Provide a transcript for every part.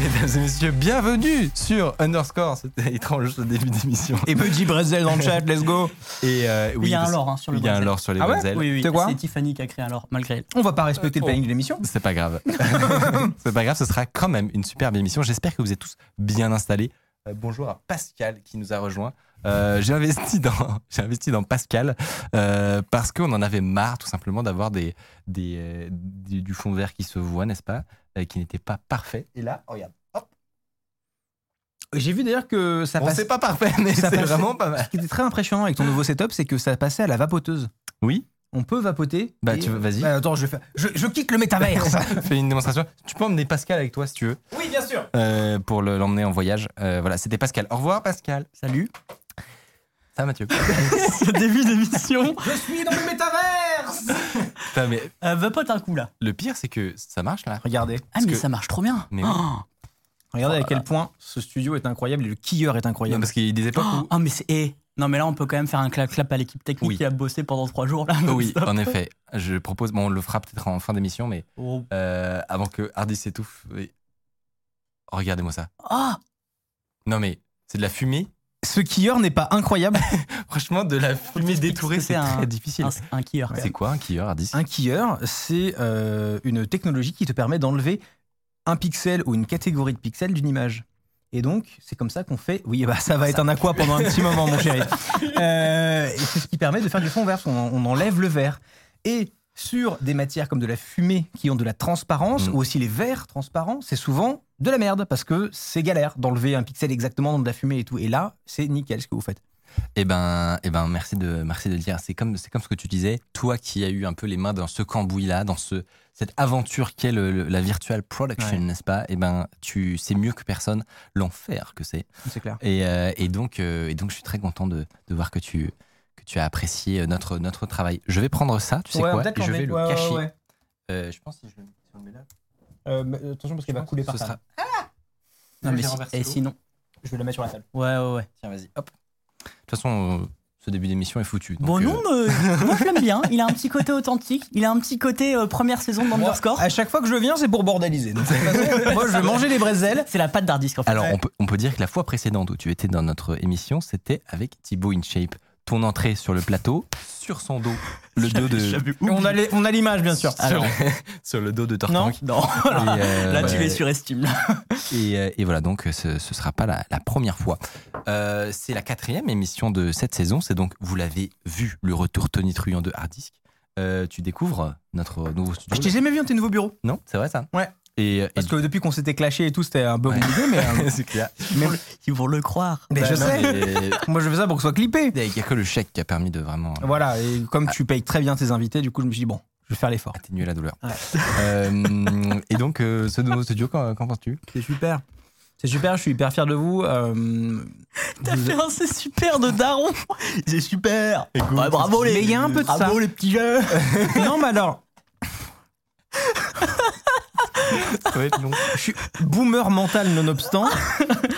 Mesdames et messieurs, bienvenue sur Underscore. C'était étrange ce début d'émission. Et petit Brésil dans le chat, let's go. Et euh, oui, il y a un lore hein, sur le Il y a un lore sur les Ah ouais bretelles. Oui, oui, C'est quoi c'est Tiffany qui a créé un lore, malgré elle. On va pas respecter le Oh. planning de l'émission. C'est pas grave. c'est pas grave, ce sera quand même une superbe émission. J'espère que vous êtes tous bien installés. Euh, bonjour à Pascal qui nous a rejoint. Euh, j'ai investi dans j'ai investi dans Pascal euh, parce qu'on en avait marre tout simplement d'avoir des, des euh, du, fond vert qui se voit n'est-ce pas euh, qui n'était pas parfait et là regarde hop J'ai vu d'ailleurs que ça bon, passait. c'est pas parfait mais c'est vraiment pas mal Ce qui était très impressionnant avec ton nouveau setup, c'est que ça passait à la vapoteuse. oui On peut vapoter. Bah, et- tu veux- vas-y. Bah, attends, je vais faire. Je, je quitte le métaverse. fais une démonstration tu peux emmener Pascal avec toi si tu veux oui, bien sûr. euh, pour le- l'emmener en voyage Euh, voilà c'était Pascal au revoir Pascal Salut. Ça va, Mathieu Ce début d'émission. Je suis dans le métaverse. Putain, mais Euh, vapote un coup là. le pire c'est que ça marche là Regardez. Ah, mais que- ça marche trop bien. Mais oui. Oh. Regardez à quel point ce studio est incroyable et le quilleur est Non, incroyable. parce qu'il y a des époques où Ah, mais c'est. eh. Non, mais là, on peut quand même faire un clap-clap à l'équipe technique Oui. qui a bossé pendant trois jours là. Oui, non-stop. en effet. Je propose, bon, on le fera peut-être en fin d'émission, mais Oh. euh, avant que Hardy s'étouffe. oui. Regardez-moi ça. Ah Non, mais c'est de la fumée. Ce quilleur n'est pas incroyable. Franchement, de la fumée détourée, c'est très un- difficile. un, un killer. C'est quoi un killer, Hardy Un quilleur, c'est euh, une technologie qui te permet d'enlever un pixel ou une catégorie de pixels d'une image. Et donc, c'est comme ça qu'on fait. Oui, bah, ça va être un aqua pendant un petit moment, mon chéri. Euh, et c'est ce qui permet de faire du fond vert. On, on enlève le vert. Et sur des matières comme de la fumée qui ont de la transparence, Mm. ou aussi les verres transparents, c'est souvent de la merde parce que c'est galère d'enlever un pixel exactement dans de la fumée et tout. Et là, c'est nickel ce que vous faites. Eh ben, eh ben, merci de, merci de le dire. C'est comme, c'est comme ce que tu disais. Toi qui as eu un peu les mains dans ce cambouis-là, dans ce, cette aventure qu'est le- le- la virtual production, Ouais. n'est-ce pas? Eh ben, tu sais mieux que personne l'enfer que c'est. C'est clair. Et, euh, et donc, euh, et donc, je suis très content de, de voir que tu, que tu as apprécié notre, notre travail. Je vais prendre ça, tu sais quoi, et je vais le cacher. Euh, je pense si je le, si on le met là. Euh, attention parce qu'il va couler par terre. sera- Non, mais si- et sinon. Je vais la mettre sur la table. Ouais, ouais, ouais. Tiens, vas-y, hop. De toute façon, euh, ce début d'émission est foutu. donc, Bon, euh, non, mais moi je l'aime bien. Il a un petit côté authentique. Il a un petit côté euh, première saison de Underscore. À chaque fois que je viens, c'est pour. Donc, façon, moi, je vais manger les bretzels. C'est la patte d'Hardisk en fait. Alors, Ouais. on, peut, on peut dire que la fois précédente où tu étais dans notre émission, c'était avec Thibaut InShape. Ton entrée sur le plateau, sur son dos, le dos de. On a les- on a l'image, bien sûr. sur, Alors. sur le dos de Non. Tortank. Non, Et, euh, là tu les surestimes. là. Et, euh, et voilà, donc ce ne sera pas la, la première fois. Euh, c'est la quatrième émission de cette saison. C'est donc, vous l'avez vu, le retour tonitruant de Hardisk. Euh, tu découvres notre nouveau studio. Je t'ai jamais vu dans tes nouveaux bureaux. Non, c'est vrai ça? Ouais. Et, et- Parce que depuis qu'on s'était clashé et tout, c'était un peu Ouais. compliqué, mais, euh, c'est clair. mais- Ils vont le croire. mais je non, sais. mais Moi, je fais ça pour que ce soit clippé. Il n'y a que le chèque qui a permis de vraiment euh, Voilà, et comme tu payes très bien tes invités, du coup, je me suis dit, bon, je vais faire l'effort. atténuer la douleur. Ouais. Euh, et donc, euh, ce nouveau studio, qu'en qu'en penses-tu? C'est super. C'est super, je suis hyper fier de vous. euh, T'as vous- fait un c'est super de daron. C'est super. Ouais, bravo les. Mais il y a un peu de bravo ça. les petits jeux. non, mais alors, Ça va être long. je suis boomer mental nonobstant.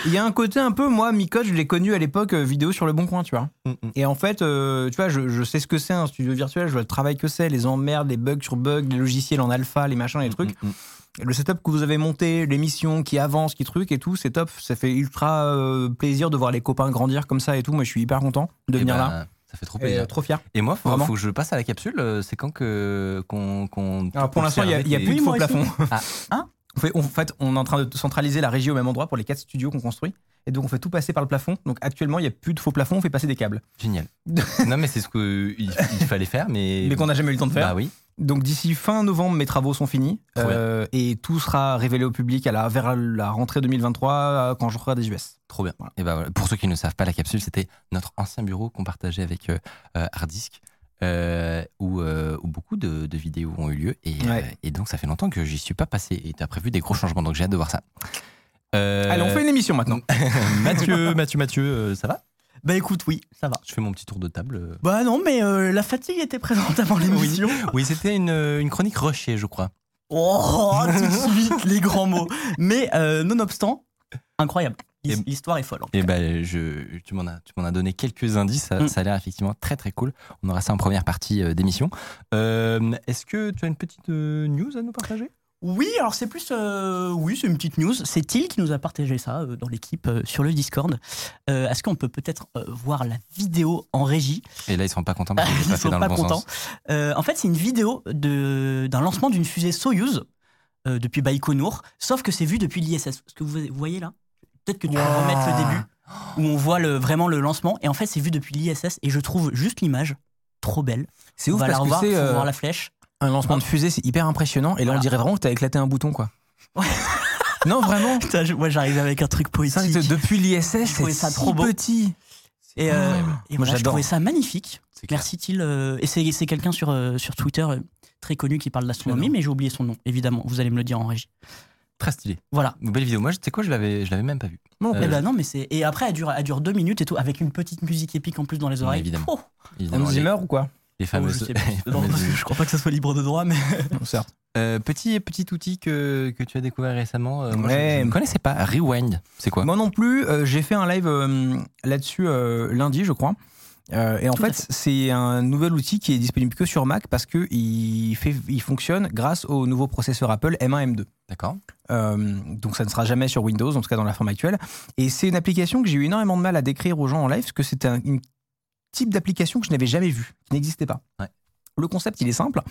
Il y a un côté un peu, moi, Micode, je l'ai connu à l'époque, euh, vidéo sur le bon coin, tu vois. Mm, mm. Et en fait, euh, tu vois, je, je sais ce que c'est un studio virtuel, je vois le travail que c'est, les emmerdes, les bugs sur bugs, les logiciels en alpha, les machins, les trucs. Mm, mm. Le setup que vous avez monté, l'émission qui avance, qui truc et tout, c'est top. Ça fait ultra euh, plaisir de voir les copains grandir comme ça et tout. Moi, je suis hyper content de Eh venir ben, là. Ça fait trop Et, plaisir. euh, trop fier. Et moi, faut, faut que je passe à la capsule. euh, C'est quand que qu'on. Alors pour l'instant, il n'y a, y a plus de faux plafond. Ah. Hein? On fait, on- en fait, on est en train de centraliser la régie au même endroit pour les quatre studios qu'on construit. Et donc, on fait tout passer par le plafond. Donc, actuellement, il n'y a plus de faux plafond, on fait passer des câbles. Génial. non, mais c'est ce qu'il il fallait faire, mais. Mais qu'on n'a jamais eu le temps de faire. Bah oui. Donc, d'ici fin novembre, mes travaux sont finis. Euh, et tout sera révélé au public à la, vers la rentrée 2023 euh, quand je ferai des US. Trop bien. Et voilà. Pour ceux qui ne savent pas, la capsule, c'était notre ancien bureau qu'on partageait avec euh, euh, Hardisk. euh, où, où beaucoup de, de vidéos ont eu lieu. Et, Ouais. et donc, ça fait longtemps que j'y suis pas passé. Et tu as prévu des gros changements, donc j'ai hâte de voir ça. Allez, on fait une émission maintenant. Mathieu, Mathieu, Mathieu, ça va? Bah écoute, oui, ça va. Je fais mon petit tour de table. euh. Bah non, mais euh, la fatigue était présente avant l'émission. Oui, c'était une, une chronique rushée, je crois. Oh, tout de suite, les grands mots. Mais euh, nonobstant, incroyable. L'histoire est folle. en Et cas. je, tu m'en as, donné quelques indices. Ça, Mm. ça a l'air effectivement très très cool. On aura ça en première partie euh, d'émission. Euh, Est-ce que tu as une petite euh, news à nous partager? Oui, alors c'est plus. euh, oui, c'est une petite news. C'est Till qui nous a partagé ça euh, dans l'équipe euh, sur le Discord. Est-ce qu'on peut peut-être voir la vidéo en régie? Et là, ils sont pas contents parce que Ils sont dans pas le bon contents. en fait, c'est une vidéo d'un lancement d'une fusée Soyuz depuis Baïkonour, sauf que c'est vu depuis l'ISS. Ce que vous voyez là? Peut-être que tu peux Wow. remettre le début, où on voit le, vraiment le lancement. Et en fait, c'est vu depuis l'ISS, et je trouve juste l'image trop belle. C'est on ouf va la parce que revoir, faut euh, voir la flèche. Un lancement de fusée, c'est hyper impressionnant. Et là, Voilà. on dirait vraiment que t'as éclaté un bouton, quoi. non, vraiment. Putain, je- moi, j'arrive avec un truc poétique. que depuis l'ISS, Je c'est trouvais ça si trop beau. petit. Et, euh, et Moi, voilà, je j'adore. trouvais ça magnifique. Merci Till. euh, et c'est c'est quelqu'un sur, euh, sur Twitter euh, très connu qui parle d'astronomie, J'adore. mais j'ai oublié son nom, évidemment. Vous allez me le dire en régie. Très stylé. Voilà. Une belle vidéo. Moi, tu sais quoi, je l'avais, je l'avais même pas vu. Non, Euh, Eh ben non, mais c'est. Et après, elle dure, elle dure deux minutes et tout, avec une petite musique épique en plus dans les oreilles. évidemment. Oh, Évidemment, Hans les, Zimmer ou quoi? Les oh, fameuses. je Non, je crois pas que ça soit libre de droit, mais. Non, certes. Euh, petit petit outil que, que tu as découvert récemment. euh, moi, Ouais. je ne connaissais pas. Rewind. C'est quoi? Moi non plus, euh, j'ai fait un live euh, là-dessus lundi, je crois. Et en Tout fait, c'est un nouvel outil qui est disponible que sur Mac parce que il, fonctionne grâce au nouveau processeur Apple M1 M2. D'accord. Donc ça ne sera jamais sur Windows, en tout cas dans la forme actuelle. Et c'est une application que j'ai eu énormément de mal à décrire aux gens en live parce que c'est un une type d'application que je n'avais jamais vue, qui n'existait pas. Ouais. Le concept, il est simple.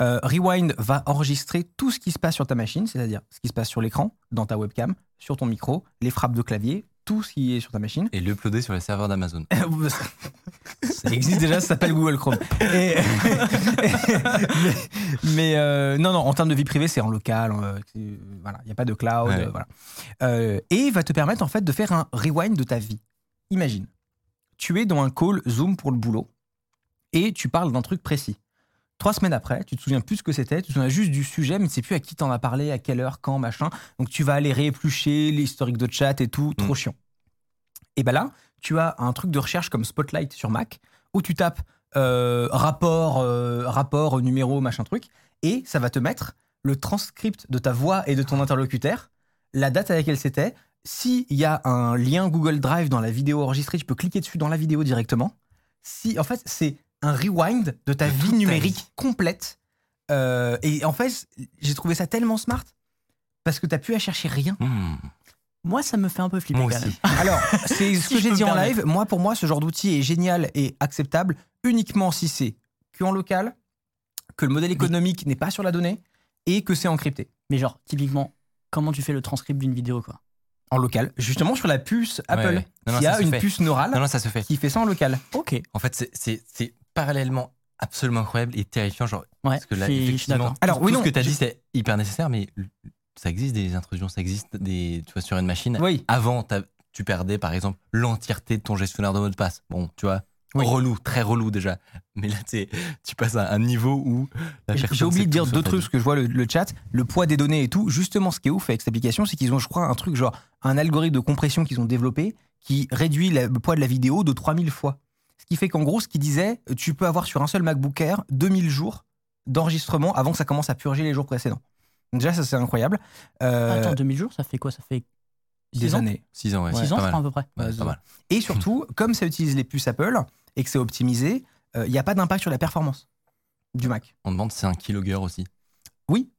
Euh, Rewind va enregistrer tout ce qui se passe sur ta machine, c'est-à-dire ce qui se passe sur l'écran, dans ta webcam, sur ton micro, les frappes de clavier, tout ce qui est sur ta machine. Et l'uploader sur les serveurs d'Amazon. ça existe déjà, ça s'appelle Google Chrome. Et- mais mais, euh, non, non, en termes de vie privée, c'est en local. euh, voilà, il n'y a pas de cloud. Ouais. voilà. Et va te permettre en fait de faire un rewind de ta vie. Imagine, tu es dans un call Zoom pour le boulot et tu parles d'un truc précis. Trois semaines après, tu te souviens plus ce que c'était, tu te souviens juste du sujet, mais tu sais plus à qui t'en as parlé, à quelle heure, quand, machin. Donc tu vas aller rééplucher l'historique de chat et tout, trop Mm. chiant. Et ben là, tu as un truc de recherche comme Spotlight sur Mac où tu tapes euh, rapport, euh, rapport, numéro, machin truc, et ça va te mettre le transcript de ta voix et de ton interlocuteur, la date à laquelle c'était. S'il y a un lien Google Drive dans la vidéo enregistrée, tu peux cliquer dessus dans la vidéo directement. Si, en fait, c'est un rewind de ta De vie ta numérique vie. complète. Euh, et en fait, j'ai trouvé ça tellement smart parce que t'as plus à chercher rien. Hmm. Moi, ça me fait un peu flipper Moi aussi. Alors, c'est ce Si que j'ai dit en permettre. live. Moi, pour moi, ce genre d'outil est génial et acceptable uniquement si c'est qu'en local, que le modèle économique n'est pas sur la donnée et que c'est encrypté. Mais genre, typiquement, comment tu fais le transcript d'une vidéo, quoi? En local, justement sur la puce Apple, ouais. Non, non, qui a une fait. puce neurale Non, non, ça se fait. qui fait ça en local. Ok. En fait, c'est- parallèlement absolument incroyable et terrifiant. Genre, Ouais, parce que là, effectivement, Alors, oui, tout non, ce que tu as je- dit, c'est hyper nécessaire, mais ça existe des intrusions, ça existe des, tu vois, sur une machine. Oui. Avant, tu perdais, par exemple, l'entièreté de ton gestionnaire de mot de passe. Bon, tu vois, Oui. relou, très relou déjà. Mais là, tu passes à un niveau où la J'ai oublié de dire deux trucs, parce que je vois le, le chat, le poids des données et tout. Justement, ce qui est ouf avec cette application, c'est qu'ils ont, je crois, un truc genre un algorithme de compression qu'ils ont développé qui réduit la- le poids de la vidéo de 3000 fois. Ce qui fait qu'en gros, ce qu'il disait, tu peux avoir sur un seul MacBook Air 2000 jours d'enregistrement avant que ça commence à purger les jours précédents. Déjà, ça c'est incroyable. Euh, Attends, 2000 jours, ça fait quoi? Ça fait des six ans années. 6 ans, ouais. 6 c'est ans, je crois, à peu près. Ouais, Ouais, c'est pas mal. Et surtout, comme ça utilise les puces Apple et que c'est optimisé, il n'y a pas d'impact sur la performance du Mac. On demande si c'est un keylogger aussi. Oui.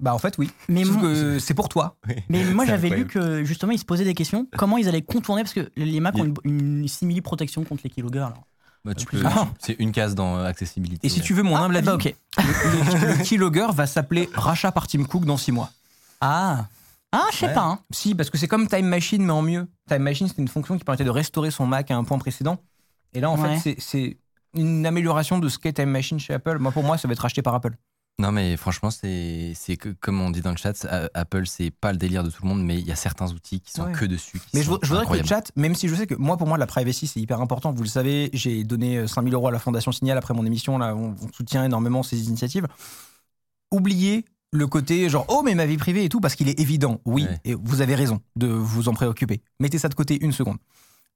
Bah en fait oui. Mais, Sauf mon- que c'est pour toi. mais moi, j'avais lu que justement, ils se posaient des questions. Comment ils allaient contourner? Parce que les Macs ont une, une simili-protection contre les keyloggers. alors. Bah, Ah. c'est une case dans euh, accessibilité. Et si tu veux mon humble Ah, avis, bah, ok. le, le- le keylogger va s'appeler rachat par Tim Cook dans 6 mois. Ah, ah je sais Ouais. pas. Hein. Si, parce que c'est comme Time Machine, mais en mieux. Time Machine, c'était une fonction qui permettait de restaurer son Mac à un point précédent. Et là, en Ouais. fait, c'est- une amélioration de ce qu'est Time Machine chez Apple. Moi, pour moi, ça va être racheté par Apple. Non, mais franchement, c'est comme on dit dans le chat, euh, Apple, c'est pas le délire de tout le monde, mais il y a certains outils qui sont Ouais. que dessus. qui Mais je, sont je voudrais que le chat, même si je sais que moi, pour moi, la privacy, c'est hyper important. Vous le savez, j'ai donné euh, 5000 euros à la Fondation Signal après mon émission. Là, on, on soutient énormément ces initiatives. Oubliez le côté genre, oh, mais ma vie privée et tout, parce qu'il est évident. Oui, Ouais. et vous avez raison de vous en préoccuper. Mettez ça de côté une seconde.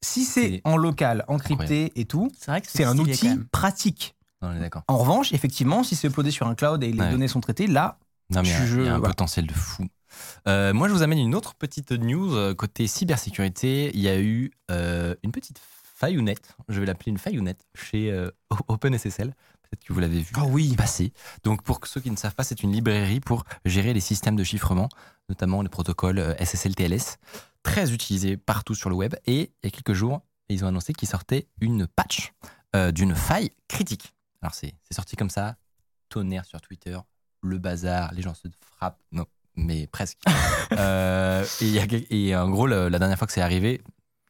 Si c'est en local, encrypté et tout, C'est un outil pratique. Non, on est d'accord. En revanche, effectivement, si c'est uploadé sur un cloud et les Ouais. données sont traitées, là, Non, mais il y a- Je- il y a un voilà. potentiel de fou. Euh, moi, je vous amène une autre petite news euh, côté cybersécurité. Il y a eu euh, une petite faillounette, je vais l'appeler une faillounette, chez euh, OpenSSL. Peut-être que vous l'avez vu oh oui, passer. Donc, pour ceux qui ne savent pas, c'est une librairie pour gérer les systèmes de chiffrement, notamment les protocoles euh, SSL-TLS, très utilisés partout sur le web. Et il y a quelques jours, ils ont annoncé qu'ils sortaient une patch euh, d'une faille critique. Alors, c'est sorti comme ça, tonnerre sur Twitter, le bazar, les gens se frappent. Non, mais presque. Euh, et, a et en gros, le- la dernière fois que c'est arrivé,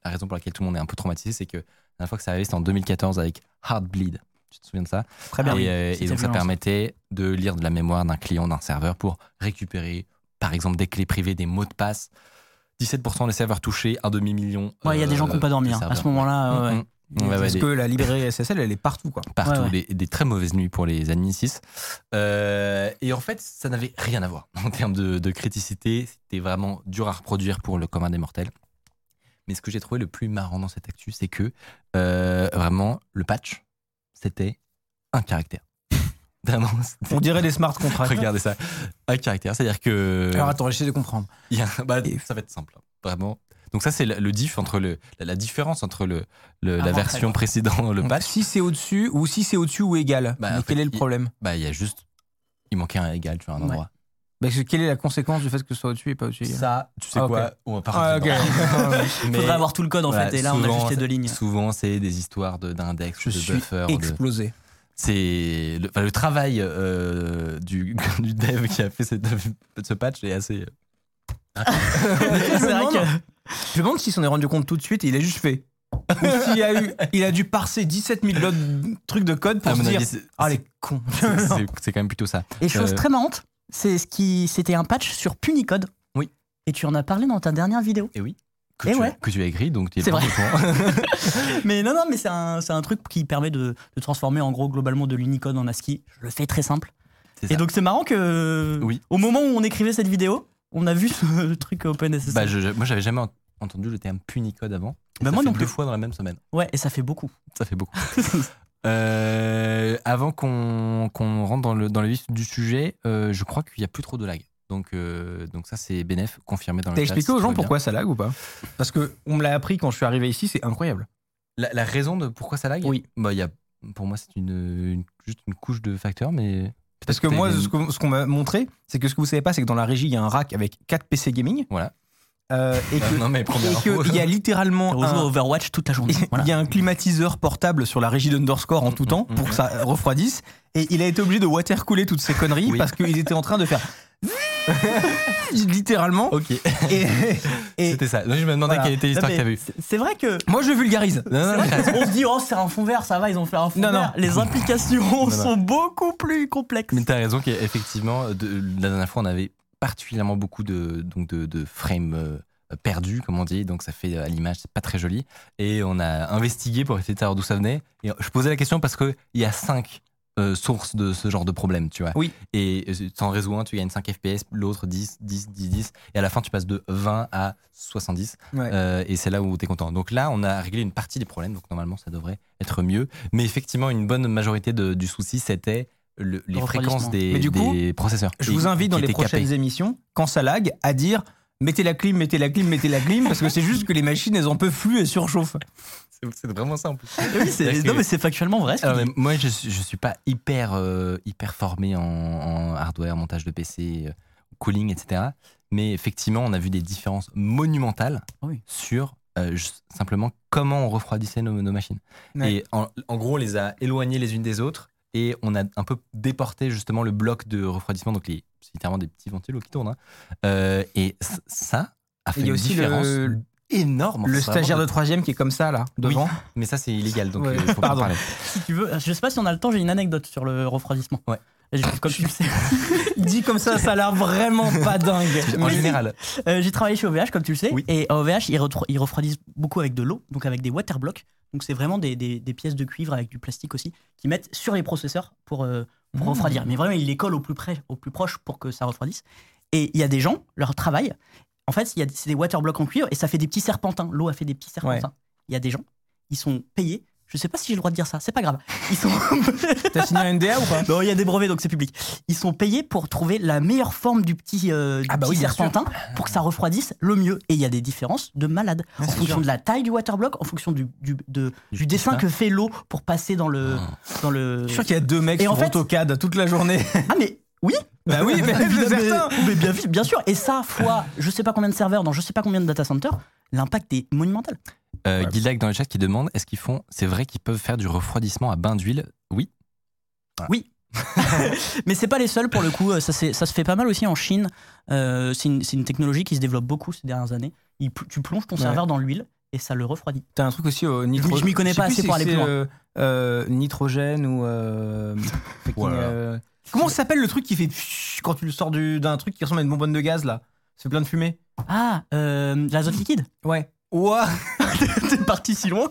la raison pour laquelle tout le monde est un peu traumatisé, c'est que la dernière fois que c'est arrivé, c'était en 2014 avec Heartbleed. Tu te souviens de ça très bien. et, euh, et donc ça permettait de lire de la mémoire d'un client, d'un serveur pour récupérer, par exemple, des clés privées, des mots de passe. 17% des serveurs touchés, un demi-million. Ouais, il y a des gens qui n'ont pas dormi hein. à ce moment-là. ouais. Mm, mm. Ouais, ouais, Parce des- que la librairie SSL, elle est partout, quoi. partout. Des, des très mauvaises nuits pour les admin 6. Euh, et en fait, ça n'avait rien à voir en termes de, de criticité. C'était vraiment dur à reproduire pour le commun des mortels. Mais ce que j'ai trouvé le plus marrant dans cette actu, c'est que euh, vraiment, le patch, c'était un caractère. Vraiment, On dirait des smart contracts. Regardez ça. Un caractère, c'est-à-dire que. Alors attends, j'essaie de comprendre. il y a- bah, Et- ça va être simple, hein, vraiment. Donc, ça, c'est le, diff entre le, la, la différence entre le, le- la version précédente, le patch. Si c'est au-dessus ou si c'est au-dessus ou égal. Bah, Mais quel fait, est le il- problème? Bah, il y a juste. Il manquait un égal, tu vois, un Ouais. Bah, Quelle est la conséquence du fait que ce soit au-dessus et pas au-dessus Ça, tu sais Ah, quoi? On va pas Ah, rentrer ok. dedans. Il Mais faudrait avoir tout le code en voilà, fait. Et là, on a juste les deux lignes. Souvent, c'est des histoires de- d'index, Je de suis buffer. de- explosé. C'est le, enfin, le travail euh, du, du dev qui a fait cette- ce patch est assez. C'est vrai que. Je me demande s'il s'en est rendu compte tout de suite et il a juste fait. Ou s'il a, eu, il a dû parser 17 000 autres trucs de code pour se dire avis, Ah, c'est- les cons c'est quand même plutôt ça. Et chose Euh, très marrante, c'est ce qui, c'était un patch sur Punicode. Oui. Et tu en as parlé dans ta dernière vidéo. Et oui. Que, Eh tu, ouais. as, que tu as écrit, donc tu es C'est pas vrai. Mais non, non, mais c'est un, c'est un truc qui permet de, de transformer en gros globalement de l'Unicode en ASCII. Je le fais très simple. Et donc c'est marrant que Oui. au moment où on écrivait cette vidéo, on a vu ce truc OpenSSL. Bah, je- je- moi, j'avais jamais ent- entendu le terme Punicode avant. Et Bah, ça moi fait non deux plus. fois dans la même semaine. Ouais, et ça fait beaucoup. Ça fait beaucoup. Euh, avant qu'on qu'on rentre dans le, dans le vif du sujet, euh, je crois qu'il n'y a plus trop de lag. Donc, euh, donc ça, c'est Benef, confirmé dans le T'as expliqué aux gens bien. pourquoi ça lag ou pas? Parce que on me l'a appris quand je suis arrivé ici, c'est incroyable. la, la raison de pourquoi ça lag? Oui. Bah, y a, pour moi, c'est une, une- juste une couche de facteurs, mais. Parce que moi, t'as une- ce qu'on ce qu'on m'a montré, c'est que ce que vous savez pas, c'est que dans la régie, il y a un rack avec 4 PC gaming. Voilà. Euh, et que- non, mais et info. qu'il y a littéralement On un, Overwatch toute la journée. Voilà. il y a un climatiseur portable sur la régie d'Underscore en tout Mm, temps mm, pour mm. que ça refroidisse. Et il a été obligé de watercooler toutes ces conneries Oui. parce qu'il était en train de faire. littéralement. Ok, Et, et c'était ça. Donc, je me demandais Voilà. quelle était l'histoire que avais vue. c'est- vrai que moi, je vulgarise. Non, non, vrai qu'on se dit oh c'est un fond vert, ça va, ils ont fait un fond Non, non. vert. Les implications non. sont beaucoup plus complexes. Mais tu as raison qu'effectivement, de- la dernière fois, on avait particulièrement beaucoup de, donc de, de frames euh, perdus, comme on dit. Donc, ça fait euh, à l'image, c'est pas très joli. Et on a investigué pour essayer de savoir d'où ça venait. Et je posais la question parce qu'il y a cinq euh, sources de ce genre de problème, tu vois. Oui. Et en résous un, tu gagnes 5 FPS, l'autre 10, 10, 10, 10. Et à la fin, tu passes de 20 à 70. Ouais. Euh, et c'est là où tu es content. Donc là, on a réglé une partie des problèmes, donc normalement, ça devrait être mieux. Mais effectivement, une bonne majorité de- du souci, c'était le- les Le fréquences des, Mais du coup, des processeurs. Je vous invite dans les prochaines capés. émissions, quand ça lag, à dire mettez la clim, mettez la clim, mettez la clim, parce que c'est juste que les machines, elles en peuvent plus et surchauffent. C'est- vraiment ça en plus. Oui, c'est C'est-à-dire non, que- mais c'est factuellement vrai. ce Alors, qu'il mais dit. moi, je, suis- je suis pas hyper, euh, hyper formé en, en hardware, montage de PC, euh, cooling, etc. Mais effectivement, on a vu des différences monumentales Oui. sur euh, juste simplement comment on refroidissait nos, nos machines. Ouais. Et en, en gros, on les a éloignées les unes des autres et on a un peu déporté justement le bloc de refroidissement, donc les, c'est littéralement des petits ventilos qui tournent. hein. Euh, et ça a fait Il y a une aussi différence le- énorme. Le stagiaire de troisième qui est comme ça, là, devant. Mais ça, c'est illégal, donc Ouais, euh, faut pas en pardon. parler. si tu veux, je sais pas si on a le temps, j'ai une anecdote sur le refroidissement. Ouais. Comme tu le sais, dit comme ça, ça a l'air vraiment pas dingue. En Mais- général, euh, j'ai travaillé chez OVH, comme tu le sais. Oui. Et à OVH, ils, refroidissent beaucoup avec de l'eau, donc avec des waterblocks. Donc c'est vraiment des, des- des pièces de cuivre avec du plastique aussi, qui mettent sur les processeurs pour, euh, pour Mmh. refroidir. Mais vraiment, ils les collent au plus, près, au plus proche pour que ça refroidisse. Et il y a des gens, leur travail, en fait, c'est des waterblocks en cuivre et ça fait des petits serpentins. L'eau a fait des petits serpentins. Il y a des gens, ils sont payés. Je sais pas si j'ai le droit de dire ça, c'est pas grave. Ils sont. T'as signé un NDA ou pas? Non, il y a des brevets, donc c'est public. Ils sont payés pour trouver la meilleure forme du petit, euh, du Ah bah petit oui, bien serpentin pour que ça refroidisse le mieux. Et il y a des différences de malades. Ouais, en fonction sûr. de la taille du waterblock, en fonction du, du, de- Du du dessin que fait l'eau pour passer dans le. Dans le... Je suis sûr qu'il y a deux mecs Et sur en fait- AutoCAD toute la journée. Ah, mais oui bah oui, mais, bien sûr. Et ça, fois je sais pas combien de serveurs dans je sais pas combien de data centers, l'impact est monumental. Euh, Ouais. Dans le chat qui demande est-ce qu'ils font, c'est vrai qu'ils peuvent faire du refroidissement à bain d'huile? Oui. Mais c'est pas les seuls pour le coup. Ça, c'est- ça se fait pas mal aussi en Chine. Euh, c'est une, c'est une technologie qui se développe beaucoup ces dernières années. Il tu plonges ton Ouais. serveur dans l'huile et ça le refroidit. T'as un truc aussi au nitrogène. Je m'y connais pas assez pour aller plus loin. euh, euh, nitrogène ou. euh, Voilà. euh, Comment ça s'appelle le truc qui fait quand tu le sors du- d'un truc qui ressemble à une bonbonne de gaz là? C'est plein de fumée. Ah, euh, l'azote liquide? Ouais. Ouah T'es parti si loin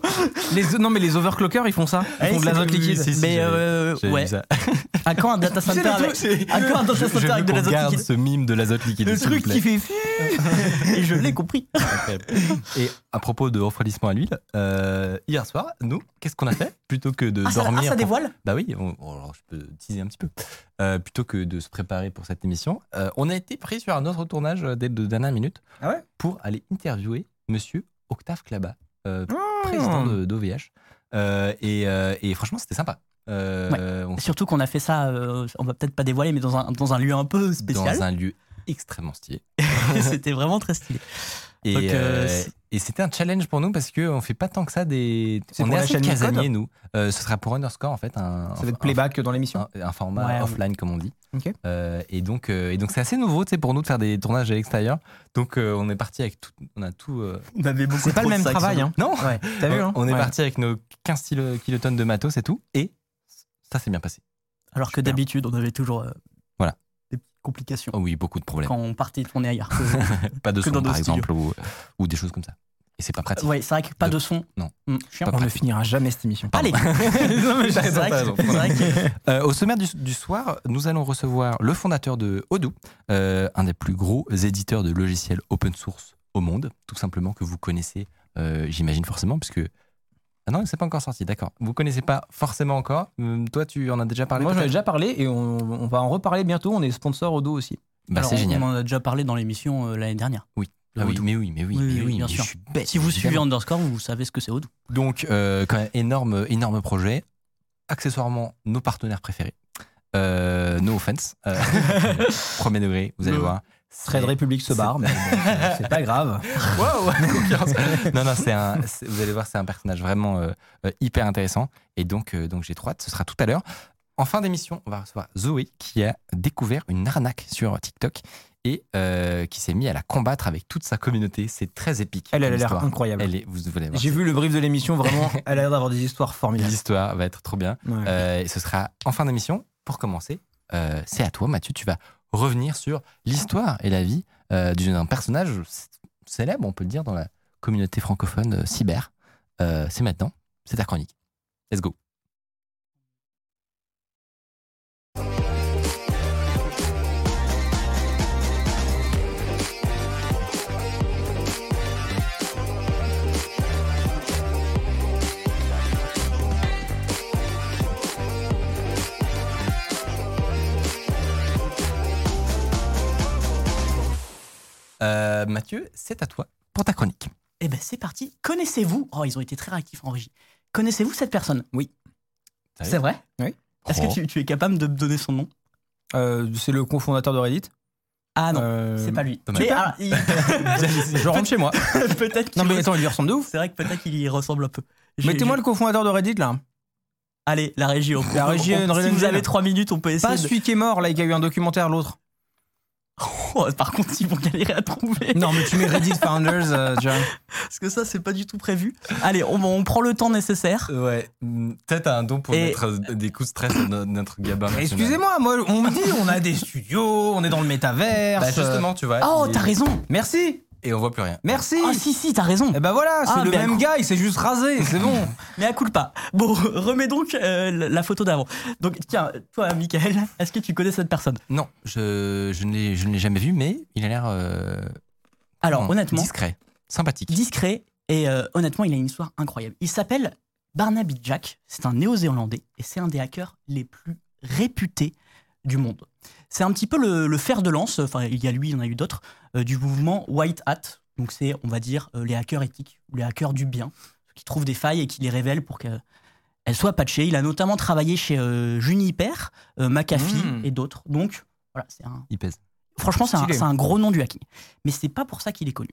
les, Non mais les overclockers ils font ça. Ils Ouais, font de l'azote liquide. Mais euh, ouais. À quand un data center avec, à quand un data center avec de l'azote liquide ce mime de l'azote liquide. Le truc qui fait. Et je l'ai compris. Et à propos de refroidissement à l'huile, euh, hier soir, nous, qu'est-ce qu'on a fait Plutôt que de Ah, ça, dormir. ah, ça dévoile? Bah oui, je peux teaser un petit peu. Euh, plutôt que de se préparer pour cette émission, euh, on a été pris sur un autre tournage dès de dernière minute Ah pour aller interviewer monsieur Octave Klaba, euh, Ah. président de- d'OVH. Euh, et, euh, et franchement, c'était sympa. Euh, on Surtout qu'on a fait ça, on va peut-être pas dévoiler, mais dans un, dans un lieu un peu spécial. dans un lieu extrêmement stylé. C'était vraiment très stylé. Et, Donc, euh, euh, et c'était un challenge pour nous parce qu'on fait pas tant que ça des. On est la assez casaniers, nous. Euh, ce sera pour Underscore en fait. Un, Ça va être un- playback dans l'émission. un, un format Ouais, offline comme on dit. Euh, et donc et donc c'est assez nouveau pour nous de faire des tournages à l'extérieur. Donc on est parti avec tout, on a tout. On avait beaucoup C'est pas le même travail. Hein. Non. Ouais. T'as vu hein On est Ouais. parti avec nos 15 kilo- kilotonnes de matos et tout et ça s'est bien passé. Alors que d'habitude, on avait toujours euh, Voilà. des petites complications Oh oui beaucoup de problèmes. quand on partait tourner ailleurs. que- Pas de que son par studios. exemple ou, ou des choses comme ça. Et c'est pas pratique. ouais, c'est vrai que pas De- de son. non. Hum. Pas On ne finira jamais cette émission. Allez Non, mais C'est vrai que- que- Euh, au sommaire du, du soir, nous allons recevoir le fondateur de Odoo, euh, un des plus gros éditeurs de logiciels open source au monde, tout simplement que vous connaissez, euh, j'imagine forcément, puisque ah non, c'est pas encore sorti, d'accord. Vous connaissez pas forcément encore. Hum, toi, tu en as déjà parlé. Moi j'en ai déjà parlé et on, on va en reparler bientôt. On est sponsor au dos aussi. Bah, c'est on- génial. On en a déjà parlé dans l'émission euh, l'année dernière. Oui. Ah oui, Odoo. mais oui, mais oui, Oui, mais oui, oui, bien mais sûr. je suis bête. Si vous suivez. Underscore, vous savez ce que c'est Odoo. Donc, euh, quand même, énorme, énorme projet. Accessoirement, nos partenaires préférés. Euh, no offense. Euh, premier degré, vous allez voir. Trade Republic se barre, mais bon, c'est- pas grave. Wow, non, non, c'est un. Vous allez voir, c'est un personnage vraiment euh, euh, hyper intéressant. Et donc, euh, donc j'ai trop hâte. Ce sera tout à l'heure. En fin d'émission, on va recevoir Zoé qui a découvert une arnaque sur TikTok et euh, qui s'est mis à la combattre avec toute sa communauté. C'est très épique. Elle, elle a l'air incroyable. Elle est, vous. J'ai vu le brief de l'émission, vraiment, elle a l'air d'avoir des histoires formidables. L'histoire va être trop bien. Ouais. Euh, et ce sera en fin d'émission. Pour commencer, euh, c'est à toi, Mathieu. Tu vas revenir sur l'histoire et la vie euh, d'un personnage célèbre, on peut le dire, dans la communauté francophone euh, cyber. Euh, c'est maintenant. C'est ta chronique. Let's go. Euh, Mathieu, c'est à toi pour ta chronique. Eh ben c'est parti. Connaissez-vous Oh, ils ont été très réactifs en régie. Connaissez-vous cette personne? Oui. C'est vrai? Oui. Est-ce Oh. que tu, tu es capable de me donner son nom? Euh, c'est le cofondateur de Reddit. Ah non, Euh, c'est pas lui. Mais alors, il- Je rentre chez moi. peut-être qu'il Non mais attends, il lui ressemble de ouf. C'est vrai que peut-être qu'il y ressemble un peu. Mettez-moi le cofondateur de Reddit là. Allez, la régie. on- La régie, on- si vous avez trois minutes, on peut essayer. Pas de- celui qui est mort là, et qui a eu un documentaire l'autre. Oh, par contre, ils vont galérer à trouver. Non, mais tu mets Reddit Founders, euh, John. Parce que ça, c'est pas du tout prévu. Allez, on, on prend le temps nécessaire. Ouais, mm, peut-être un don pour Et- mettre euh, des coups de stress à no- notre national. Excusez-moi, moi, on me dit, on a des studios, on est dans le métaverse. Bah justement, tu vois. Oh, il- t'as raison. Merci, Et on voit plus rien. merci. Ah, si, si, t'as raison. Et ben voilà, c'est Ah, le mais à même coup- gars, il s'est juste rasé, c'est bon. Mais à coup pas. Bon, remets donc euh, la photo d'avant. Donc, tiens, toi, Michael, est-ce que tu connais cette personne? Non, je, je ne l'ai je ne l'ai jamais vu, mais il a l'air. euh, Alors, comment, honnêtement, Discret, sympathique. discret et euh, honnêtement, il a une histoire incroyable. Il s'appelle Barnaby Jack, c'est un néo-zélandais et c'est un des hackers les plus réputés du monde. C'est un petit peu le, le fer de lance, enfin il y a lui, il y en a eu d'autres, euh, du mouvement White Hat. Donc c'est, on va dire, euh, les hackers éthiques ou les hackers du bien, ceux qui trouvent des failles et qui les révèlent pour qu'elles soient patchées. Il a notamment travaillé chez euh, Juniper, euh, McAfee Mm. et d'autres. Donc voilà, c'est un, Il pèse. Franchement, c'est un, Stylé. c'est un gros nom du hacking. Mais c'est pas pour ça qu'il est connu.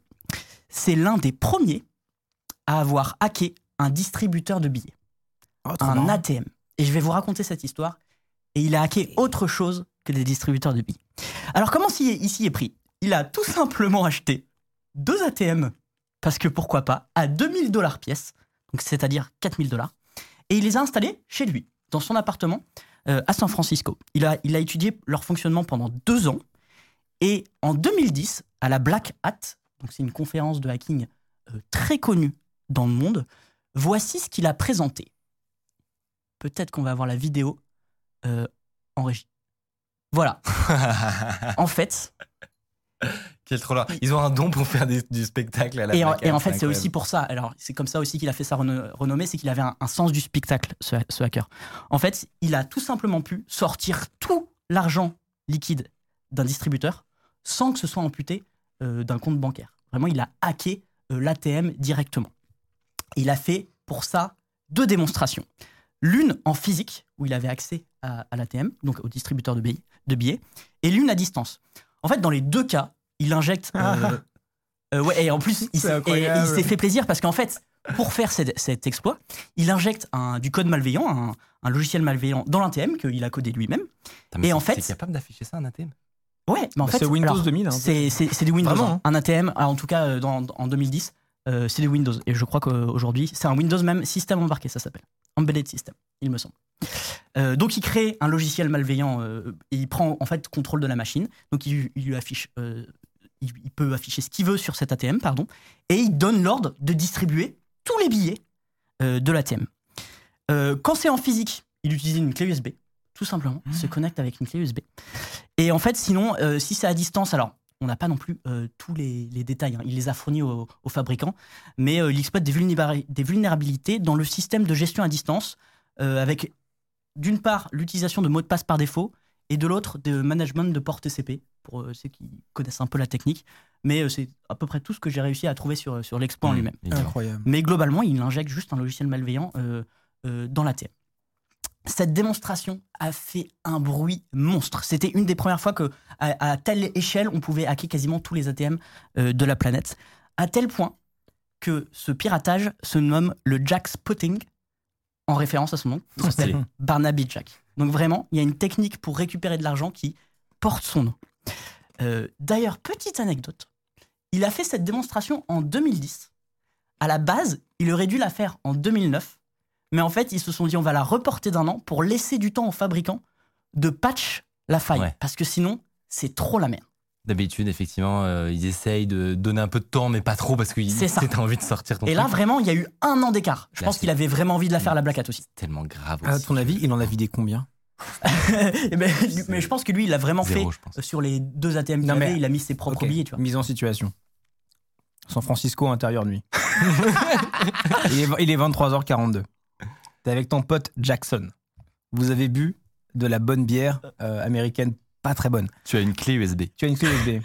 C'est l'un des premiers à avoir hacké un distributeur de billets, un ATM. Et je vais vous raconter cette histoire. Et il a hacké autre chose que des distributeurs de billets. Alors, comment ici est pris? Il a tout simplement acheté deux ATM, parce que pourquoi pas, à 2000 dollars pièce, c'est-à-dire 4000 dollars, et il les a installés chez lui, dans son appartement euh, à San Francisco. Il a, il a étudié leur fonctionnement pendant deux ans, et en 2010, à la Black Hat, donc c'est une conférence de hacking euh, très connue dans le monde, voici ce qu'il a présenté. Peut-être qu'on va avoir la vidéo euh, en régie. Voilà. En fait, Quel trop là. Ils ont un don pour faire des- du spectacle à la et en, et en fait, c'est aussi pour ça. Alors, c'est comme ça aussi qu'il a fait sa reno- renommée, c'est qu'il avait un, un sens du spectacle, ce, ce hacker. En fait, il a tout simplement pu sortir tout l'argent liquide d'un distributeur sans que ce soit amputé euh, d'un compte bancaire. Vraiment, il a hacké euh, l'ATM directement. Et il a fait pour ça deux démonstrations. L'une en physique, où il avait accès à, à l'ATM, donc au distributeur de billets, de billets, et l'une à distance. En fait, dans les deux cas, il injecte. euh, euh, ouais, et en plus, il s'est fait plaisir parce qu'en fait, pour faire cet, cet exploit, il injecte un, du code malveillant, un, un logiciel malveillant dans l'ATM qu'il a codé lui-même. Et en fait- C'est capable d'afficher ça, un ATM Ouais, mais en Bah, fait, c'est Windows alors, 2000, hein. c'est c'est- c'est des Windows. Vraiment, hein. Un ATM, alors, en tout cas euh, dans- en 2010, euh, c'est des Windows. Et je crois qu'aujourd'hui, c'est un Windows même système embarqué, ça s'appelle. Embedded System, il me semble. Euh, donc il crée un logiciel malveillant euh, et il prend en fait contrôle de la machine. Donc il, il lui affiche, euh, il, il peut afficher ce qu'il veut sur cet ATM, pardon, et il donne l'ordre de distribuer tous les billets de l'ATM. Quand c'est en physique, il utilise une clé USB, tout simplement. Il se connecte avec une clé USB. Et en fait, sinon, si c'est à distance, alors on n'a pas non plus euh, tous les, les détails. hein. Il les a fournis aux, aux fabricants, mais euh, il exploite des, vulnéra- des vulnérabilités dans le système de gestion à distance, euh, avec d'une part l'utilisation de mots de passe par défaut et de l'autre de management de port TCP pour euh, ceux qui connaissent un peu la technique. Mais euh, c'est à peu près tout ce que j'ai réussi à trouver sur, sur l'exploit en Mmh, lui-même. Incroyable. Mais globalement, il injecte juste un logiciel malveillant euh, euh, dans l'ATM. Cette démonstration a fait un bruit monstre. C'était une des premières fois que, à, à telle échelle, on pouvait hacker quasiment tous les ATM euh, de la planète, à tel point que ce piratage se nomme le Jack Spotting, en référence à son nom, qui s'appelle. Barnaby Jack. Donc vraiment, il y a une technique pour récupérer de l'argent qui porte son nom. Euh, D'ailleurs, petite anecdote, il a fait cette démonstration en 2010. À la base, il aurait dû la faire en 2009, mais en fait, ils se sont dit on va la reporter d'un an pour laisser du temps aux fabricants de patch la faille, Ouais. parce que sinon, c'est trop la merde. D'habitude, effectivement, euh, ils essayent de donner un peu de temps, mais pas trop parce que t'as envie de sortir ton Et là, vraiment, il y a eu un an d'écart. Je Là, pense qu'il avait vraiment envie de la faire la Black Hat aussi. tellement grave À aussi. ton avis, il en a vidé combien Eh ben, mais je pense que lui, il a vraiment Zéro, fait sur les deux ATM qu'il mais- avait, il a mis ses propres billets, tu vois. Mise en situation. San Francisco, intérieur nuit. il, est, il est 23h42. T'es avec ton pote Jackson. Vous avez bu de la bonne bière euh, américaine, pas très bonne. Tu as une clé USB Tu as une clé USB.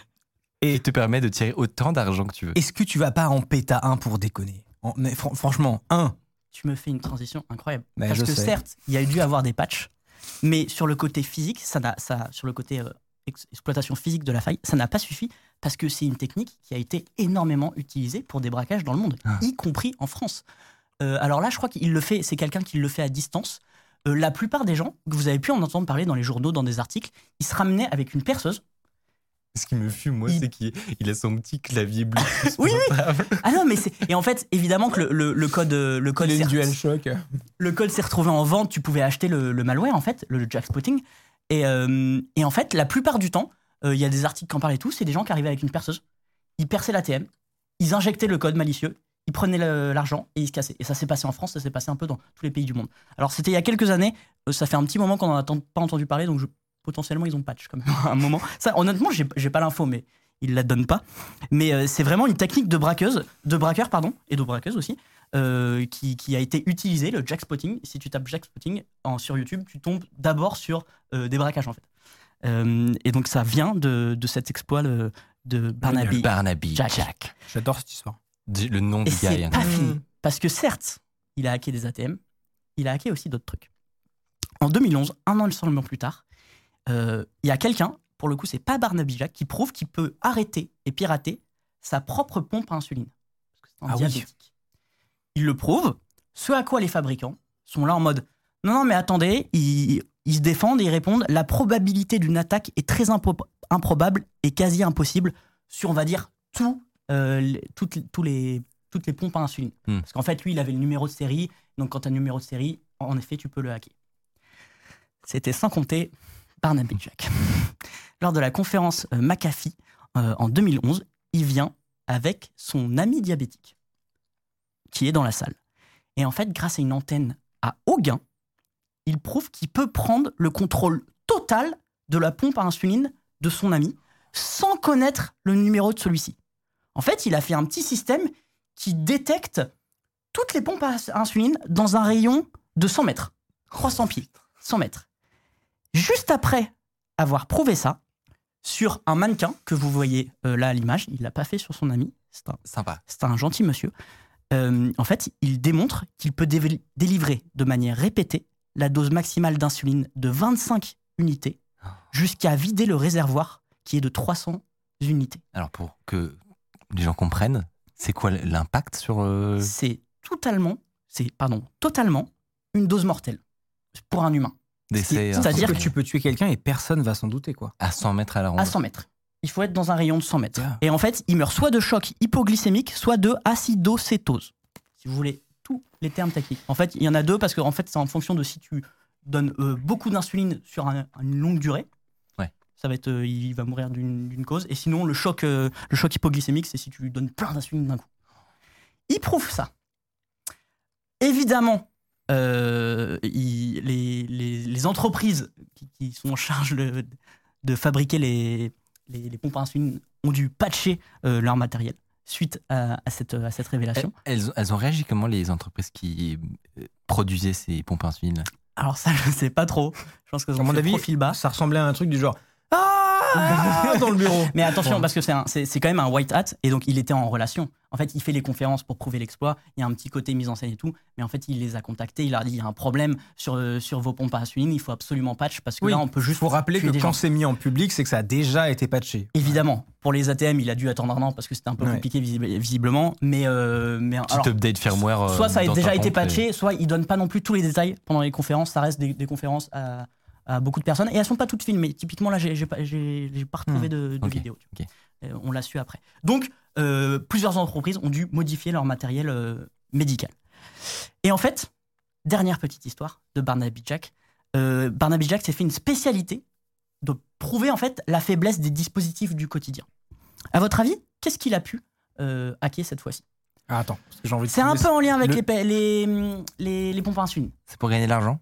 qui te permet de tirer autant d'argent que tu veux. Est-ce que tu vas pas en péta un pour déconner? En- mais fran- Franchement, un. Tu me fais une transition incroyable. Parce je que sais. certes, il y a dû avoir des patchs, mais sur le côté physique, ça n'a, ça, sur le côté euh, ex- exploitation physique de la faille, ça n'a pas suffi parce que c'est une technique qui a été énormément utilisée pour des braquages dans le monde, Ah. y compris en France. Euh, alors là, je crois qu'il le fait, c'est quelqu'un qui le fait à distance. Euh, la plupart des gens, que vous avez pu en entendre parler dans les journaux, dans des articles, ils se ramenaient avec une perceuse Ce qui me fume, moi, Il- c'est qu'il il a son petit clavier bleu. Oui, Ah non, mais c'est. Et en fait, évidemment que le, le- le code, le code, DualShock. le code s'est retrouvé en vente. Tu pouvais acheter le, le malware, en fait, le jackspotting. Et, euh, et en fait, la plupart du temps, euh, il y a des articles qui en parlent et tout. C'est des gens qui arrivaient avec une perceuse. Ils perçaient l'ATM. Ils injectaient le code malicieux. Ils prenaient l'argent et ils se cassaient. Et ça s'est passé en France, ça s'est passé un peu dans tous les pays du monde. Alors, c'était il y a quelques années. Euh, ça fait un petit moment qu'on n'en a pas entendu parler. Donc, je- potentiellement, ils ont patch quand même à un moment. Ça, honnêtement, j'ai pas l'info, mais ils la donnent pas. Mais euh, c'est vraiment une technique de braqueuse, de braqueur, pardon, et de braqueuse aussi, euh, qui, qui a été utilisée, le jackspotting. Si tu tapes jackspotting en, sur YouTube, tu tombes d'abord sur euh, des braquages en fait. Euh, et donc ça vient de, de cet exploit de, de Barnaby. Barnaby Jack. Jack. J'adore cette histoire. Du- Le nom Et du gars. c'est pas Mm. fini. Parce que certes, il a hacké des ATM, il a hacké aussi d'autres trucs. En 2011, un an seulement plus tard, euh, il y a quelqu'un, pour le coup, c'est pas Barnaby Jack, qui prouve qu'il peut arrêter et pirater sa propre pompe à insuline. Parce que c'est un Ah oui. diabétique. Il le prouve, ce à quoi les fabricants sont là en mode non, non, mais attendez, ils, ils se défendent et ils répondent la probabilité d'une attaque est très improbable et quasi impossible sur, on va dire, tout, euh, toutes, les- tous les, toutes les pompes à insuline. Hmm. Parce qu'en fait, lui, il avait le numéro de série. Donc, quand tu as le numéro de série, en effet, tu peux le hacker. C'était sans compter Barnaby Jack. Lors de la conférence euh, McAfee euh, en 2011, il vient avec son ami diabétique qui est dans la salle. Et en fait, grâce à une antenne à haut gain, il prouve qu'il peut prendre le contrôle total de la pompe à insuline de son ami sans connaître le numéro de celui-ci. En fait, il a fait un petit système qui détecte toutes les pompes à insuline dans un rayon de 100 mètres. 300 pieds, 100 mètres. Juste après avoir prouvé ça, sur un mannequin que vous voyez euh, là à l'image, il l'a pas fait sur son ami, c'est un, Sympa. c'est un gentil monsieur. Euh, en fait, il démontre qu'il peut délivrer de manière répétée la dose maximale d'insuline de 25 unités jusqu'à vider le réservoir qui est de 300 unités. Alors, pour que les gens comprennent, c'est quoi l'impact sur. euh, C'est totalement, c'est pardon, totalement une dose mortelle pour un humain d'essai c'est-à-dire que tu peux tuer quelqu'un et personne va s'en douter, quoi. à 100 mètres à la ronde à 100 mètres. Il faut être dans un rayon de 100 mètres. Yeah. Et en fait, il meurt soit de choc hypoglycémique, soit de acidocétose. Si vous voulez tous les termes techniques. En fait, il y en a deux parce que en fait, c'est en fonction de si tu donnes euh, beaucoup d'insuline sur un- une longue durée. Ça va être, euh, il va mourir d'une cause. Et sinon, le choc, euh, le choc hypoglycémique, c'est si tu lui donnes plein d'insuline d'un coup. Il prouve ça. Évidemment, euh, il- les, les- les entreprises qui, qui sont en charge de, de fabriquer les, les, les pompes à insuline ont dû patcher euh, leur matériel suite à, à cette, à cette révélation. elles, ont réagi comment les entreprises qui produisaient ces pompes à insuline? Alors ça, je sais pas trop. Je pense À ont mon avis, profil bas. ça ressemblait à un truc du genre Ah dans le bureau. Mais attention, Ouais. parce que c'est un- c'est c'est quand même un white hat, et donc il était en relation. En fait, il fait les conférences pour prouver l'exploit, il y a un petit côté mise en scène et tout, mais en fait, il les a contactés, il leur a dit, il y a un problème sur, euh, sur vos pompes à insuline, il faut absolument patch, parce que Oui, là, on peut Il juste faut rappeler que quand gens. c'est mis en public, c'est que ça a déjà été patché. Évidemment, pour les ATM, il a dû attendre un an, parce que c'était un peu Ouais. compliqué visib- visiblement, mais... euh, mais Petit alors, update firmware. euh, soit ça a dans déjà été et- patché, soit ils donnent pas non plus tous les détails pendant les conférences. Ça reste des, des conférences à, à beaucoup de personnes et elles sont pas toutes filmées. Typiquement là, j'ai pas, pas retrouvé Hmm. de, vidéo. Euh, on l'a su après. Donc euh, plusieurs entreprises ont dû modifier leur matériel euh, médical. Et en fait, dernière petite histoire de Barnaby Jack. Euh, Barnaby Jack s'est fait une spécialité de prouver en fait la faiblesse des dispositifs du quotidien. À votre avis, qu'est-ce qu'il a pu euh, hacker cette fois-ci? Ah, attends, j'ai envie de c'est un peu en lien avec le- les, les, hum, les, les pompes à insuline. C'est pour gagner de l'argent?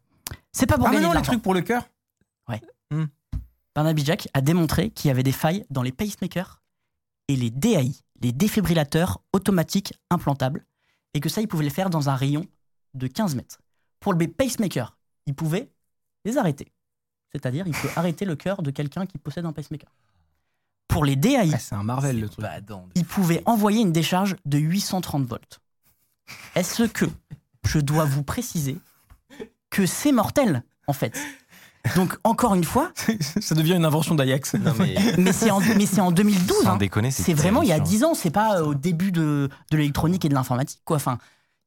C'est pas pour Ah, mais gagner non, de les l'argent. trucs pour le cœur Barnaby Jack a démontré qu'il y avait des failles dans les pacemakers et les DAI, les défibrillateurs automatiques implantables, et que ça, il pouvait les faire dans un rayon de 15 mètres. Pour le pacemaker, il pouvait les arrêter. C'est-à-dire, il peut arrêter le cœur de quelqu'un qui possède un pacemaker. Pour les DAI, Ah, C'est un Marvel, le truc. Badant de- il pouvait envoyer une décharge de 830 volts. Est-ce que je dois vous préciser que c'est mortel, en fait Donc, encore une fois, ça devient une invention d'Ajax. Mais mais c'est en, mais c'est en 2012. sans hein. déconner, C'est vraiment il y a terrifiant. 10 ans, c'est pas au début de, de l'électronique et de l'informatique. quoi. Enfin,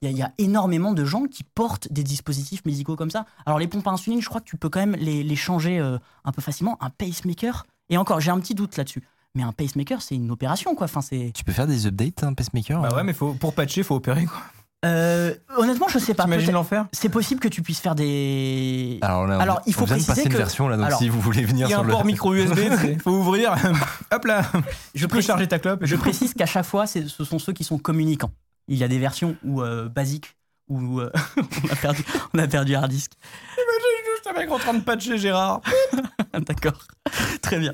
il y, a- il y a énormément de gens qui portent des dispositifs médicaux comme ça. Alors, les pompes à insuline, je crois que tu peux quand même les, les changer euh, un peu facilement. Un pacemaker, et encore, j'ai un petit doute là-dessus. Mais un pacemaker, c'est une opération, quoi. Enfin, c'est. Tu peux faire des updates, un pacemaker Bah ouais, mais faut, pour patcher, faut opérer quoi. Euh, honnêtement, je sais pas. T'imagines l'enfer C'est possible que tu puisses faire des. Alors, là, on- Alors, il faut on vient de préciser passer une que- version là, donc Alors, si vous voulez venir Il y a sur un le port micro USB, faut ouvrir. Hop là, Je tu peux précise, charger ta clope. je précise qu'à chaque fois, ce sont ceux qui sont communicants. Il y a des versions où euh, basiques où euh, on a perdu, on a perdu hard disk. Juste un mec en train de patcher Gérard. D'accord, très bien.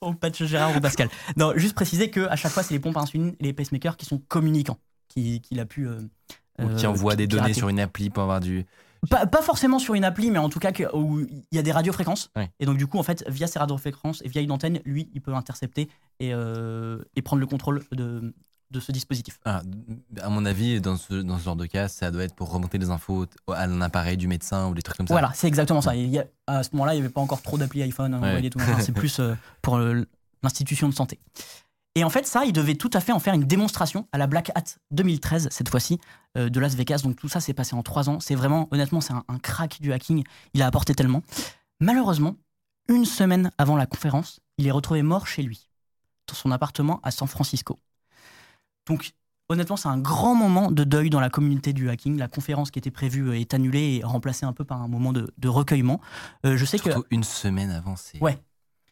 On patch Gérard ou Pascal. Non, juste préciser que à chaque fois, c'est les pompes à insuline et les pacemakers qui sont communicants, qui- qu'il a pu. Ou qui euh, envoie des données sur une appli pour avoir du. Pas, pas forcément sur une appli, mais en tout cas que- où il y a des radiofréquences. Ouais. Et donc du coup, en fait, via ces radiofréquences et via une antenne, lui, il peut intercepter et, euh, et prendre le contrôle de, de ce dispositif. Ah, à mon avis, dans ce, dans ce genre de cas, ça doit être pour remonter les infos à l'appareil du médecin ou des trucs comme ça. Voilà, c'est exactement ça. Il y a- à ce moment-là, il n'y avait pas encore trop d'applis iPhone Ouais. Enfin, C'est plus euh, pour euh, l'institution de santé. Et en fait, ça, il devait tout à fait en faire une démonstration à la Black Hat 2013, cette fois-ci, euh, de Las Vegas. Donc tout ça s'est passé en trois ans. C'est vraiment, honnêtement, c'est un, un crack du hacking. Il a apporté tellement. Malheureusement, une semaine avant la conférence, il est retrouvé mort chez lui, dans son appartement à San Francisco. Donc, honnêtement, c'est un grand moment de deuil dans la communauté du hacking. La conférence qui était prévue euh, est annulée et remplacée un peu par un moment de, de recueillement. Euh, je sais que Surtout une semaine avant, c'est. Ouais.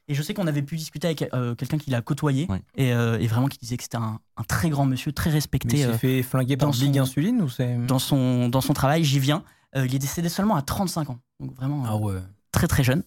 Et je sais qu'on avait pu discuter avec euh, quelqu'un qui l'a côtoyé Ouais. et, euh, et vraiment qui disait que c'était un, un très grand monsieur, très Mais il respecté s'est euh, fait flinguer par dans Big son- Insuline ou c'est. dans son dans son travail. J'y viens. Euh, il est décédé seulement à 35 ans, donc vraiment. euh, Ah ouais. très très jeune.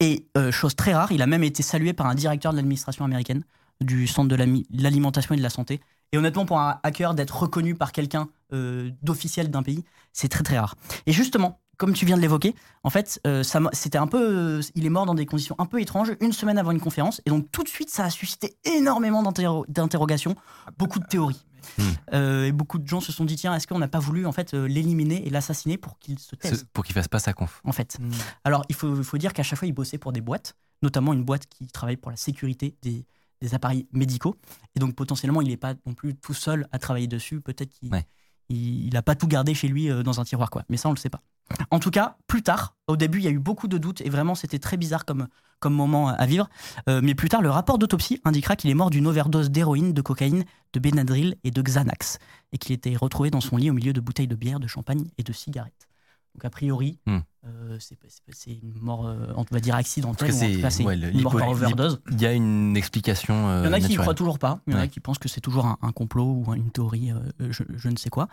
Et euh, chose très rare, il a même été salué par un directeur de l'administration américaine du centre de l'alimentation et de la santé. Et honnêtement, pour un hacker, d'être reconnu par quelqu'un euh, d'officiel d'un pays, c'est très très rare. Et justement, comme tu viens de l'évoquer, en fait, euh, ça c'était un peu, euh, il est mort dans des conditions un peu étranges, une semaine avant une conférence, et donc tout de suite, ça a suscité énormément d'interro- d'interrogations, beaucoup de théories. Hmm. Euh, et beaucoup de gens se sont dit tiens, est-ce qu'on n'a pas voulu en fait euh, l'éliminer et l'assassiner pour qu'il se taise Pour qu'il fasse pas sa conf. en fait. Alors, il faut, dire qu'à chaque fois, il bossait pour des boîtes, notamment une boîte qui travaille pour la sécurité des, des appareils médicaux. Et donc, potentiellement, il n'est pas non plus tout seul à travailler dessus. Peut-être qu'il Ouais. il n'a pas tout gardé chez lui euh, dans un tiroir, quoi. Mais ça, on le sait pas. En tout cas, plus tard, au début, il y a eu beaucoup de doutes et vraiment, c'était très bizarre comme, comme moment à vivre. Euh, mais plus tard, le rapport d'autopsie indiquera qu'il est mort d'une overdose d'héroïne, de cocaïne, de Benadryl et de Xanax. Et qu'il était retrouvé dans son lit au milieu de bouteilles de bière, de champagne et de cigarettes. Donc, a priori, Hmm. euh, c'est une mort, euh, on va dire accidentelle, c'est- ouais, une mort par overdose. Il y a une explication. euh, Il y en a qui y naturelle. croient toujours pas, il y en a Ouais. qui pensent que c'est toujours un, un complot ou une théorie, je, je ne sais quoi.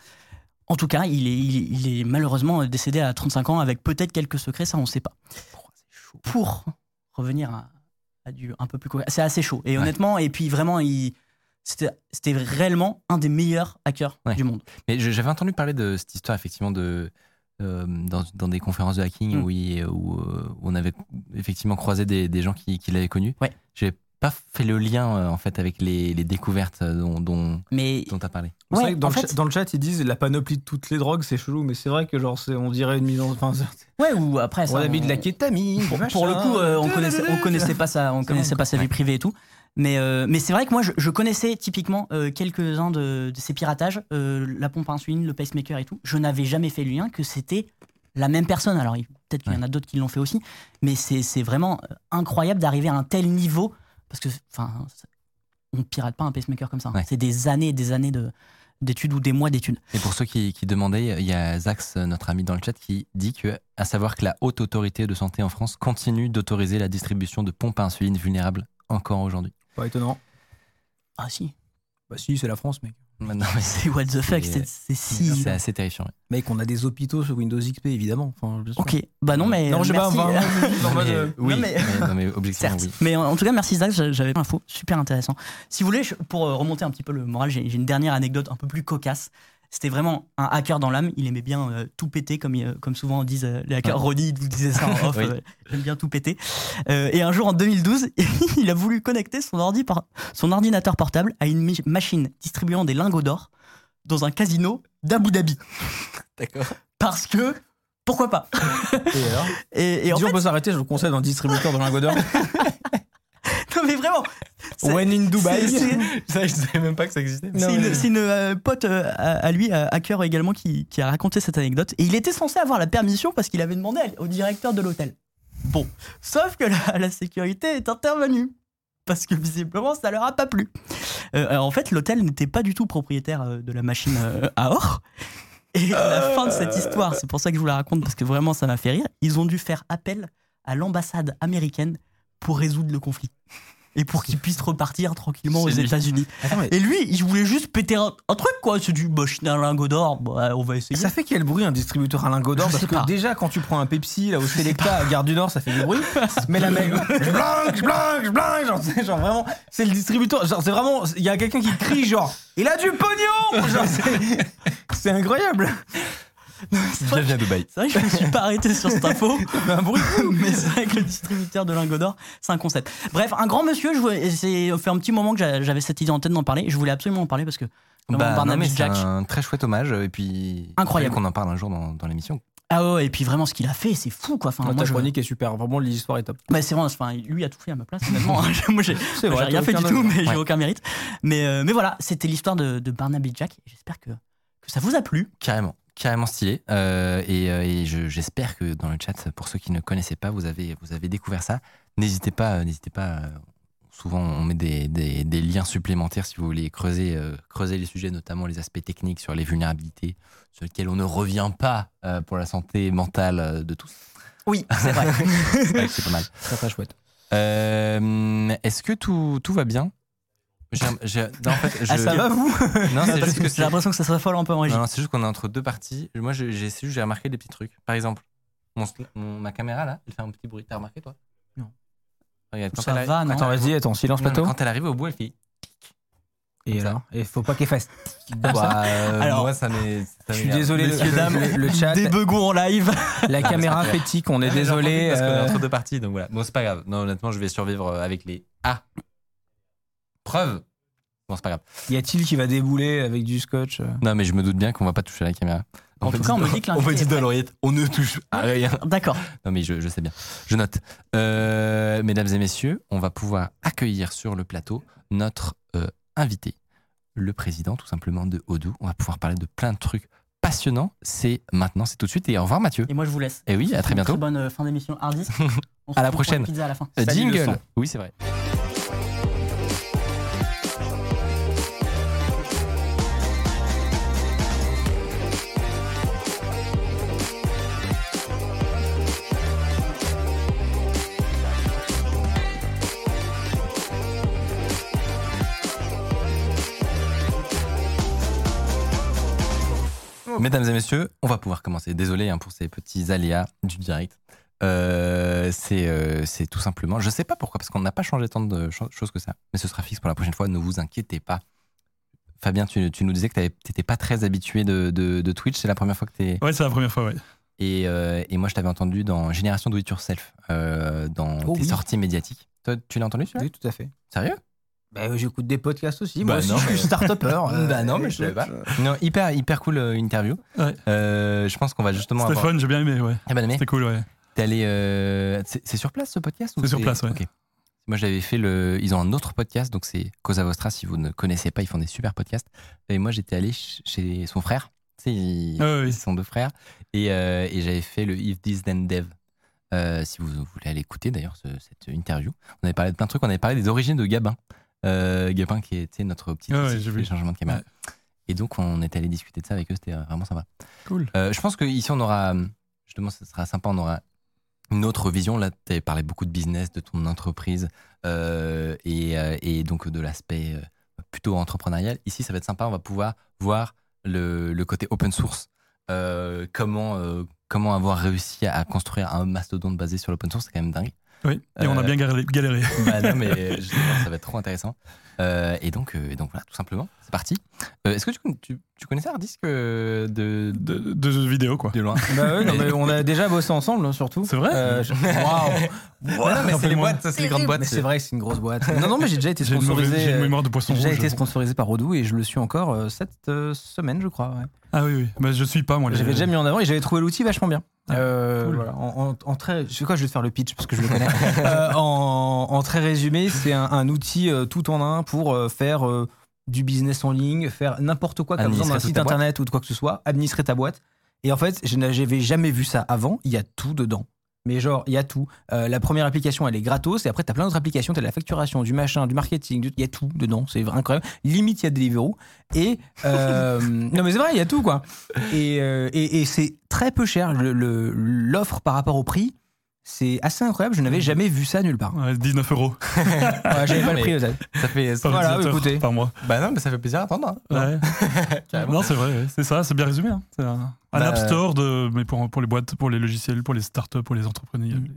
En tout cas, il est, il est- il est malheureusement décédé à 35 ans avec peut-être quelques secrets, ça on ne sait pas. Pour revenir à, à du un peu plus concret, c'est assez chaud. Et Ouais. honnêtement, et puis vraiment, il- c'était réellement un des meilleurs hackers Ouais. du monde. Mais j'avais entendu parler de cette histoire, effectivement, de, euh, dans, dans des conférences de hacking Mm. où, il- où, euh, on avait effectivement croisé des, des gens qui, qui l'avaient connu. Ouais. J'ai pas fait le lien, euh, en fait, avec les, les découvertes dont, dont, Mais dont tu as parlé. Ouais, vrai que dans, le fait- chat, dans le chat, ils disent la panoplie de toutes les drogues, c'est chelou, mais c'est vrai que genre, on dirait une mise en. Enfin, ouais, ou après ça. on a mis on- de la kétamine. pour, pour le coup, euh, on connaissait, on connaissait pas ça, on connaissait pas sa vie privée et tout. Mais, euh, mais c'est vrai que moi, je, je connaissais typiquement euh, quelques-uns de, de ces piratages, euh, la pompe à insuline, le pacemaker et tout. Je n'avais jamais fait le lien que c'était la même personne. Alors il- peut-être qu'il y en a d'autres qui l'ont fait aussi, mais c'est c'est vraiment euh, incroyable d'arriver à un tel niveau parce que, enfin, on pirate pas un pacemaker comme ça. hein. Ouais. C'est des années et des années de d'études ou des mois d'études. Et pour ceux qui, qui demandaient, il y a Zax, notre ami dans le chat, qui dit que, à savoir que la haute autorité de santé en France continue d'autoriser la distribution de pompes à insuline vulnérables encore aujourd'hui. Pas étonnant. Ah si, Bah si, c'est la France, mec. Non, mais c'est what the fuck, C'est- si. c'est assez terrifiant. ouais. Mec, on a des hôpitaux sur Windows XP, évidemment. Enfin. Ok, bah non mais Non, je sais pas, euh, oui, mais- non, mais objectivement, Certes. oui. Mais en en tout cas, merci Zach, j'a- j'avais une info super intéressant. Si vous voulez, je- pour euh, remonter un petit peu le moral, j'ai une dernière anecdote un peu plus cocasse. C'était vraiment un hacker dans l'âme. Il aimait bien euh, tout péter, comme, comme souvent disent euh, les hackers. Ronnie vous disait ça en off. Oui. euh, J'aime bien tout péter. Euh, et un jour, en 2012, il a voulu connecter son, ordi par, son ordinateur portable à une machine distribuant des lingots d'or dans un casino d'Abu Dhabi. D'accord. Parce que, pourquoi pas? Et alors? Et, et en Si fait, on peut s'arrêter, je vous conseille d'un distributeur de lingots d'or. non mais vraiment, When in Dubai. Ça, je savais même pas que ça existait. C'est une, c'est une, euh, pote euh, à, à lui, euh, hacker également, qui, qui a raconté cette anecdote. Et il était censé avoir la permission parce qu'il avait demandé à- au directeur de l'hôtel. Bon, sauf que la, la sécurité est intervenue. parce que visiblement ça leur a pas plu. Euh, alors, en fait, l'hôtel n'était pas du tout propriétaire euh, de la machine euh, à or. Et à la fin de cette histoire, c'est pour ça que je vous la raconte parce que vraiment ça m'a fait rire. Ils ont dû faire appel à l'ambassade américaine pour résoudre le conflit et pour qu'ils puissent repartir tranquillement aux. États-Unis. Mais Et lui, il voulait juste péter un, un truc quoi. C'est du bosch un lingot d'or. Bah, on va essayer. ça fait quel bruit un distributeur à lingot d'or? Je Parce que pas. déjà, quand tu prends un Pepsi là, au Selecta à Gare du Nord, ça fait du bruit. Mais la mec, je blingue, je blingue, je blingue. Genre, c'est- genre vraiment, c'est le distributeur. Genre, c'est vraiment, il y a quelqu'un qui crie, genre, il a du pognon C'est incroyable. Bienvenue à Dubaï. C'est vrai que je me suis pas arrêté sur cette info. Un bruit. Mais c'est vrai que le distributeur de lingots d'or, c'est un concept. Bref, un grand monsieur, je voulais- c'est fait un petit moment que j'a- j'avais cette idée en tête d'en parler. Je voulais absolument en parler parce que vraiment, Bah, mais c'est Jack. un très chouette hommage et puis Incroyable. qu'on en parle un jour dans, dans l'émission. Ah ouais, et puis vraiment ce qu'il a fait, c'est fou quoi. Enfin, moi, Ta je- chronique est super. Vraiment, l'histoire est top. Bah, c'est vrai, enfin, lui a tout fait à ma place, honnêtement. hein. moi, j'ai j'ai rien fait du tout, mais j'ai Ouais. aucun mérite. Mais, euh, mais voilà, c'était l'histoire de, de Barnaby Jack. J'espère que, que ça vous a plu. Carrément, carrément stylé. Euh, et euh, je- j'espère que dans le chat, pour ceux qui ne connaissaient pas, vous avez, vous avez découvert ça. N'hésitez pas, euh, n'hésitez pas. Souvent, on met des, des- des liens supplémentaires si vous voulez creuser, euh, creuser les sujets, notamment les aspects techniques sur les vulnérabilités, sur lesquels on ne revient pas euh, pour la santé mentale de tous. Oui, c'est vrai. C'est c'est pas mal. Très très chouette. Est-ce que tout, tout va bien? J'ai- j'ai- non, en fait, je- Ah, ça va, vous Non, c'est juste que j'ai l'impression que ça s'affole un peu en régie. Non, non, c'est juste qu'on est entre deux parties. Moi, j'ai juste, j'ai remarqué des petits trucs. Par exemple, mon ma caméra là, elle fait un petit bruit. T'as remarqué toi? Non. Regarde, quand Ça elle va, non Attends, vas-y, attends, silence plateau. Quand elle arrive au bout, elle fait. Et alors? Il faut pas qu'elle fasse. Bah, euh, Alors, moi, ça m'est. Je suis désolé, Messieurs, dames, le, chat, Des begons en live. la caméra fait tic, on est Ah, désolé. Parce qu'on est euh, entre deux parties, donc voilà. Bon, c'est pas grave. Non, honnêtement, je vais survivre avec les. Ah Preuve Bon, c'est pas grave. Y a-t-il qui va débouler avec du scotch euh Non, mais je me doute bien qu'on va pas toucher à la caméra. En tout cas, on me dit que On me dit dans l'oreillette, on ne touche à rien. D'accord. Non, mais je, je sais bien. Je note. Euh, mesdames et messieurs, on va pouvoir accueillir sur le plateau notre euh, invité, le président tout simplement de Odoo. On va pouvoir parler de plein de trucs passionnants. C'est maintenant, c'est tout de suite. Et au revoir Mathieu. Et moi, je vous laisse. Et oui, à très bientôt. Très bonne fin d'émission Hardis. On se À la retrouve pour prochaine. une Pizza à la fin. Euh, jingle. Oui, c'est vrai. Mesdames et messieurs, on va pouvoir commencer. Désolé hein, pour ces petits aléas du direct. Euh, c'est euh, c'est tout simplement, je sais pas pourquoi, parce qu'on n'a pas changé tant de cho- choses que ça, mais ce sera fixe pour la prochaine fois, ne vous inquiétez pas. Fabien, tu, tu nous disais que tu n'étais pas très habitué de, de- de Twitch, c'est la première fois que tu es. Ouais, c'est la première fois, ouais. Et, euh, et moi, je t'avais entendu dans Génération Do It Yourself, dans Oh tes oui. sorties médiatiques. Toi, tu l'as entendu celui-là? Oui, tout à fait. Sérieux? Bah, j'écoute des podcasts aussi. Bah Moi aussi, non, je suis mais- start-upper. euh, Bah non, mais je savais pas. écoute, Non, hyper, hyper cool euh, interview. Ouais. Euh, je pense qu'on va justement C'était avoir. fun, j'ai bien aimé, ouais. Ah, bah, aimé. C'était cool, ouais. T'es allé. euh, C'est sur place ce podcast ou C'est sur place, ouais. Ok. Moi, j'avais fait le. Ils ont un autre podcast, donc c'est Cosa Vostra. Si vous ne connaissez pas, ils font des super podcasts. Et moi, j'étais allé ch- chez son frère. Tu sais, ils, Ah oui. ils sont deux frères. Et, euh, et j'avais fait le If This Then Dev. Euh, si vous voulez aller écouter d'ailleurs ce- cette interview, on avait parlé de plein de trucs. On avait parlé des origines de Gabin. Euh, Gabin qui était notre petit Ah ouais, les changements de caméra. Ouais. Et donc, on était allé discuter de ça avec eux. C'était vraiment sympa. Cool. Euh, je pense qu'ici, on aura, justement, ce sera sympa, on aura une autre vision. Là, tu avais parlé beaucoup de business, de ton entreprise euh, et, euh, et donc de l'aspect plutôt entrepreneurial. Ici, ça va être sympa, on va pouvoir voir le, le côté open source. Euh, comment, euh, comment avoir réussi à construire un mastodonte basé sur l'open source, c'est quand même dingue. Oui, et on a Euh, bien galéré. Bah non, mais ça va être trop intéressant. Euh, et, donc, euh, et donc voilà, tout simplement, c'est parti. Est-ce que tu, tu, tu connaissais Hardisk euh, de, de, De, de jeux vidéo, quoi. de loin Bah ouais, non, mais on a déjà bossé ensemble, hein, surtout. C'est vrai Euh, je- Waouh Mais c'est les boîtes, ça, c'est les grandes boîtes. Mais c'est vrai que c'est une grosse boîte. Non, non, mais j'ai déjà été J'ai une, mauvaise- sponsorisé. j'ai une euh, mémoire de poisson J'ai déjà rouge. été sponsorisé par Odoo et je le suis encore euh, cette euh, semaine, je crois. ouais. Ah oui, oui. Bah, je suis pas, moi. les- J'avais déjà mis en avant et j'avais trouvé l'outil vachement bien. Ah, Euh, cool. voilà, en, en- en très, je sais quoi, je vais te faire le pitch parce que je le connais. Euh, en, en très résumé, c'est un, un outil euh, tout en un pour euh, faire euh, du business en ligne, faire n'importe quoi, comme d'un Administrer site boîte. internet ou de quoi que ce soit, administrer ta boîte. Et en fait, je n'avais jamais vu ça avant. Il y a tout dedans. Mais genre, il y a tout. Euh, la première application, elle est gratos, et après, tu as plein d'autres applications. Tu as la facturation, du machin, du marketing, du- il y a tout dedans. C'est incroyable. Limite, il y a Deliveroo. Et. euh, non, mais c'est vrai, il y a tout, quoi. Et, euh, et, et c'est très peu cher. Le- le- L'offre par rapport au prix, c'est assez incroyable. Je n'avais jamais vu ça nulle part. Ouais, 19 euros Ouais, J'avais pas le prix. Ça fait. par Voilà, écoutez. par mois. Bah non, mais ça fait plaisir à entendre. hein. Ouais. non, c'est vrai, c'est ça, c'est bien résumé. hein. C'est un, un Bah, App Store de, mais pour, pour les boîtes, pour les logiciels, pour les startups, pour les entrepreneurs, Mm.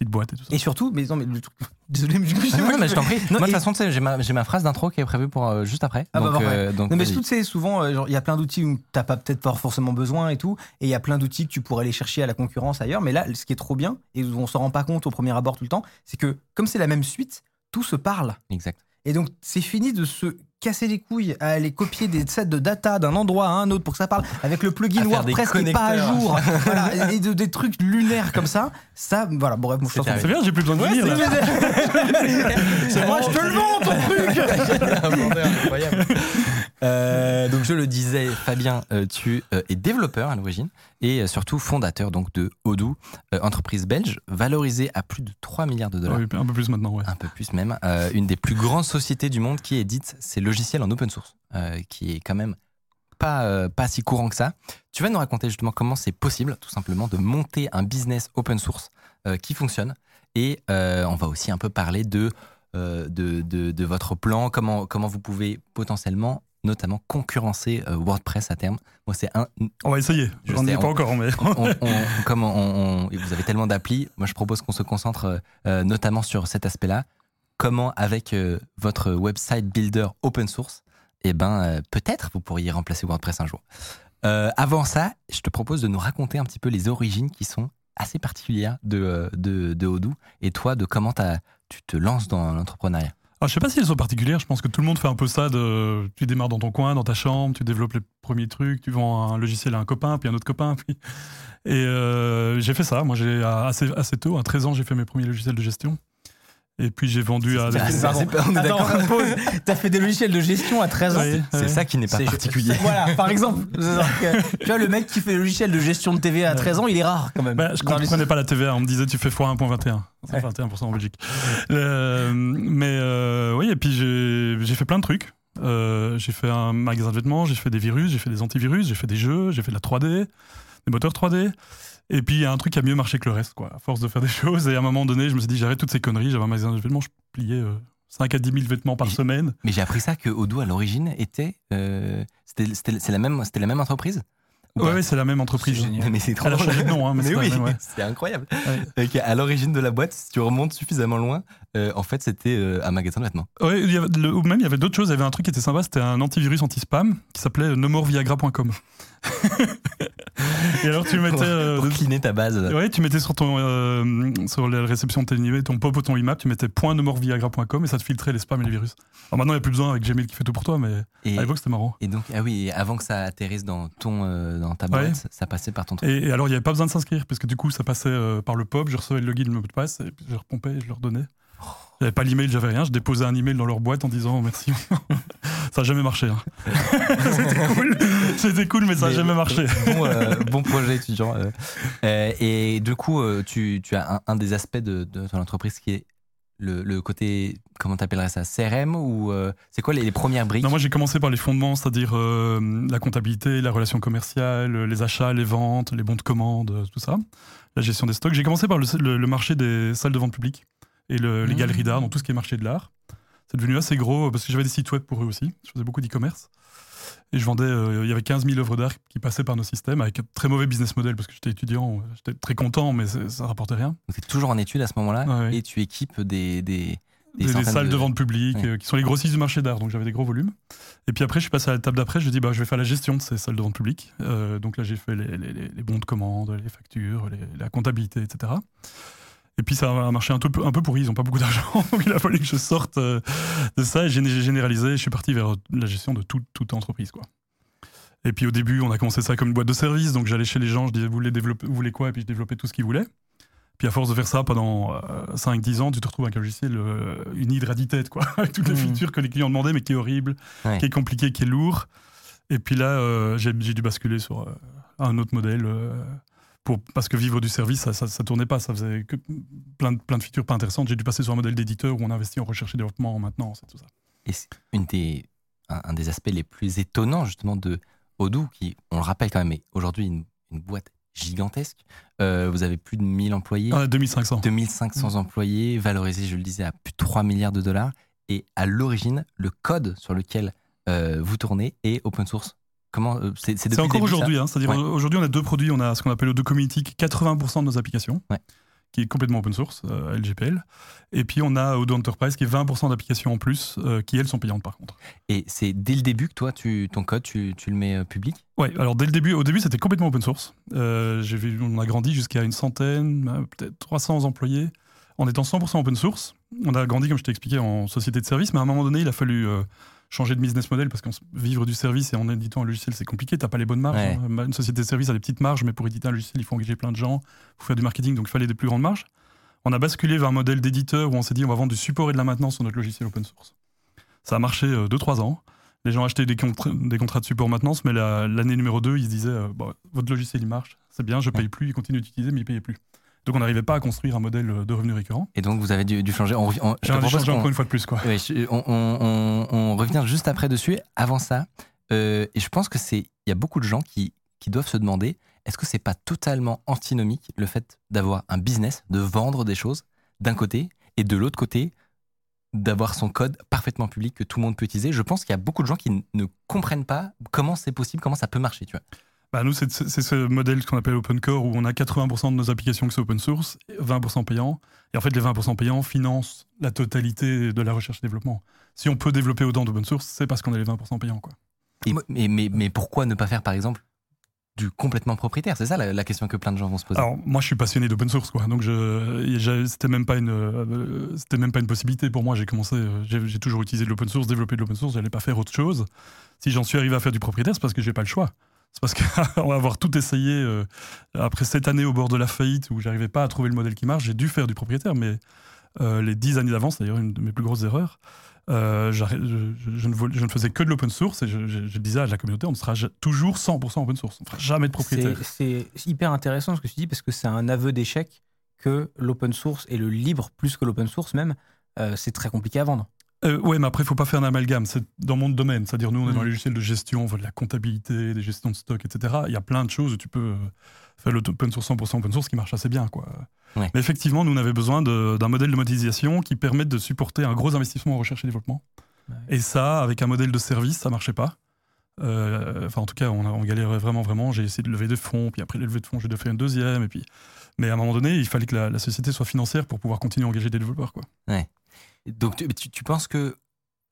Les petites boîtes et tout ça. Et surtout, mais non, mais le truc. Désolé, mais je Ah non, non, mais je t'en prie. Non, Moi, de toute façon, j'ai ma, phrase d'intro qui est prévue pour euh, juste après. Ah bah, parfait. euh, donc, Non mais surtout, tu sais, souvent, euh, il y a plein d'outils où t'as pas peut-être pas forcément besoin et tout, et il y a plein d'outils que tu pourrais aller chercher à la concurrence ailleurs. Mais là, ce qui est trop bien et où on s'en rend pas compte au premier abord tout le temps, c'est que comme c'est la même suite, tout se parle. Exact. Et donc, c'est fini de se casser les couilles à aller copier des sets de data d'un endroit à un autre pour que ça parle avec le plugin WordPress qui est pas à jour. voilà, et de, des trucs lunaires comme ça. Ça, voilà, bref, je pense C'est que- C'est bien, j'ai plus besoin de venir. là. C'est moi, je te le vends, ton truc incroyable. Euh, donc je le disais, Fabien, euh, tu euh, es développeur à l'origine et surtout fondateur donc de Odoo, entreprise belge valorisée à plus de 3 milliards de dollars. Un peu plus maintenant, ouais. Un peu plus même, euh, une des plus grandes sociétés du monde qui édite ses logiciels en open source, euh, qui est quand même pas, pas si courant que ça. Tu vas nous raconter justement comment c'est possible, tout simplement, de monter un business open source qui fonctionne. Et on va aussi un peu parler de, de, de, de votre plan, comment, comment vous pouvez potentiellement, notamment, concurrencer euh, WordPress à terme. Moi, c'est un. On va essayer. Je n'y est pas on- encore, mais. on- on- comme vous avez tellement d'applis, moi je propose qu'on se concentre euh, euh, notamment sur cet aspect-là. Comment, avec euh, votre website builder open source, eh ben, peut-être vous pourriez remplacer WordPress un jour. Avant ça, je te propose de nous raconter un petit peu les origines qui sont assez particulières de, de, de Odoo et toi, de comment tu te lances dans l'entrepreneuriat? Alors, je sais pas si elles sont particulières. Je pense que tout le monde fait un peu ça. De, tu démarres dans ton coin, dans ta chambre, tu développes les premiers trucs, tu vends un logiciel à un copain, puis un autre copain. Et euh, j'ai fait ça. Moi, j'ai assez, assez tôt, à 13 ans, j'ai fait mes premiers logiciels de gestion. Et puis j'ai vendu à pas- on est Attends, d'accord. pause. T'as fait des logiciels de gestion à 13 ans. Ouais, C'est ouais. ça qui n'est pas particulier. Voilà, par exemple. Que, tu vois, le mec qui fait le logiciel de gestion de TVA à 13 ans, il est rare quand même. Bah, je comprenais pas la TVA. On me disait tu fais x1.21. C'est Ouais. 21% en Belgique. Euh, mais euh, oui, et puis j'ai j'ai fait plein de trucs. Euh, j'ai fait un magasin de vêtements, j'ai fait des virus, j'ai fait des antivirus, j'ai fait des jeux, j'ai fait de la 3D, des moteurs 3D. Et puis il y a un truc qui a mieux marché que le reste, quoi, à force de faire des choses. Et à un moment donné, je me suis dit j'arrête toutes ces conneries. J'avais un magasin de vêtements, je pliais euh, 5 à 10 000 vêtements par Mais- semaine. Mais j'ai appris ça que Odoo à l'origine était. euh, c'était la même, la même entreprise Ou Ouais, ouais, c'est la même entreprise. Mais c'est trop Elle a drôle. changé de nom, hein, mais, oui, ouais. c'est incroyable. Ok, à l'origine de la boîte, si tu remontes suffisamment loin, euh, en fait, c'était euh, un magasin de vêtements. Ouais, il y avait- le- ou même il y avait d'autres choses. Il y avait un truc qui était sympa, c'était un antivirus anti-spam qui s'appelait nomorviagra.com. Et alors tu mettais, euh, Pour ta base. ouais, tu mettais sur ton euh, sur la réception de tes ton pop ou ton IMAP, tu mettais .nomorviagra.com et ça te filtrait les spams et les virus. Alors maintenant il n'y a plus besoin avec Gmail qui fait tout pour toi, mais Et, à l'époque c'était marrant. et donc, ah oui, avant que ça atterrisse dans, ton, euh, dans ta boîte, Ouais. ça passait par ton truc. Et, et alors il n'y avait pas besoin de s'inscrire parce que du coup ça passait euh, par le pop, je recevais le login, le mot de passe et puis je repompais et je leur donnais. J'avais pas l'email, j'avais rien. Je déposais un email dans leur boîte en disant merci. ça a jamais marché. hein. C'était cool. C'était cool, mais ça a Mais- jamais marché. Bon, euh, bon projet étudiant. euh. Euh, et du coup, tu, tu as un, un des aspects de, de ton entreprise qui est le, le côté, comment t'appellerais ça, CRM ou euh, c'est quoi les, les premières briques? Non, moi j'ai commencé par les fondements, c'est-à-dire euh, la comptabilité, la relation commerciale, les achats, les ventes, les bons de commande, tout ça, la gestion des stocks. J'ai commencé par le, le- le marché des salles de vente publiques et le- les Mmh. galeries d'art, donc tout ce qui est marché de l'art. C'est devenu assez gros euh, parce que j'avais des sites web pour eux aussi. Je faisais beaucoup d'e-commerce. Et je vendais, euh, il y avait 15 000 œuvres d'art qui passaient par nos systèmes avec un très mauvais business model parce que j'étais étudiant, euh, j'étais très content, mais ça rapportait rien. Tu es toujours en études à ce moment-là ouais. et tu équipes des, des, des, des centaines salles de, vente publique Ouais. euh, qui sont les grossistes du marché d'art, donc j'avais des gros volumes. Et puis après, je suis passé à l'étape d'après, je dis bah, je vais faire la gestion de ces salles de vente publique. Euh, donc là, j'ai fait les, les- les- les bons de commande, les factures, les- la comptabilité, etc. Et puis ça a marché un peu, un peu pourri, ils n'ont pas beaucoup d'argent, donc il a fallu que je sorte euh, de ça et j'ai généralisé, je suis parti vers la gestion de toute, toute entreprise. Quoi. Et puis au début, on a commencé ça comme une boîte de service, donc j'allais chez les gens, je disais vous voulez, développer, vous voulez quoi, et puis je développais tout ce qu'ils voulaient. Puis à force de faire ça pendant 5-10 ans, tu te retrouves avec un logiciel, euh, une hydre à 10 têtes, quoi, avec toutes les Mhm. features que les clients demandaient, mais qui est horrible, Ouais. qui est compliqué, qui est lourd. Et puis là, euh, j'ai j'ai dû basculer sur euh, un autre modèle, euh, pour, parce que vivre du service, ça, ça, ça tournait pas, ça faisait que plein de, plein de features pas intéressantes. J'ai dû passer sur un modèle d'éditeur où on investit en recherche et développement, en maintenance et tout ça. Et c'est une des, un, un des aspects les plus étonnants justement de Odoo, qui, on le rappelle quand même, est aujourd'hui une, une boîte gigantesque. Euh, vous avez plus de 1000 employés, Ah, 2500. 2500 employés, valorisés, je le disais, à plus de 3 milliards de dollars. Et à l'origine, le code sur lequel euh, vous tournez est open source. Comment euh, C'est le encore aujourd'hui. hein. C'est-à-dire Ouais. aujourd'hui, on a deux produits. On a ce qu'on appelle qui est 80% de nos applications, Ouais. qui est complètement open source, euh, LGPL. Et puis on a Odoo Enterprise, qui est 20% d'applications en plus, euh, qui elles sont payantes par contre. Et c'est dès le début que toi, tu, ton code, tu, tu le mets euh, public? Ouais, alors dès le début, au début c'était complètement open source. Euh, vu, on a grandi jusqu'à une centaine, euh, peut-être 300 employés, en étant 100% open source. On a grandi, comme je t'ai expliqué, en société de service, mais à un moment donné, il a fallu euh, changer de business model parce que vivre du service et en éditant un logiciel, c'est compliqué. T'as pas les bonnes marges. Ouais. hein. Une société de service a des petites marges, mais pour éditer un logiciel, il faut engager plein de gens, il faut faire du marketing, donc il fallait des plus grandes marges. On a basculé vers un modèle d'éditeur où on s'est dit on va vendre du support et de la maintenance sur notre logiciel open source. Ça a marché 2-3 ans. Les gens achetaient des, contra- des contrats de support maintenance, mais la- l'année numéro 2, ils se disaient euh, votre logiciel il marche, c'est bien, je paye plus, ils continuent d'utiliser, mais ils payaient plus. Donc on n'arrivait pas à construire un modèle euh, de revenu récurrent. Et donc, vous avez dû, dû changer. On, on- J'ai changé encore une fois de plus. Quoi. Ouais, on, revient juste après dessus. Avant ça, euh, et je pense que c'est, il y a beaucoup de gens qui, qui doivent se demander, est-ce que c'est pas totalement antinomique le fait d'avoir un business, de vendre des choses d'un côté, et de l'autre côté, d'avoir son code parfaitement public que tout le monde peut utiliser? Je pense qu'il y a beaucoup de gens qui ne comprennent pas comment c'est possible, comment ça peut marcher, tu vois. Bah, nous, c'est ce modèle qu'on appelle Open Core où on a 80% de nos applications qui sont open source, 20% payants. Et en fait, les 20% payants financent la totalité de la recherche et développement. Si on peut développer autant d'open source, c'est parce qu'on a les 20% payants. Quoi. Et- mais, mais, mais pourquoi ne pas faire, par exemple, du complètement propriétaire? C'est ça la, la question que plein de gens vont se poser. Alors, moi, je suis passionné d'open source, quoi. Donc, je, c'était même pas une, euh, c'était même pas une possibilité pour moi. J'ai commencé, j'ai, toujours utilisé de l'open source, développé de l'open source. J'allais pas faire autre chose. Si j'en suis arrivé à faire du propriétaire, c'est parce que j'ai pas le choix. C'est parce qu'on va avoir tout essayé euh, après cette année au bord de la faillite où j'arrivais pas à trouver le modèle qui marche. J'ai dû faire du propriétaire, mais euh, les dix années d'avant, c'est d'ailleurs une de mes plus grosses erreurs. euh, je, ne faisais que de l'open source et je, je- disais à la communauté on sera toujours 100% open source. On ne fera jamais de propriétaire. C'est hyper intéressant ce que tu dis parce que c'est un aveu d'échec que l'open source et le libre, plus que l'open source même, c'est très compliqué à vendre. Euh, ouais, mais après, il faut pas faire un amalgame. C'est dans mon domaine. C'est-à-dire, nous, on est dans Mhm. les logiciels de gestion, on fait de la comptabilité, des gestions de stock, etc. Il y a plein de choses où tu peux euh, faire l'open source 100% open source qui marche assez bien. Quoi. Ouais. Mais effectivement, nous, on avait besoin d'un modèle de monétisation qui permette de supporter un gros investissement en recherche et développement. Ouais. Et ça, avec un modèle de service, ça marchait pas. Euh, Enfin, en tout cas, on, on galérait vraiment, vraiment. J'ai essayé de lever des fonds, puis après les levées de fonds, j'ai dû faire une deuxième. Et puis... Mais à un moment donné, il fallait que la, la société soit financière pour pouvoir continuer à engager des développeurs. Quoi. Donc, tu, tu- tu penses que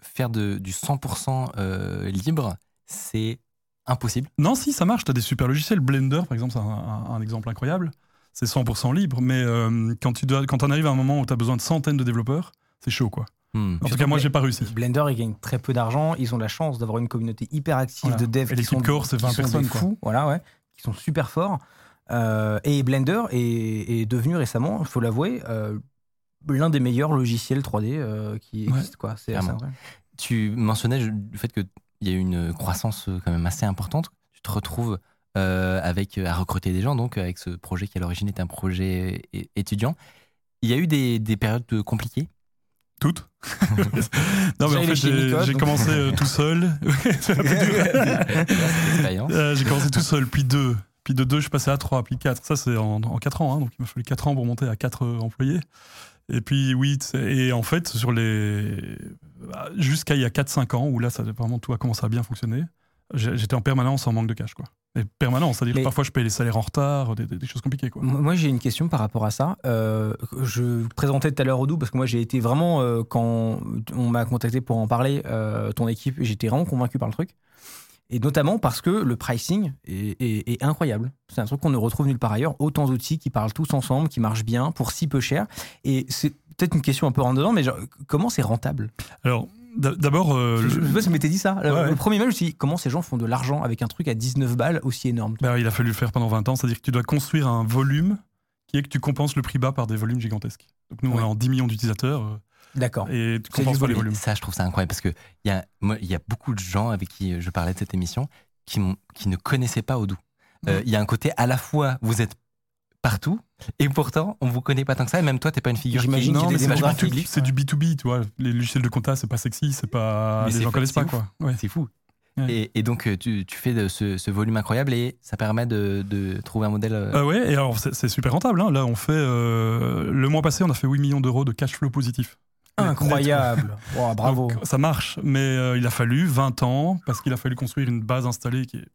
faire de, du 100% euh, libre, c'est impossible? Non, si, ça marche. Tu as des super logiciels. Blender, par exemple, c'est un, un- un exemple incroyable. C'est 100% libre, mais euh, quand tu dois, quand on arrive à un moment où tu as besoin de centaines de développeurs, c'est chaud, quoi. Hmm. En tout cas, moi, j'ai pas réussi. Blender, ils gagnent très peu d'argent. Ils ont la chance d'avoir une communauté hyper active Voilà. de devs Et qui sont, core, c'est qui 20 sont des personnes, quoi. fous, voilà, ouais, qui sont super forts. Euh, et Blender est, est devenu récemment, il faut l'avouer, euh, l'un des meilleurs logiciels 3D euh, qui Ouais. existent. Quoi. C'est. Tu mentionnais le fait qu'il y a eu une croissance euh, quand même assez importante. Tu te retrouves euh, avec, à recruter des gens, donc avec ce projet qui à l'origine était un projet étudiant. Il y a eu des, des périodes euh, compliquées? Toutes Non, mais en fait, est j'ai commencé euh, tout seul. Euh, j'ai commencé tout seul, puis deux. Puis de deux, je suis passé à trois, puis quatre. Ça, c'est en, en quatre ans. hein, donc, il m'a fallu quatre ans pour monter à quatre euh, employés. Et puis huit. Et en fait, sur les. Jusqu'à il y a 4-5 ans, où là, ça, vraiment tout a commencé à bien fonctionner, j'étais en permanence en manque de cash. Quoi. Et permanence, c'est-à-dire que parfois je paye les salaires en retard, des, des- des choses compliquées. Quoi. Moi, moi, j'ai une question par rapport à ça. Euh, je présentais tout à l'heure Odoo parce que moi, j'ai été vraiment, euh, quand on m'a contacté pour en parler, euh, ton équipe, j'étais vraiment convaincu par le truc. Et notamment parce que le pricing est, est- est incroyable. C'est un truc qu'on ne retrouve nulle part ailleurs. Autant d'outils qui parlent tous ensemble, qui marchent bien pour si peu cher. Et c'est peut-être une question un peu rentre dedans, mais genre, comment c'est rentable? Alors, d'a- d'abord. euh, Je sais pas si m'étais dit ça. Le, Ouais, ouais. le premier mail, je me suis dit, comment ces gens font de l'argent avec un truc à 19 balles aussi énorme? Bah, il a fallu le faire pendant 20 ans, c'est-à-dire que tu dois construire un volume qui est que tu compenses le prix bas par des volumes gigantesques. Donc nous, on est en 10 millions d'utilisateurs euh, D'accord. et pas les volume? volumes. Ça, je trouve ça incroyable parce que il y a, moi, y a beaucoup de gens avec qui je parlais de cette émission qui, qui ne connaissaient pas Odoo. Euh, Il y a un côté à la fois, vous êtes partout. Et pourtant, on vous connaît pas tant que ça. Et même toi, t'es pas une figure qui J'imagine qu'il des c'est. C'est du B2B, tu vois. Les logiciels de compta, c'est pas sexy, c'est pas. Mais les gens connaissent pas, ouf. quoi. Ouais. C'est fou. Ouais. Et, et donc, euh, tu, tu fais de ce, ce volume incroyable et ça permet de, de trouver un modèle. euh, Ah ouais, et alors c'est c'est super rentable. hein. Là, on fait. euh, le mois passé, on a fait 8 millions d'euros de cash flow positif. Incroyable. Wow, bravo. Donc, ça marche, mais euh, il a fallu 20 ans parce qu'il a fallu construire une base installée qui est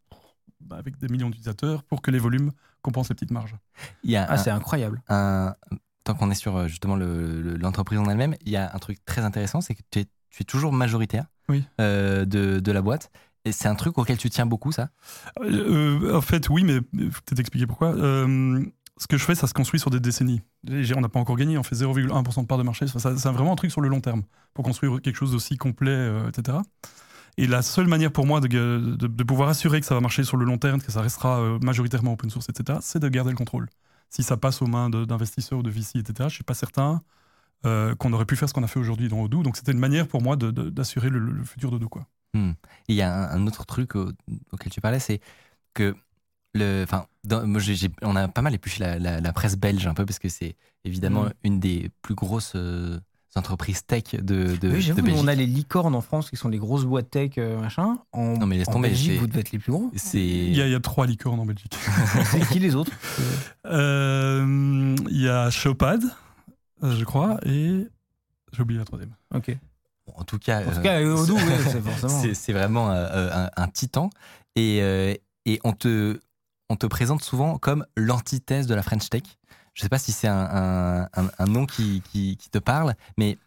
bah, avec des millions d'utilisateurs pour que les volumes compensent les petites marges. Il y a Ah, c'est incroyable. un- tant qu'on est sur euh, justement le- le- l'entreprise en elle-même, il y a un truc très intéressant, c'est que tu es, tu es toujours majoritaire Oui. euh, de, de la boîte. Et c'est un truc auquel tu tiens beaucoup, ça? Euh, en fait, oui, mais il faut peut-être expliquer pourquoi. Euh, ce que je fais, ça se construit sur des décennies. On n'a pas encore gagné, on fait 0,1% de part de marché. C'est vraiment un truc sur le long terme pour construire quelque chose d'aussi complet, euh, etc. Et la seule manière pour moi de, pouvoir assurer que ça va marcher sur le long terme, que ça restera euh, majoritairement open source, etc., c'est de garder le contrôle. Si ça passe aux mains d'investisseurs ou de VC, etc., je ne suis pas certain euh, qu'on aurait pu faire ce qu'on a fait aujourd'hui dans Odoo. Donc c'était une manière pour moi d'assurer le, futur d'Odoo. Hmm. Il y a un, autre truc au- auquel tu parlais, c'est que le, enfin, dans- moi, j'ai- j'ai- on a pas mal épluché la, la- la presse belge un peu parce que c'est évidemment Mm. une des plus grosses euh, entreprises tech de, de, Oui, de Belgique. on a les licornes en France qui sont les grosses boîtes tech, euh, machin. En, Non, mais laisse en tomber, Belgique, vous devez être les plus gros. C'est Il y, a, il y a trois licornes en Belgique. C'est qui les autres Euh, Il y a Chopad, je crois, et j'ai oublié la troisième. Ok. en tout cas, En tout euh, cas, Odoo, oui, c'est vraiment un, un titan. Et, euh, et on, te, on te présente souvent comme l'antithèse de la French Tech. Je sais pas si c'est un, un, nom qui, qui, qui te parle, mais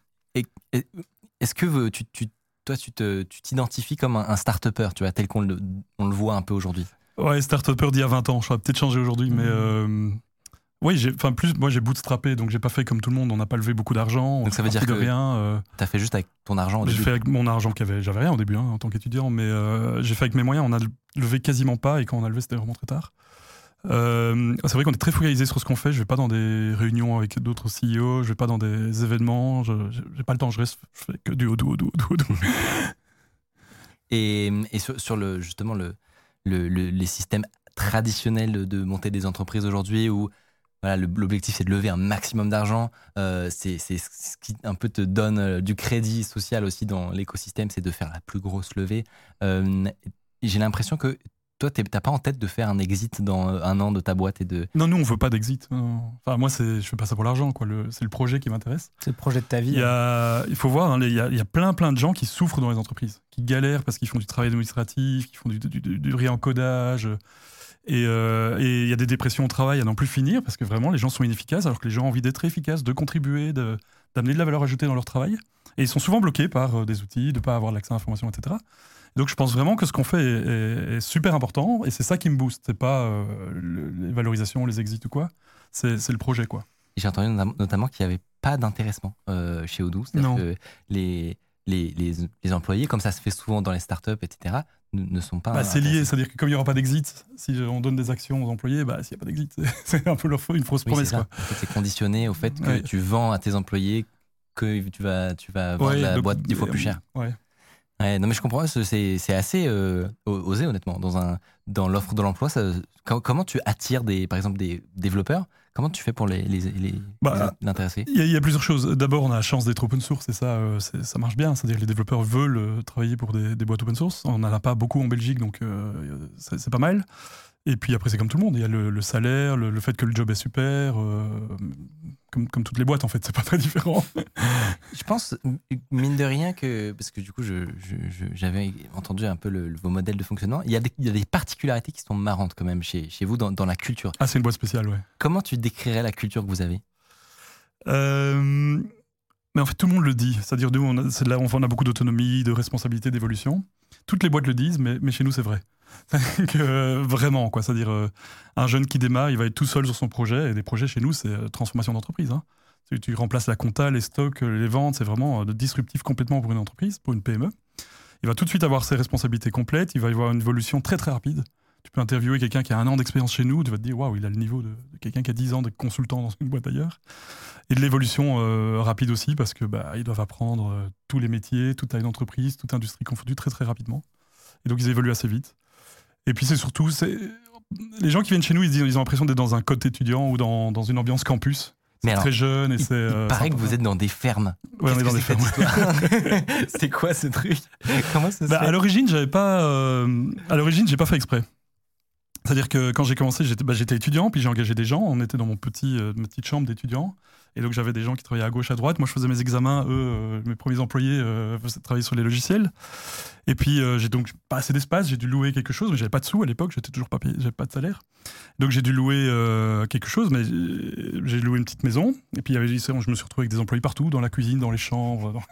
est-ce que tu, tu- toi, tu t'identifies comme un, un start-upper, tu vois, tel qu'on le, on le voit un peu aujourd'hui? Ouais, start-upper d'il y a 20 ans. Je peut-être changé aujourd'hui, mais. euh, oui, j'ai, enfin plus, moi j'ai bootstrappé, donc j'ai pas fait comme tout le monde. On n'a pas levé beaucoup d'argent. on Donc ça veut dire que rien. euh, Tu as fait juste avec ton argent au j'ai début. fait avec mon argent qu'avait, j'avais rien au début hein, en tant qu'étudiant, mais euh, j'ai fait avec mes moyens. On a levé quasiment pas, et quand on a levé, c'était vraiment très tard. Euh, c'est vrai qu'on est très focalisé sur ce qu'on fait. Je vais pas dans des réunions avec d'autres CEO, je vais pas dans des événements. Je, j'ai pas le temps. Je reste, je fais que du Odoo, Odoo, Odoo, Odoo. Et, et sur, sur le, justement le, le- le- les systèmes traditionnels de monter des entreprises aujourd'hui où voilà, l'objectif c'est de lever un maximum d'argent, euh, c'est c'est ce qui un peu te donne euh, du crédit social aussi dans l'écosystème, c'est de faire la plus grosse levée. Euh, J'ai l'impression que toi, t'as pas en tête de faire un exit dans un an de ta boîte et de. Non, nous, on veut pas d'exit. non. Enfin, moi, c'est, je fais pas ça pour l'argent. Quoi. C'est le projet qui m'intéresse. C'est le projet de ta vie. Il, y a, il faut voir, hein, il, y a, il y a plein, plein de gens qui souffrent dans les entreprises, qui galèrent parce qu'ils font du travail administratif, qui font du, du, du, du réencodage. Et, euh, et il y a des dépressions au travail à n'en plus finir parce que vraiment, les gens sont inefficaces alors que les gens ont envie d'être efficaces, de contribuer, d'amener de la valeur ajoutée dans leur travail. Et ils sont souvent bloqués par euh, des outils, de ne pas avoir l'accès à l'information, etc. Donc je pense vraiment que ce qu'on fait est, est- est super important et c'est ça qui me booste. C'est pas euh, le- les valorisations, les exits ou quoi. C'est le projet, quoi. J'ai entendu notam- notamment qu'il n'y avait pas d'intéressement euh, chez Odoo, c'est-à-dire Non. que les, les, les, les employés, comme ça se fait souvent dans les startups, etc., ne, ne sont pas. Bah, c'est lié, c'est-à-dire que comme il n'y aura pas d'exit, si on donne des actions aux employés, bah, s'il n'y a pas d'exit, c'est un peu leur- une fausse Oui, promesse. c'est. En fait, conditionné au fait que Ouais. tu vends à tes employés que tu vas, tu vas vendre Ouais, la donc, boîte dix fois euh, plus cher. Ouais. Ouais, non, mais je comprends, c'est c'est assez euh, osé, honnêtement. Dans, un, dans l'offre de l'emploi, comment tu attires, des, par exemple, des développeurs Comment tu fais pour les, les, les, Bah, les intéresser? Il y, a, il y a plusieurs choses. D'abord, on a la chance d'être open source et ça, euh, ça marche bien. C'est-à-dire que les développeurs veulent euh, travailler pour des, des boîtes open source. On n'en a pas beaucoup en Belgique, donc euh, c'est c'est pas mal. Et puis après, c'est comme tout le monde. Il y a le, le salaire, le, le fait que le job est super. Comme, comme toutes les boîtes, en fait, c'est pas très différent. Je pense, mine de rien, que. Parce que du coup, je- je- je- j'avais entendu un peu le- le- vos modèles de fonctionnement. Il y, a des, il y a des particularités qui sont marrantes quand même chez, chez vous dans, dans la culture. Ah, c'est une boîte spéciale, ouais. Comment tu décrirais la culture que vous avez? Euh, mais en fait, tout le monde le dit. C'est-à-dire, nous, on a, là, on a beaucoup d'autonomie, de responsabilité, d'évolution. Toutes les boîtes le disent, mais, mais chez nous, c'est vrai. Euh, vraiment, quoi. C'est-à-dire, euh, un jeune qui démarre, il va être tout seul sur son projet. Et des projets chez nous, c'est euh, transformation d'entreprise. hein. Tu, remplaces la compta, les stocks, les ventes. C'est vraiment disruptif complètement pour une entreprise, pour une PME. Il va tout de suite avoir ses responsabilités complètes. Il va y avoir une évolution très, très rapide. Tu peux interviewer quelqu'un qui a un an d'expérience chez nous. Tu vas te dire, waouh, il a le niveau de, quelqu'un qui a 10 ans de consultant dans une boîte ailleurs et de l'évolution rapide aussi parce que bah, doivent apprendre tous les métiers, toute taille d'entreprise, toute industrie confondue très très rapidement. Et donc ils évoluent assez vite. Et puis c'est surtout, c'est les gens qui viennent chez nous, ils, disent- ils ont l'impression d'être dans un code étudiant ou dans, dans une ambiance campus. Mais C'est alors, très jeune et Il, c'est. il euh, paraît que vous êtes dans des fermes. Ouais, on est dans que des fermes. C'est quoi ce truc Comment ça se Bah, fait à l'origine, j'avais pas. euh, à l'origine, j'ai pas fait exprès. C'est-à-dire que quand j'ai commencé, j'étais bah, j'étais étudiant, puis j'ai engagé des gens. On était dans mon petit, euh, ma petite chambre d'étudiant. Et donc j'avais des gens qui travaillaient à gauche, à droite. Moi, je faisais mes examens. Eux, euh, mes premiers employés travaillaient sur les logiciels. Et puis euh, j'ai donc pas assez d'espace. J'ai dû louer quelque chose, mais j'avais pas de sous à l'époque. J'étais toujours pas payé, j'avais pas de salaire. Donc j'ai dû louer euh, quelque chose, mais j'ai- j'ai loué une petite maison. Et puis il y avait, je me suis retrouvé avec des employés partout, dans la cuisine, dans les chambres, dans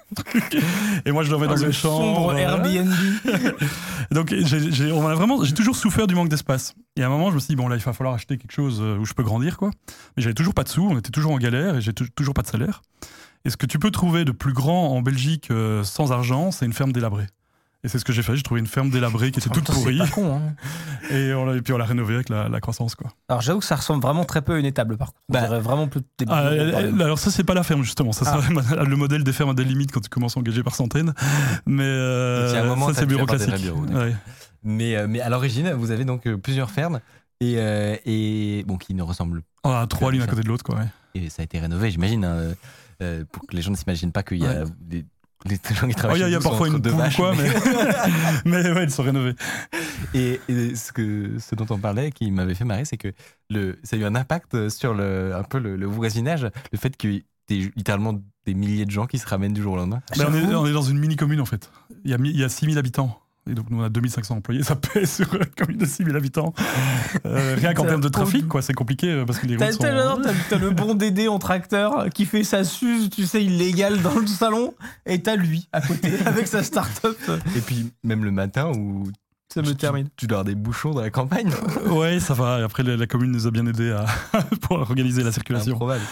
les. Et moi, je dormais dans le une chambre. sombre. Airbnb. Donc j'ai, j'ai- on a vraiment, j'ai toujours souffert du manque d'espace. Et à un moment, je me suis dit, bon là, il va falloir acheter quelque chose euh, où je peux grandir, quoi. Mais j'avais toujours pas de sous, on était toujours en galère et j'ai tou- toujours pas de salaire. Et ce que tu peux trouver de plus grand en Belgique euh, sans argent, c'est une ferme délabrée. Et c'est ce que j'ai fait, j'ai trouvé une ferme délabrée qui était toute pourrie. C'est pas con, hein. Et, on l'a- et puis on l'a rénovée avec la, la croissance, quoi. Alors j'avoue que ça ressemble vraiment très peu à une étable par contre. On Bah, vraiment plus des Ah, alors ça, c'est pas la ferme, justement. Ça Ah. serait le modèle des fermes à des limites quand tu commences à engager par centaines. Mais euh, un moment, ça, c'est bureau classique. bureaux, d'accord. Ouais. mais, euh, mais à l'origine, vous avez donc euh, plusieurs fermes et, euh, et bon, qui ne ressemblent On a trois l'une à côté de l'autre, quoi. ouais. Et ça a été rénové, j'imagine, hein, euh, pour que les gens ne s'imaginent pas qu'il y a des, les gens qui Oh, travaillent Il y a, chez il y a parfois une deux poule quoi, mais- mais, ouais, ils sont rénovés. Et, et ce, que, ce dont on parlait, qui m'avait fait marrer, c'est que le, ça a eu un impact sur le, un peu le, le voisinage, le fait qu'il y ait littéralement des milliers de gens qui se ramènent du jour au lendemain. Mais on, est, on est dans une mini-commune en fait. Il y a, il y a 6000 habitants. Et donc nous on a 2500 employés, ça pèse sur une commune de 6000 habitants. Euh, rien qu'en termes de trafic, quoi, c'est compliqué euh, parce que les T'as routes sont... t'as- j'adore, t'as- t'as le bon Dédé en tracteur qui fait sa suze, tu sais, illégal dans le salon, et t'as lui à côté avec sa start-up. Et puis, même le matin où Ça me tu- termine. tu dois avoir des bouchons dans la campagne. Ouais, ça va. Après, la, la commune nous a bien aidé à, pour organiser la circulation. Improbable.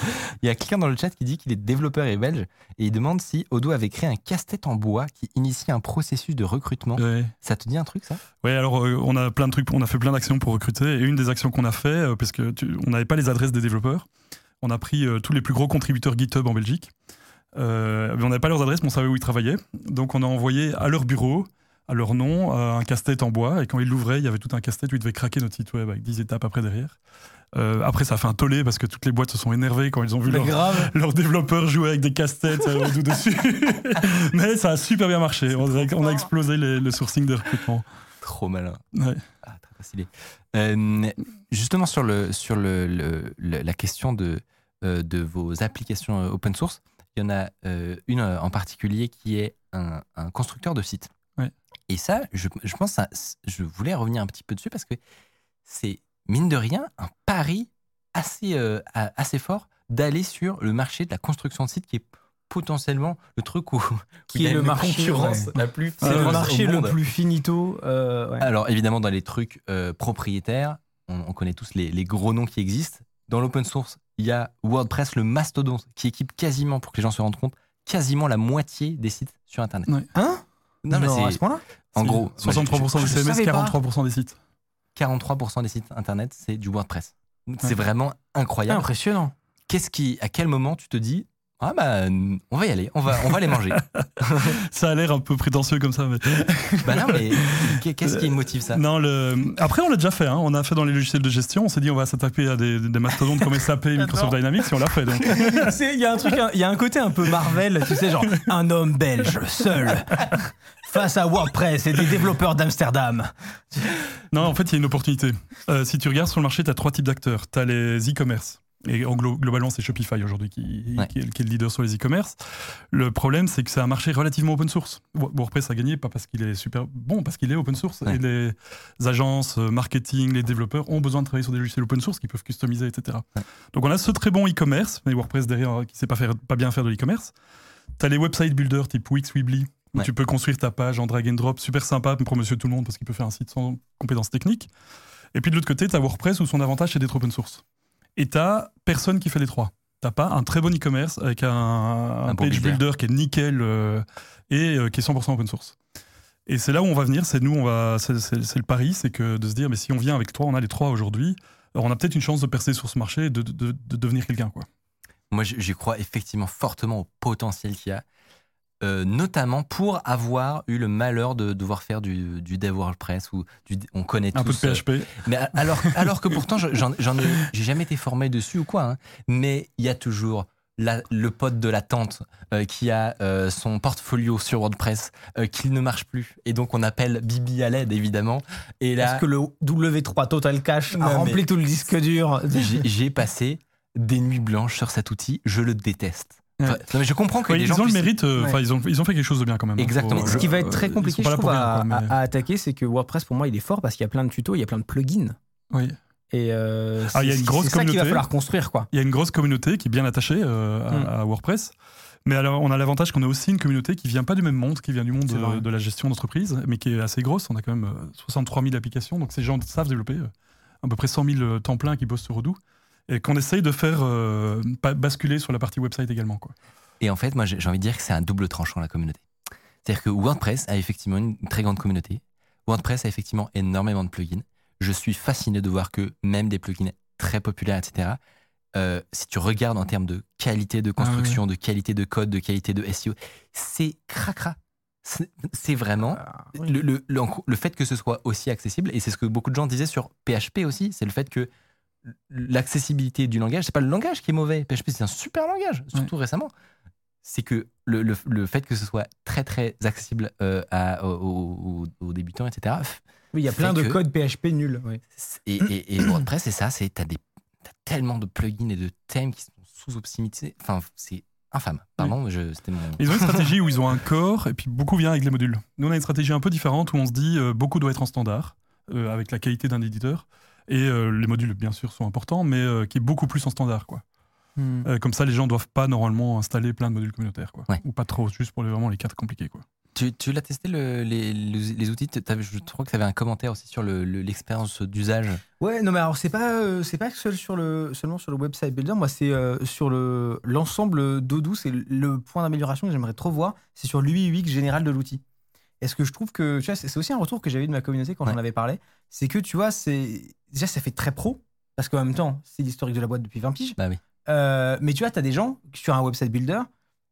Il y a quelqu'un dans le chat qui dit qu'il est développeur et belge et il demande si Odo avait créé un casse-tête en bois qui initie un processus de recrutement. Ouais. Ça te dit un truc, ça? Ouais, alors euh, on a plein de trucs, on a fait plein d'actions pour recruter. Et une des actions qu'on a fait, euh, parce que tu- on n'avait pas les adresses des développeurs, on a pris euh, tous les plus gros contributeurs GitHub en Belgique. On n'avait pas leurs adresses, mais on savait où ils travaillaient. Donc on a envoyé à leur bureau, à leur nom, un casse-tête en bois. Et quand ils l'ouvraient, il y avait tout un casse-tête où ils devaient craquer notre site web avec 10 étapes après derrière. Euh, après, ça a fait un tollé parce que toutes les boîtes se sont énervées quand ils ont vu Mais leur, grave. leurs développeurs jouer avec des casse-têtes euh, tout dessus. Mais ça a super bien marché. On a, on a explosé les- le sourcing de recrutement. Trop malin. Ouais. Ah, très facile. Euh, justement, sur, le, sur le, le- le- la question de, euh, de vos applications open source, il y en a une en particulier qui est un, un constructeur de sites. Et ça, je, je pense, à- je voulais revenir un petit peu dessus parce que c'est, mine de rien, un pari assez, euh, assez fort d'aller sur le marché de la construction de sites qui est potentiellement le truc où, Qui est le marché, concurrence ouais. la plus C'est le marché plus finito. euh, ouais. Alors évidemment, dans les trucs euh, propriétaires, on, on connaît tous les, les gros noms qui existent. Dans l'open source, il y a WordPress, le mastodonte, qui équipe quasiment, pour que les gens se rendent compte, quasiment la moitié des sites sur Internet. Ouais. Hein? Non, mais à ce c'est point-là en gros 63% des CMS, savais pas. 43% des sites. 43% des sites Internet, c'est du WordPress. C'est Ouais. vraiment incroyable. Impressionnant. Qu'est-ce qui, à quel moment tu te dis, ah bah, on va y aller, on va, on va les manger. Ça a l'air un peu prétentieux comme ça. Mais... bah non, mais qu'est-ce qui motive ça? Non, le... Après, on l'a déjà fait. hein. On a fait dans les logiciels de gestion. On s'est dit, on va s'attaquer à des, des mastodontes comme SAP, Microsoft Dynamics, et on l'a fait. Donc. C'est- Il y a un truc, il y a un côté un peu Marvel, tu sais, genre un homme belge seul face à WordPress et des développeurs d'Amsterdam. Non, en fait, il y a une opportunité. Euh, si tu regardes sur le marché, tu as trois types d'acteurs. Tu as les e-commerce. Et en glo- globalement, c'est Shopify aujourd'hui qui, Ouais. qui est, qui est le leader sur les e-commerce. Le problème, c'est que c'est un marché relativement open source. Wo- WordPress a gagné, pas parce qu'il est super bon, parce qu'il est open source. Ouais. Et les agences, euh, marketing, les développeurs ont besoin de travailler sur des logiciels open source qu'ils peuvent customiser, etc. Donc on a ce très bon e-commerce, mais WordPress derrière euh, qui ne sait pas, faire, pas bien faire de l'e-commerce. Tu as les website builders type Wix, Weebly, où tu peux construire ta page en drag and drop, super sympa pour monsieur tout le monde parce qu'il peut faire un site sans compétences techniques. Et puis de l'autre côté, tu as WordPress où son avantage c'est d'être open source. Et tu personne qui fait les trois. T'as pas un très bon e-commerce avec un, un Un bon page builder. builder qui est nickel euh, et euh, qui est 100% open source. Et c'est là où on va venir, c'est nous, on va, c'est, le pari, c'est que de se dire, mais si on vient avec trois, on a les trois aujourd'hui, alors on a peut-être une chance de percer sur ce marché et de, de- de- de devenir quelqu'un. Quoi. Moi, j'y crois effectivement fortement au potentiel qu'il y a. euh, notamment pour avoir eu le malheur de devoir faire du, du dev WordPress ou du, on connaît Un peu de euh, PHP. mais a- alors, alors que pourtant, je- j'en j'en ai, j'ai jamais été formé dessus ou quoi. hein. mais il y a toujours la- le pote de la tante euh, qui a euh, son portfolio sur WordPress euh, qui ne marche plus. Et donc, on appelle Bibi à l'aide, évidemment. Et là, Est-ce que le W3 Total Cache a rempli mais- tout le disque dur? j'ai passé des nuits blanches sur cet outil. Je le déteste. Enfin, Ouais. non, mais je comprends que Ouais, les ils gens ont le mérite, euh, Ouais. ils, ont, ils ont fait quelque chose de bien quand même. hein. Exactement. Faut- Ce qui va être euh, très ils compliqué, je trouve, à, rien, quoi, mais- à- à attaquer, c'est que WordPress, pour moi, il est fort parce qu'il y a plein de tutos, il y a plein de plugins. Oui. Et euh, Ah, il y a une grosse qu'il va falloir construire, quoi. Il y a une grosse communauté qui est bien attachée euh, à, Mm. à WordPress. Mais alors, on a l'avantage qu'on a aussi une communauté qui vient pas du même monde, qui vient du monde euh, de la gestion d'entreprise, mais qui est assez grosse. On a quand même euh, 63 000 applications, donc ces gens savent développer. euh, à peu près 100 000 temps plein qui bossent sur Odoo. Et qu'on essaye de faire euh, basculer sur la partie website également. Quoi. Et en fait, moi, j'ai envie de dire que c'est un double tranchant, la communauté. C'est-à-dire que WordPress a effectivement une très grande communauté. WordPress a effectivement énormément de plugins. Je suis fasciné de voir que même des plugins très populaires, etc., euh, si tu regardes en termes de qualité de construction, de qualité de code, de qualité de SEO, c'est cracra. C'est c'est vraiment Ah, le, le- le- le fait que ce soit aussi accessible, et c'est ce que beaucoup de gens disaient sur PHP aussi, c'est le fait que l'accessibilité du langage, c'est pas le langage qui est mauvais. PHP, c'est un super langage, surtout récemment. C'est que le, le- le fait que ce soit très très accessible euh, à- aux, débutants, etc. Oui, il y a plein de que- codes PHP nuls. ouais. Et, et- et WordPress, c'est ça, c'est t'as des t'as tellement de plugins et de thèmes qui sont sous-optimisés. Enfin, c'est infâme. Pardon, je- c'était mon. Ils ont une stratégie où ils ont un corps et puis beaucoup vient avec les modules. Nous, on a une stratégie un peu différente où on se dit euh, beaucoup doit être en standard, euh, avec la qualité d'un éditeur. Et euh, les modules, bien sûr, sont importants, mais euh, qui est beaucoup plus en standard. Quoi. Euh, comme ça, les gens doivent pas normalement installer plein de modules communautaires. Quoi. Ouais. Ou pas trop, juste pour les, vraiment les cas compliqués. Quoi. Tu, tu l'as testé le- les, les- les outils? Je crois que tu avais un commentaire aussi sur le- le- l'expérience d'usage. Ouais, non, mais alors c'est pas, euh, c'est pas seul sur le, seulement sur le website builder. Moi, c'est euh, sur le l'ensemble d'Odoo. C'est le- le point d'amélioration que j'aimerais trop voir. C'est sur l'UI UX général de l'outil. Est-ce que je trouve que tu vois, c'est aussi un retour que j'avais eu de ma communauté quand Ouais. j'en avais parlé. C'est que tu vois, c'est déjà ça fait très pro parce qu'en même temps, c'est l'historique de la boîte depuis 20 piges. Bah oui. Euh, mais tu vois, tu as des gens sur un website builder,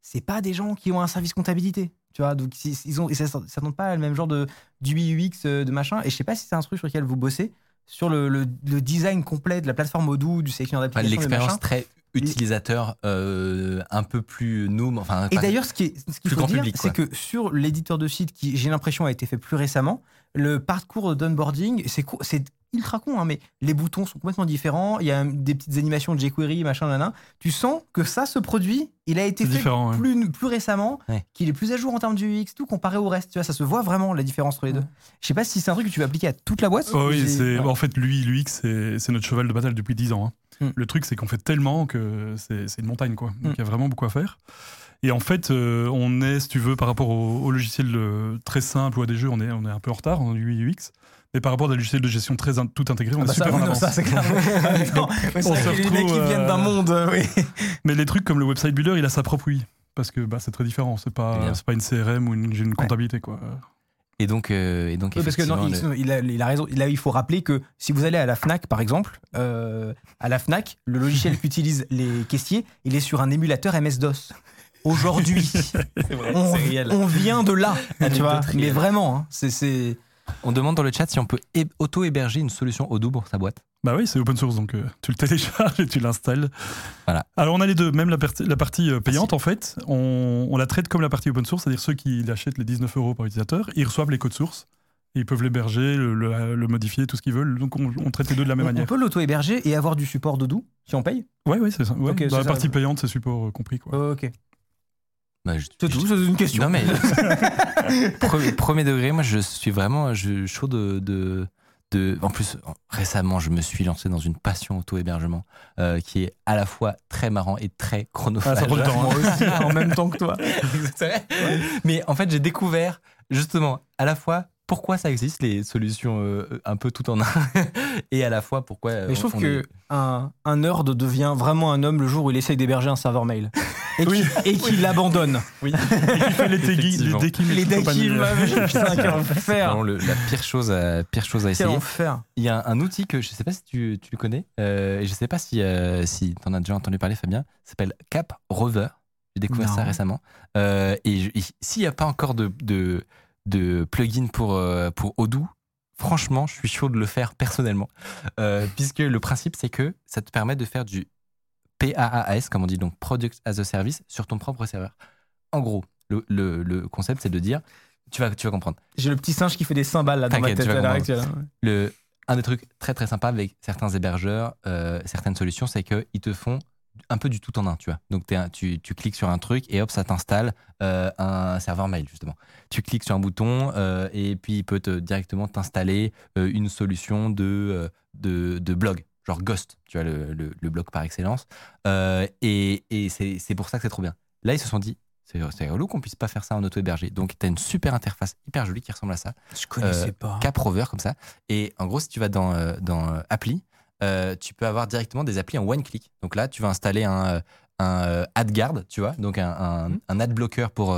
c'est pas des gens qui ont un service comptabilité. Tu vois, donc ils ont, ça ne pas le même genre de d'UI UX euh, de machin. Et je sais pas si c'est un truc sur lequel vous bossez sur le, le- le design complet de la plateforme Odoo, du sélectionneur de L'expérience très utilisateur, euh, un peu plus noob. Enfin, Et d'ailleurs, ce qui est- ce qu'il plus faut dire, c'est que sur l'éditeur de site qui, j'ai l'impression, a été fait plus récemment, le parcours d'onboarding, c'est c'est ultra con, hein, mais les boutons sont complètement différents. Il y a des petites animations de jQuery, machin, nana. Tu sens que ça, ce produit, il a été fait ouais. plus, récemment, Ouais. qu'il est plus à jour en termes du UX, tout comparé au reste. Tu vois, ça se voit vraiment la différence entre les deux. Je sais pas si c'est un truc que tu vas appliquer à toute la boîte. Oh oui, c'est ouais. en fait lui, l'UX, c'est c'est notre cheval de bataille depuis 10 ans. hein. Mm. Le truc, c'est qu'on fait tellement que c'est une montagne, quoi. Donc Mm. il y a vraiment beaucoup à faire. Et en fait, euh, on est, si tu veux, par rapport au, au logiciel euh, très simple ou à des jeux, on est, on est un peu en retard en UI UX. Mais par rapport à des logiciels de gestion très in- tout intégrés, on Ah est bah ça, super en oui, non, avance. ça, c'est clair. Non, mais c'est on se retrouve, viennent d'un euh, monde, euh, oui. Mais les trucs comme le website builder, il a sa propre UI. Parce que bah, c'est très différent. C'est pas, c'est pas une CRM ou une, une comptabilité, quoi. Et donc, euh, et donc Oui, parce que non, il, le- il a, il a raison. Là, il faut rappeler que si vous allez à la Fnac, par exemple, euh, à la Fnac, le logiciel qu'utilisent les caissiers, il est sur un émulateur MS-DOS. Aujourd'hui, on, on vient de là, tu vois. Mais vraiment, hein, c'est- c'est. on demande dans le chat si on peut hé- auto-héberger une solution Odoo pour sa boîte. Bah oui, c'est open source, donc euh, tu le télécharges et tu l'installes. Voilà. Alors on a les deux, même la, partie- la partie euh, payante en fait, on, on la traite comme la partie open source, c'est-à-dire ceux qui l'achètent les 19 euros par utilisateur, ils reçoivent les codes sources, et ils peuvent l'héberger, le, le- le modifier, tout ce qu'ils veulent, donc on, on traite les deux de la même On, on manière. peut l'auto-héberger et avoir du support Doudou si on paye? Ouais, ouais, c'est ça. ouais. Ok, Dans c'est la ça. partie payante, c'est support euh, compris. Quoi. Ok. Bah, je- C'est je- tout, c'est une question. Non mais premier, premier degré, moi je suis vraiment je, chaud de, de, de- En plus, récemment, je me suis lancé dans une passion auto-hébergement euh, qui est à la fois très marrant et très chronophage. Ah, ça hein. Moi aussi, en même temps que toi. Mais en fait, j'ai découvert justement à la fois pourquoi ça existe les solutions euh, un peu tout en un et à la fois pourquoi. euh, Mais je trouve que est- un, un nerd devient vraiment un homme le jour où il essaye d'héberger un serveur mail. Et qu'il et qu'il l'abandonne. Il fait les tagging, les decking, Les et putain, quel c'est la pire chose à, pire chose à Quel essayer. enfer. Il y a un, un outil que je ne sais pas si tu, tu le connais, euh, et je ne sais pas si, euh, si tu en as déjà entendu parler, Fabien, ça s'appelle Cap Rover. J'ai découvert Non. ça récemment. Euh, et et s'il n'y a pas encore de, de, de plugin pour, euh, pour Odoo, franchement, je suis chaud de le faire personnellement. Euh, puisque le principe, c'est que ça te permet de faire du PAAS, comme on dit, donc Product as a Service, sur ton propre serveur. En gros, le, le- le concept, c'est de dire, tu vas, tu vas comprendre. J'ai le petit singe qui fait des cymbales là dans ma tête à l'heure actuelle. Le, un des trucs très très sympas avec certains hébergeurs, euh, certaines solutions, c'est qu'ils te font un peu du tout en un, tu vois. Donc un- tu, tu cliques sur un truc et hop, ça t'installe euh, un serveur mail, justement. Tu cliques sur un bouton euh, et puis il peut te, directement t'installer euh, une solution de, de, de blog, genre Ghost, tu vois, le, le- le blog par excellence. Et et c'est pour ça que c'est trop bien. Là, ils se sont dit, c'est c'est relou qu'on puisse pas faire ça en auto-hébergé. Donc, tu as une super interface hyper jolie qui ressemble à ça. Je connaissais Euh, pas. Caprover comme ça. Et en gros, si tu vas dans, euh, dans euh, appli, euh, tu peux avoir directement des applis en one click. Donc là, tu vas installer un, euh, un euh, AdGuard, tu vois, donc un, un, Mhm. un ad blocker pour,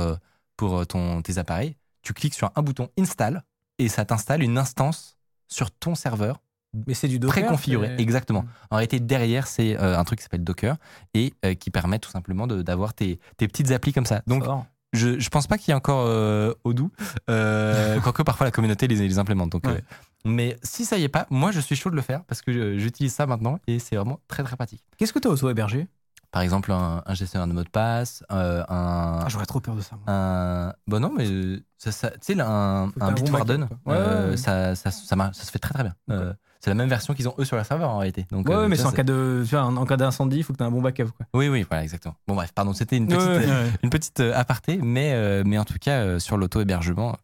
pour ton, tes appareils. Tu cliques sur un bouton install et ça t'installe une instance sur ton serveur Mais c'est du Docker. préconfiguré. Exactement. En réalité, derrière, c'est euh, un truc qui s'appelle Docker et euh, qui permet tout simplement d'avoir tes, tes petites applis comme ça. Donc, Fort. Je, je pense pas qu'il y ait encore euh, Odoo, euh, quoique parfois la communauté les, les implémente. Donc, Ouais. euh, mais si ça y est pas, moi je suis chaud de le faire parce que je- j'utilise ça maintenant et c'est vraiment très très pratique. Qu'est-ce que t'as auto-hébergé Par exemple, un, un gestionnaire de mot de passe, euh, un, Ah, J'aurais trop peur de ça. moi. un. Bon, non, mais euh, ça, ça- tu sais, un, Bitwarden. Ouais, euh, ouais. Ça, ça, ça, marche- ça se fait très très bien. Euh, c'est la même version qu'ils ont eux sur leur serveur en réalité. Donc, Ouais, euh, mais tu c'est vois, en cas de, tu vois, en en cas d'incendie, il faut que t'aies un bon backup. Quoi. Oui, oui, voilà, exactement. Bon, bref, pardon, c'était une petite, Ouais, ouais. Ouais. une petite euh, aparté, mais, euh, mais en tout cas, euh, sur l'auto-hébergement,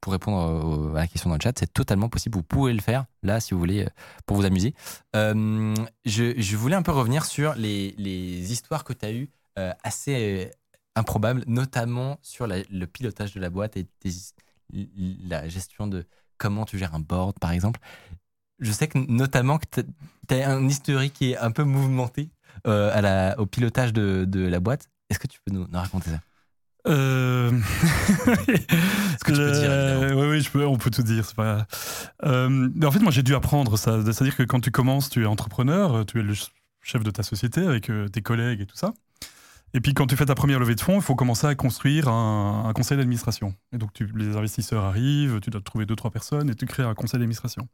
pour répondre à la question dans le chat, c'est totalement possible. Vous pouvez le faire, là, si vous voulez, euh, pour vous amuser. Euh, je, je voulais un peu revenir sur les, les histoires que tu as eues euh, assez euh, improbables, notamment sur la- le pilotage de la boîte et tes- la gestion de comment tu gères un board, par exemple. Je sais que notamment que tu as un historique qui est un peu mouvementé euh, à la, au pilotage de, de la boîte. Est-ce que tu peux nous, nous raconter ça? Euh... Ce que tu peux dire, évidemment? Oui, oui, je peux, on peut tout dire. Pas... Euh, mais en fait, moi, j'ai dû apprendre ça. C'est-à-dire que quand tu commences, tu es entrepreneur, tu es le chef de ta société avec tes collègues et tout ça. Et puis, quand tu fais ta première levée de fonds, il faut commencer à construire un, un conseil d'administration. Et donc, tu, les investisseurs arrivent, tu dois trouver deux, trois personnes et tu crées un conseil d'administration.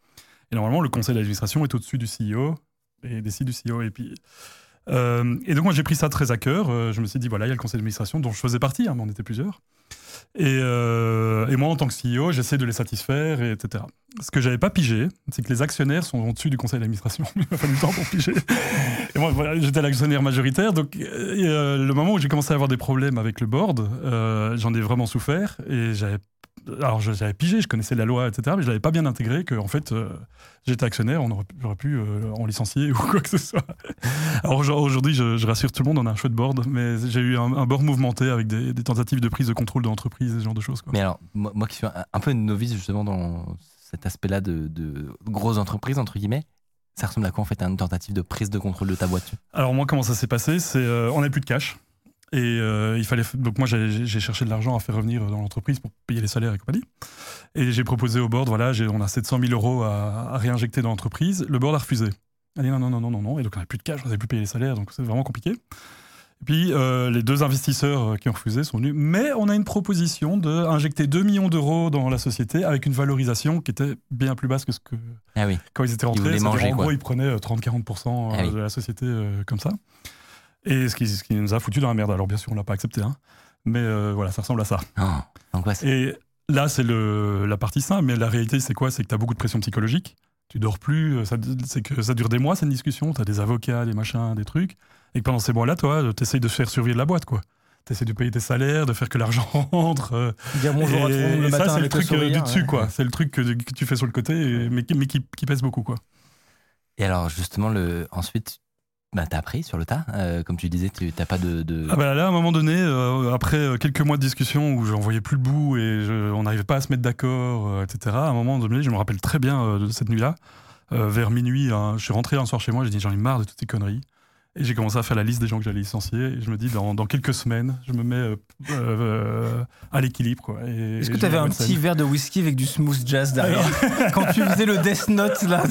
Et normalement, le conseil d'administration est au-dessus du CEO et décide du CEO. Et puis. euh, et donc moi j'ai pris ça très à cœur. Euh, je me suis dit voilà il y a le conseil d'administration dont je faisais partie, hein, mais on était plusieurs. Et, euh, moi en tant que CEO j'essaie de les satisfaire et etc. Ce que j'avais pas pigé, c'est que les actionnaires sont au-dessus du conseil d'administration. Il m'a fallu du temps pour piger. Et moi j'étais l'actionnaire majoritaire donc le moment où j'ai commencé à avoir des problèmes avec le board, j'en ai vraiment souffert et j'avais alors je- j'avais pigé, je connaissais la loi, etc. Mais je l'avais pas bien intégré que en fait euh, j'étais actionnaire, on aurait, j'aurais pu euh, en licencier ou quoi que ce soit. Alors aujourd- aujourd'hui, je, je rassure tout le monde, on a un chouette board, mais j'ai eu un, un board mouvementé avec des, des tentatives de prise de contrôle de l'entreprise, ce genre de choses. Quoi. Mais alors, moi, moi qui suis un, un peu novice justement dans cet aspect-là de, de grosses entreprises, entre guillemets, ça ressemble à quoi en fait à une tentative de prise de contrôle de ta boîte Alors moi, comment ça s'est passé? C'est euh, on n'avait plus de cash. Et euh, il fallait donc moi j'ai cherché de l'argent à faire revenir dans l'entreprise pour payer les salaires et compagnie. Et j'ai proposé au board voilà on a 700 000 euros à, à réinjecter dans l'entreprise. Le board a refusé. Il a dit non non non non non non. Et donc on n'avait plus de cash, on n'avait plus payé les salaires donc c'est vraiment compliqué. Et puis euh, les deux investisseurs euh, qui ont refusé sont venus. Mais on a une proposition d'injecter 2 millions d'euros dans la société avec une valorisation qui était bien plus basse que ce que Ah oui. quand ils étaient rentrés, c'est-à-dire, manger, en quoi. gros, ils prenaient euh, 30-40% Ah oui. de la société euh, comme ça. Et ce qui, ce qui nous a foutu dans la merde. Alors bien sûr, on l'a pas accepté, hein. mais euh, voilà, ça ressemble à ça. Oh, angoisse. Et là, c'est le- la partie simple, mais la réalité, c'est quoi? C'est que tu as beaucoup de pression psychologique. Tu dors plus, euh, c'est que ça dure des mois, cette discussion. Tu as des avocats, des machins, des trucs. Et que pendant ces mois-là, toi, tu essayes de faire survivre la boîte, quoi. Tu essaies de payer tes salaires, de faire que l'argent rentre. euh, Dire bonjour à tout le monde et, le et matin ça, c'est le truc euh, sourire. du dessus, ouais. quoi. C'est le truc que, que tu fais sur le côté, et- mais, qui, mais qui, qui pèse beaucoup, quoi. Et alors justement, le, ensuite, bah, t'as appris sur le tas. Euh, comme tu disais, t'as pas de. Ah bah là, à un moment donné, euh, après euh, quelques mois de discussion où j'en voyais plus le bout et on n'arrivait pas à se mettre d'accord, etc., à un moment donné, je me rappelle très bien de cette nuit-là, vers minuit, hein, je suis rentré un soir chez moi, j'ai dit j'en ai marre de toutes ces conneries. Et j'ai commencé à faire la liste des gens que j'allais licencier. Et je me dis, dans, dans quelques semaines, je me mets euh, euh, à l'équilibre. Est-ce que tu avais un petit verre de whisky avec du smooth jazz derrière Quand tu faisais le Death Note, là.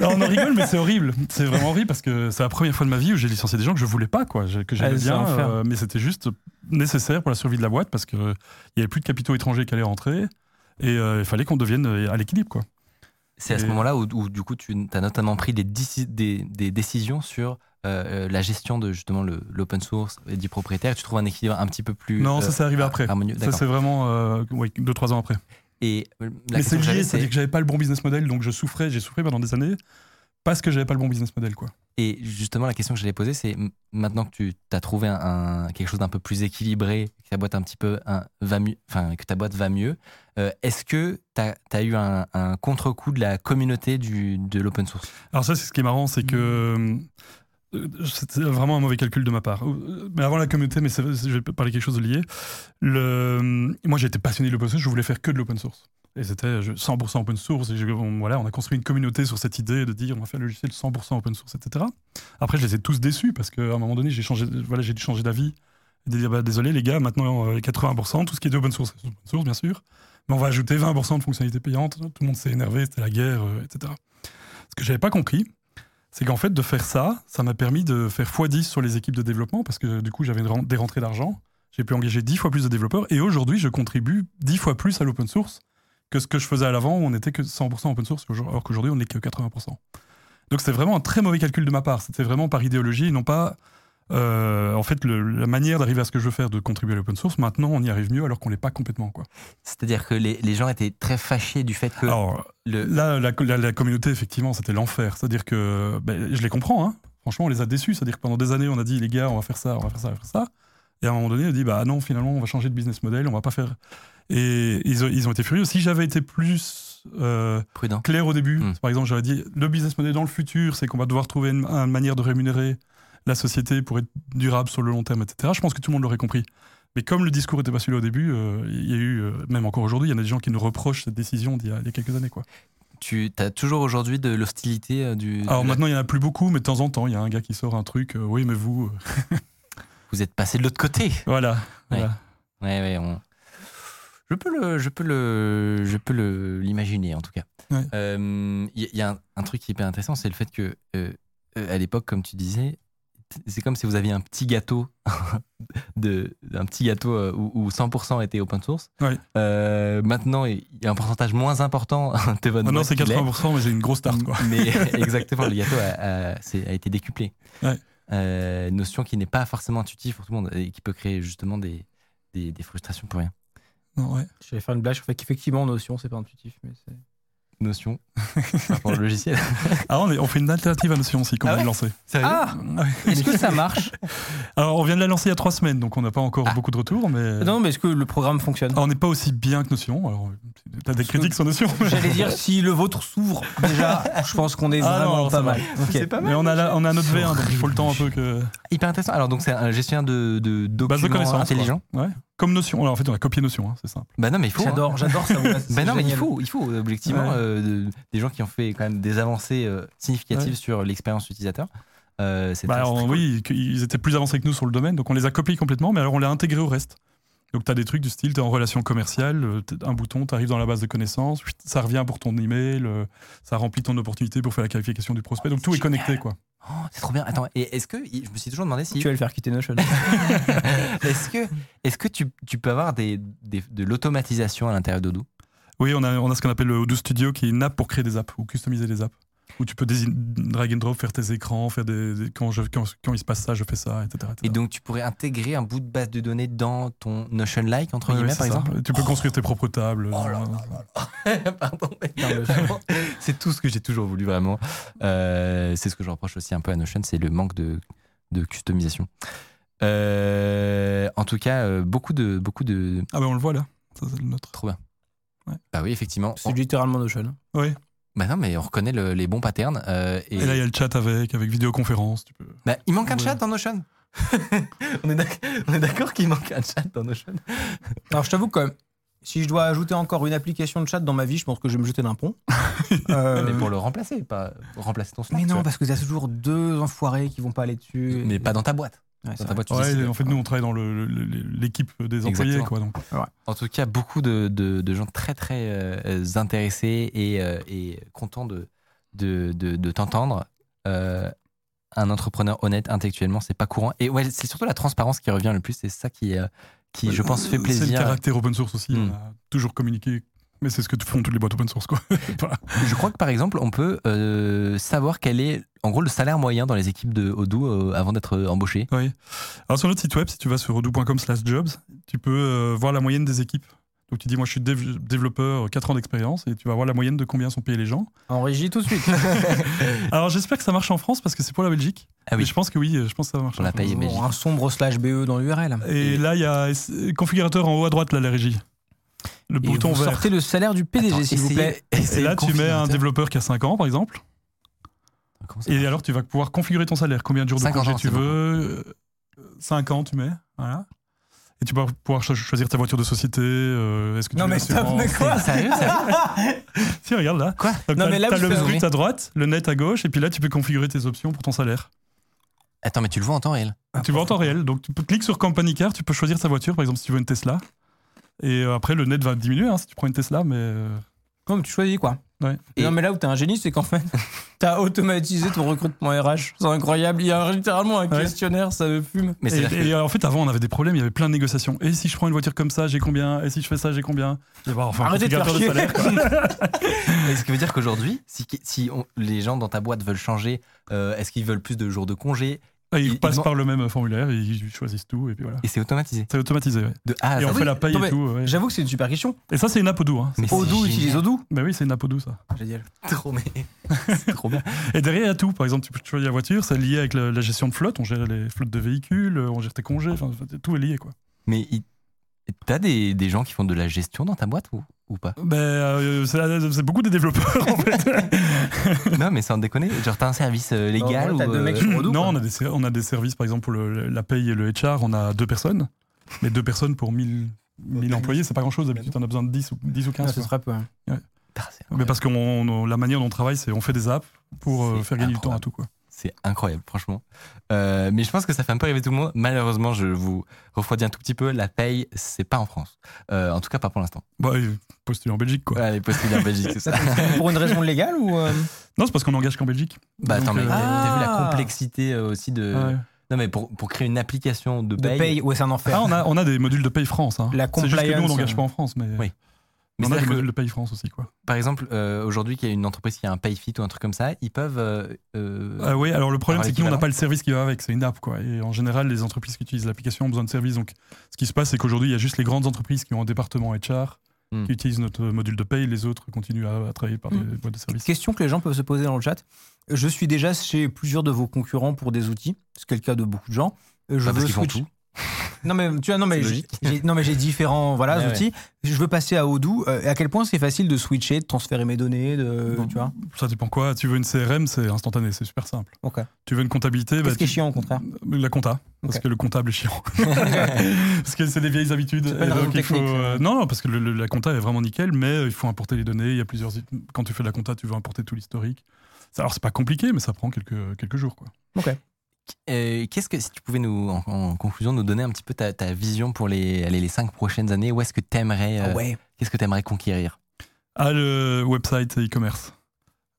Non, on en rigole, mais c'est horrible. C'est vraiment horrible parce que c'est la première fois de ma vie où j'ai licencié des gens que je voulais pas, quoi, que j'aimais Ah, bien, euh, mais c'était juste nécessaire pour la survie de la boîte parce qu'il y avait plus de capitaux étrangers qui allaient rentrer et euh, il fallait qu'on devienne euh, à l'équilibre, quoi. C'est à ce Et- moment-là où, où, du coup tu as notamment pris des, déci- des, des décisions sur euh, euh, la gestion de justement l'open source et du propriétaire. Tu trouves un équilibre un petit peu plus Non, euh, ça c'est arrivé après. harmonieux. Ça c'est vraiment euh, deux trois ans après. Et euh, mais c'est lié, c'est- c'est-à-dire que j'avais pas le bon business model, donc je souffrais, j'ai souffert pendant des années parce que j'avais pas le bon business model, quoi. Et justement, la question que j'allais poser, c'est maintenant que tu as trouvé quelque chose d'un peu plus équilibré, que ta boîte un petit peu un- va mieux, que ta boîte va mieux, euh, est-ce que tu as, eu un, contre-coup de la communauté du, de l'open source? Alors ça, c'est ce qui est marrant, c'est que euh, c'était vraiment un mauvais calcul de ma part. Mais avant la communauté, mais je vais parler quelque chose de lié. Le, moi, j'étais passionné de l'open source, je voulais faire que de l'open source. Et c'était je- 100% open source. On, voilà, on a construit une communauté sur cette idée de dire on va faire le logiciel 100% open source, etc. Après, je les ai tous déçus parce qu'à un moment donné, j'ai voilà, dû changer d'avis. Et de dire bah, désolé les gars, maintenant euh, 80%, tout ce qui est open source, open source bien sûr. Mais on va ajouter 20% de fonctionnalités payantes. Tout le monde s'est énervé, c'était la guerre, euh, etc. Ce que j'avais pas compris, c'est qu'en fait, de faire ça, ça m'a permis de faire x10 sur les équipes de développement parce que du coup, j'avais des rentrées d'argent. J'ai pu engager 10 fois plus de développeurs et aujourd'hui, je contribue 10 fois plus à l'open source que ce que je faisais à l'avant où on était que 100% open source, alors qu'aujourd'hui, on n'est que 80%. Donc, c'était vraiment un très mauvais calcul de ma part. C'était vraiment par idéologie non pas. euh, en fait, le- la manière d'arriver à ce que je veux faire, de contribuer à l'open source, maintenant on y arrive mieux alors qu'on l'est pas complètement. Quoi. C'est-à-dire que les, les gens étaient très fâchés du fait que Alors, le, Là, la, la- la communauté, effectivement, c'était l'enfer. C'est-à-dire que ben, je les comprends. Hein. Franchement, on les a déçus. C'est-à-dire que pendant des années, on a dit les gars, on va faire ça, on va faire ça, on va faire ça. Et à un moment donné, on a dit bah non, finalement, on va changer de business model, on va pas faire. Et ils ont, ils ont été furieux. Si j'avais été plus euh, prudent. clair au début, Mm. par exemple, j'aurais dit le business model dans le futur, c'est qu'on va devoir trouver une, une manière de rémunérer la société pour être durable sur le long terme, etc. Je pense que tout le monde l'aurait compris. Mais comme le discours était pas celui-là au début, euh, il y a eu, euh, même encore aujourd'hui, il y en a des gens qui nous reprochent cette décision d'il y a, il y a quelques années. Quoi. Tu as toujours aujourd'hui de l'hostilité du. Alors maintenant, il n'y en a plus beaucoup, mais de temps en temps, il y a un gars qui sort un truc. oui, mais vous. Vous êtes passé de l'autre côté. voilà. voilà. Ouais, ouais, on- Je peux le, je peux le, je peux le l'imaginer en tout cas. Ouais. Euh, Il y, y a un, un truc qui est hyper intéressant, c'est le fait que euh, euh, à l'époque, comme tu disais, c'est comme si vous aviez un petit gâteau, de, un petit gâteau où, où 100% était open source. Ouais. Euh, maintenant, il y a un pourcentage moins important de votre Maintenant, c'est qui l'est. 80%, mais c'est une grosse tarte. Quoi. Mais exactement, le gâteau a, a- c'est- a été décuplé. Ouais. Notion qui n'est pas forcément intuitive pour tout le monde et qui peut créer justement des, des, des frustrations pour rien. Non, ouais. J'allais faire une blague, je fais qu'effectivement, Notion, c'est pas intuitif. Mais c'est- Notion au logiciel. Alors, on, est- on fait une alternative à Notion aussi, qu'on Ah vient ouais de lancer. Ah Ouais. Est-ce que ça marche? Alors, on vient de la lancer il y a trois semaines, donc on n'a pas encore Ah. beaucoup de retours, mais. Non, mais est-ce que le programme fonctionne? Alors, on n'est pas aussi bien que Notion. Alors, t'as des critiques sur Notion. J'allais dire, si le vôtre s'ouvre, déjà, je pense qu'on est Ah non, vraiment alors pas mal. C'est pas Mais on a, la- on a notre C'est V1, donc il faut le temps un peu que. Hyper intéressant. Alors, donc, c'est un gestionnaire de, de documents Base de connaissances. intelligents. quoi. Ouais. Comme Notion. Alors, en fait, on a copié Notion, hein, c'est simple. Bah non, mais il faut. hein. J'adore, j'adore ça. Ben non, mais il faut, il faut objectivement Ouais. euh, de- des gens qui ont fait quand même des avancées euh, significatives Ouais. sur l'expérience utilisateur. Euh, c'est Bah, alors, cool. oui, ils étaient plus avancés que nous sur le domaine, donc on les a copiés complètement, mais alors on les a intégrés au reste. Donc tu as des trucs du style, tu es en relation commerciale, euh, un bouton, tu arrives dans la base de connaissances, ça revient pour ton email, euh, ça remplit ton opportunité pour faire la qualification du prospect, donc tout est connecté. quoi. Oh, c'est trop bien. Attends, et est-ce que je me suis toujours demandé si Tu vas le faire quitter Notion. est-ce que est-ce que tu, tu peux avoir des, des- de l'automatisation à l'intérieur d'Odoo? Oui, on a, on a ce qu'on appelle le Odoo Studio, qui est une app pour créer des apps ou customiser des apps. Où tu peux drag and drop, faire tes écrans, faire des, des- quand, je, quand, quand il se passe ça, je fais ça, etc. etc. Et donc tu pourrais intégrer un bout de base de données dans ton Notion like entre Ouais, guillemets par ça. exemple. Tu peux construire tes propres tables. Oh là euh, Pardon, mais vraiment, c'est tout ce que j'ai toujours voulu vraiment. Euh, c'est ce que je reproche aussi un peu à Notion, c'est le manque de, de customisation. Euh, en tout cas, euh, beaucoup de beaucoup de Ah ben on le voit là, ça c'est le nôtre. trop bien. Ouais. Bah oui, effectivement. C'est littéralement Notion. Oui. Bah non, mais on reconnaît le- les bons patterns. euh, et Et là il y a le chat avec, avec vidéoconférence. Tu peux... Bah, il manque un Ouais. chat dans Notion. on est d'accord qu'il manque un chat dans Notion. Alors, je t'avoue que Si je dois ajouter encore une application de chat dans ma vie, je pense que je vais me jeter d'un pont. Euh, Mais pour le remplacer, pas remplacer ton Slack. mais non, parce que y a toujours deux enfoirés qui vont pas aller dessus. Mais pas dans ta boîte. Ouais, ta Ouais, en fait, nous, on travaille dans l'équipe des employés, Exactement. quoi. Donc. En tout cas, beaucoup de, de- de gens très très euh, intéressés et, euh, et contents de, de, de- de t'entendre. Euh, un entrepreneur honnête intellectuellement, c'est pas courant. Et ouais, c'est surtout la transparence qui revient le plus. C'est ça qui, euh, qui, je pense, fait C'est le plaisir. caractère open source aussi. Hmm. On a toujours communiqué. Mais c'est ce que font toutes les boîtes open source, quoi. Voilà. Je crois que par exemple, on peut euh, savoir quel est, en gros, le salaire moyen dans les équipes de Odoo euh, avant d'être euh, embauché. Oui. Alors sur notre site web, si tu vas sur odoo.com jobs, tu peux euh, voir la moyenne des équipes. Donc tu dis, moi je suis dév- développeur, 4 ans d'expérience, et tu vas voir la moyenne de combien sont payés les gens. En régie tout de suite. Alors j'espère que ça marche en France parce que c'est pour la Belgique. Ah oui. Je pense que oui, je pense que ça va marcher. Pour la. Belgique. un sombre slash BE dans l'URL. Et là, il y a configurateur en haut à droite, là, la régie. Le Et bouton vous vert. sortez le salaire du PDG, s'il vous plaît. Et là, le tu mets un développeur qui a 5 ans, par exemple. Ça Et alors, tu vas pouvoir configurer ton salaire. Combien de jours de 50 congé ans, tu veux 5 ans, tu mets. Voilà. Et tu vas pouvoir cho- choisir ta voiture de société. euh, Est-ce que tu Non, veux mais stop, mais quoi Sérieux, sérieux Si, regarde là. Quoi Donc, Non, t'as- mais là, vous le brut à droite, le net à gauche, et puis là, tu peux configurer tes options pour ton salaire. Attends, mais tu le vois en temps réel. tu vois en temps réel. Donc, tu peux cliquer sur Company Car, tu peux choisir ta voiture, par exemple, si tu veux une Tesla. Et euh, après, le net va diminuer hein, si tu prends une Tesla, mais. euh, mais tu choisis quoi Ouais. Et non, mais là où t'es un génie, c'est qu'en fait, t'as automatisé ton recrutement RH. C'est incroyable. Il y a littéralement un Ouais. questionnaire, ça me fume. Mais et, en fait, avant, on avait des problèmes, il y avait plein de négociations. Et si je prends une voiture comme ça, j'ai combien? Et si je fais ça, j'ai combien? Et bah, enfin, Arrêtez de faire chier. salaire, quoi. Et ce qui veut dire qu'aujourd'hui, si, si on- les gens dans ta boîte veulent changer, euh, est-ce qu'ils veulent plus de jours de congé? Ils il passent par le même formulaire, ils choisissent tout, et puis voilà. Et c'est automatisé. C'est automatisé, ouais. De A à et on fait la paye Non, et tout. ouais. J'avoue que c'est une super question. Et ça, c'est une app Odoo. Hein. Mais c'est Odoo utilise Odoo Bah oui, c'est une app Odoo, ça. Génial. Trop, mais trop bien. Et derrière, il y a tout. Par exemple, tu peux choisir la voiture, c'est lié avec la, la gestion de flotte. On gère les flottes de véhicules, on gère tes congés, enfin, tout est lié, quoi. Mais il- t'as des, des gens qui font de la gestion dans ta boîte ou, ou pas? Ben, euh, c'est beaucoup des développeurs, en fait. Non, mais sans déconner. Genre, t'as un service euh, légal deux euh, mecs sur Odoo, non, on a, des, ser- on a des services, par exemple, pour le- la paye et le HR, on a deux personnes. Mais deux personnes pour 1000, 1000 employés, c'est pas grand-chose. D'habitude, on a besoin de 10 ou, 10 ou 15. Ah, ce serait peu. hein. Ah, Mais parce que on- on- la manière dont on travaille, c'est on fait des apps pour euh, faire gagner du temps à tout. Quoi. C'est incroyable, franchement. Euh, mais je pense que ça fait un peu rêver tout le monde. Malheureusement, je vous refroidis un tout petit peu. La paye, c'est pas en France. Euh, en tout cas, pas pour l'instant. Bah, postuler en Belgique, quoi. Ouais, les postulés en Belgique, c'est ça. Pour une raison légale ou. euh, Non, c'est parce qu'on engage qu'en Belgique. Bah attends, mais euh, t'as vu la Ah. complexité aussi de. Ouais. Non, mais pour, pour créer une application de De paye. paye, ouais, c'est un enfer. Ah, on a, on a des modules de paye France. Hein. La C'est juste que nous, on compliance, n'engage pas en France. Mais, Oui. Mais on a de paye France aussi. Quoi. Par exemple, euh, aujourd'hui, qu'il y a une entreprise qui a un PayFit ou un truc comme ça, ils peuvent. euh, euh, Ah oui, alors le problème, c'est que nous, on n'a pas le service qui va avec. C'est une app. Quoi. Et en général, les entreprises qui utilisent l'application ont besoin de services. Donc, ce qui se passe, c'est qu'aujourd'hui, il y a juste les grandes entreprises qui ont un département HR Hmm. qui utilisent notre module de paye. Les autres continuent à, à travailler par des Hmm. boîtes de services. Question que les gens peuvent se poser dans le chat. Je suis déjà chez plusieurs de vos concurrents pour des outils. C'est le cas de beaucoup de gens. Euh, Je Bah, parce veux font switch- tout. Non mais tu vois non mais j'ai- non mais j'ai différents voilà Ouais, outils. Je veux passer à Odoo. Euh, à quel point c'est facile de switcher, de transférer mes données, de Bon, tu vois. Ça dépend quoi. Tu veux une CRM, c'est instantané, c'est super simple. Ok. Tu veux une comptabilité, bah, Qu'est-ce qui est chiant au contraire La compta, parce Ok. que le comptable est chiant. parce que c'est des vieilles habitudes. Et donc, il faut, euh, non, non, parce que le- le- la compta est vraiment nickel, mais euh, il faut importer les données. Il y a plusieurs. Quand tu fais de la compta, tu veux importer tout l'historique. Alors c'est pas compliqué, mais ça prend quelques quelques jours, quoi. Euh, Qu'est-ce que, si tu pouvais nous, en, en conclusion, nous donner un petit peu ta, ta vision pour les, allez, les cinq prochaines années, où est-ce que t'aimerais, euh, Ouais. qu'est-ce que t'aimerais conquérir? Ah, le website e-commerce.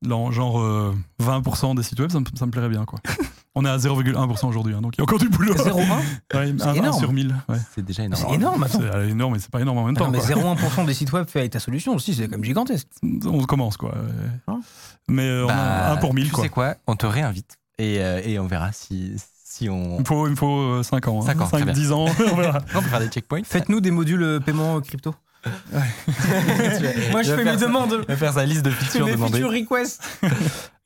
Genre euh, 20% des sites web, ça me, ça me plairait bien, quoi. On est à 0,1% aujourd'hui, hein, donc il y a encore du boulot. 0,1 Ouais, C'est énorme. sur 1000. ouais. C'est déjà énorme. C'est énorme, attends. C'est euh, énorme, mais c'est pas énorme en même temps. Non, mais quoi. 0,1% des sites web fait avec ta solution aussi, c'est comme gigantesque. On commence, quoi. Hein Mais euh, on a Bah, un pour 1000, Tu quoi. sais quoi? On te réinvite et, euh, et on verra si, si on. Il me faut, il me faut 5 ans. Cinq ans, très 5, bien. 10 ans. on verra. On peut faire des checkpoints. Faites-nous des modules euh, paiement euh, crypto. Moi je fais mes demandes. Faire sa liste de features mes demandées. requests.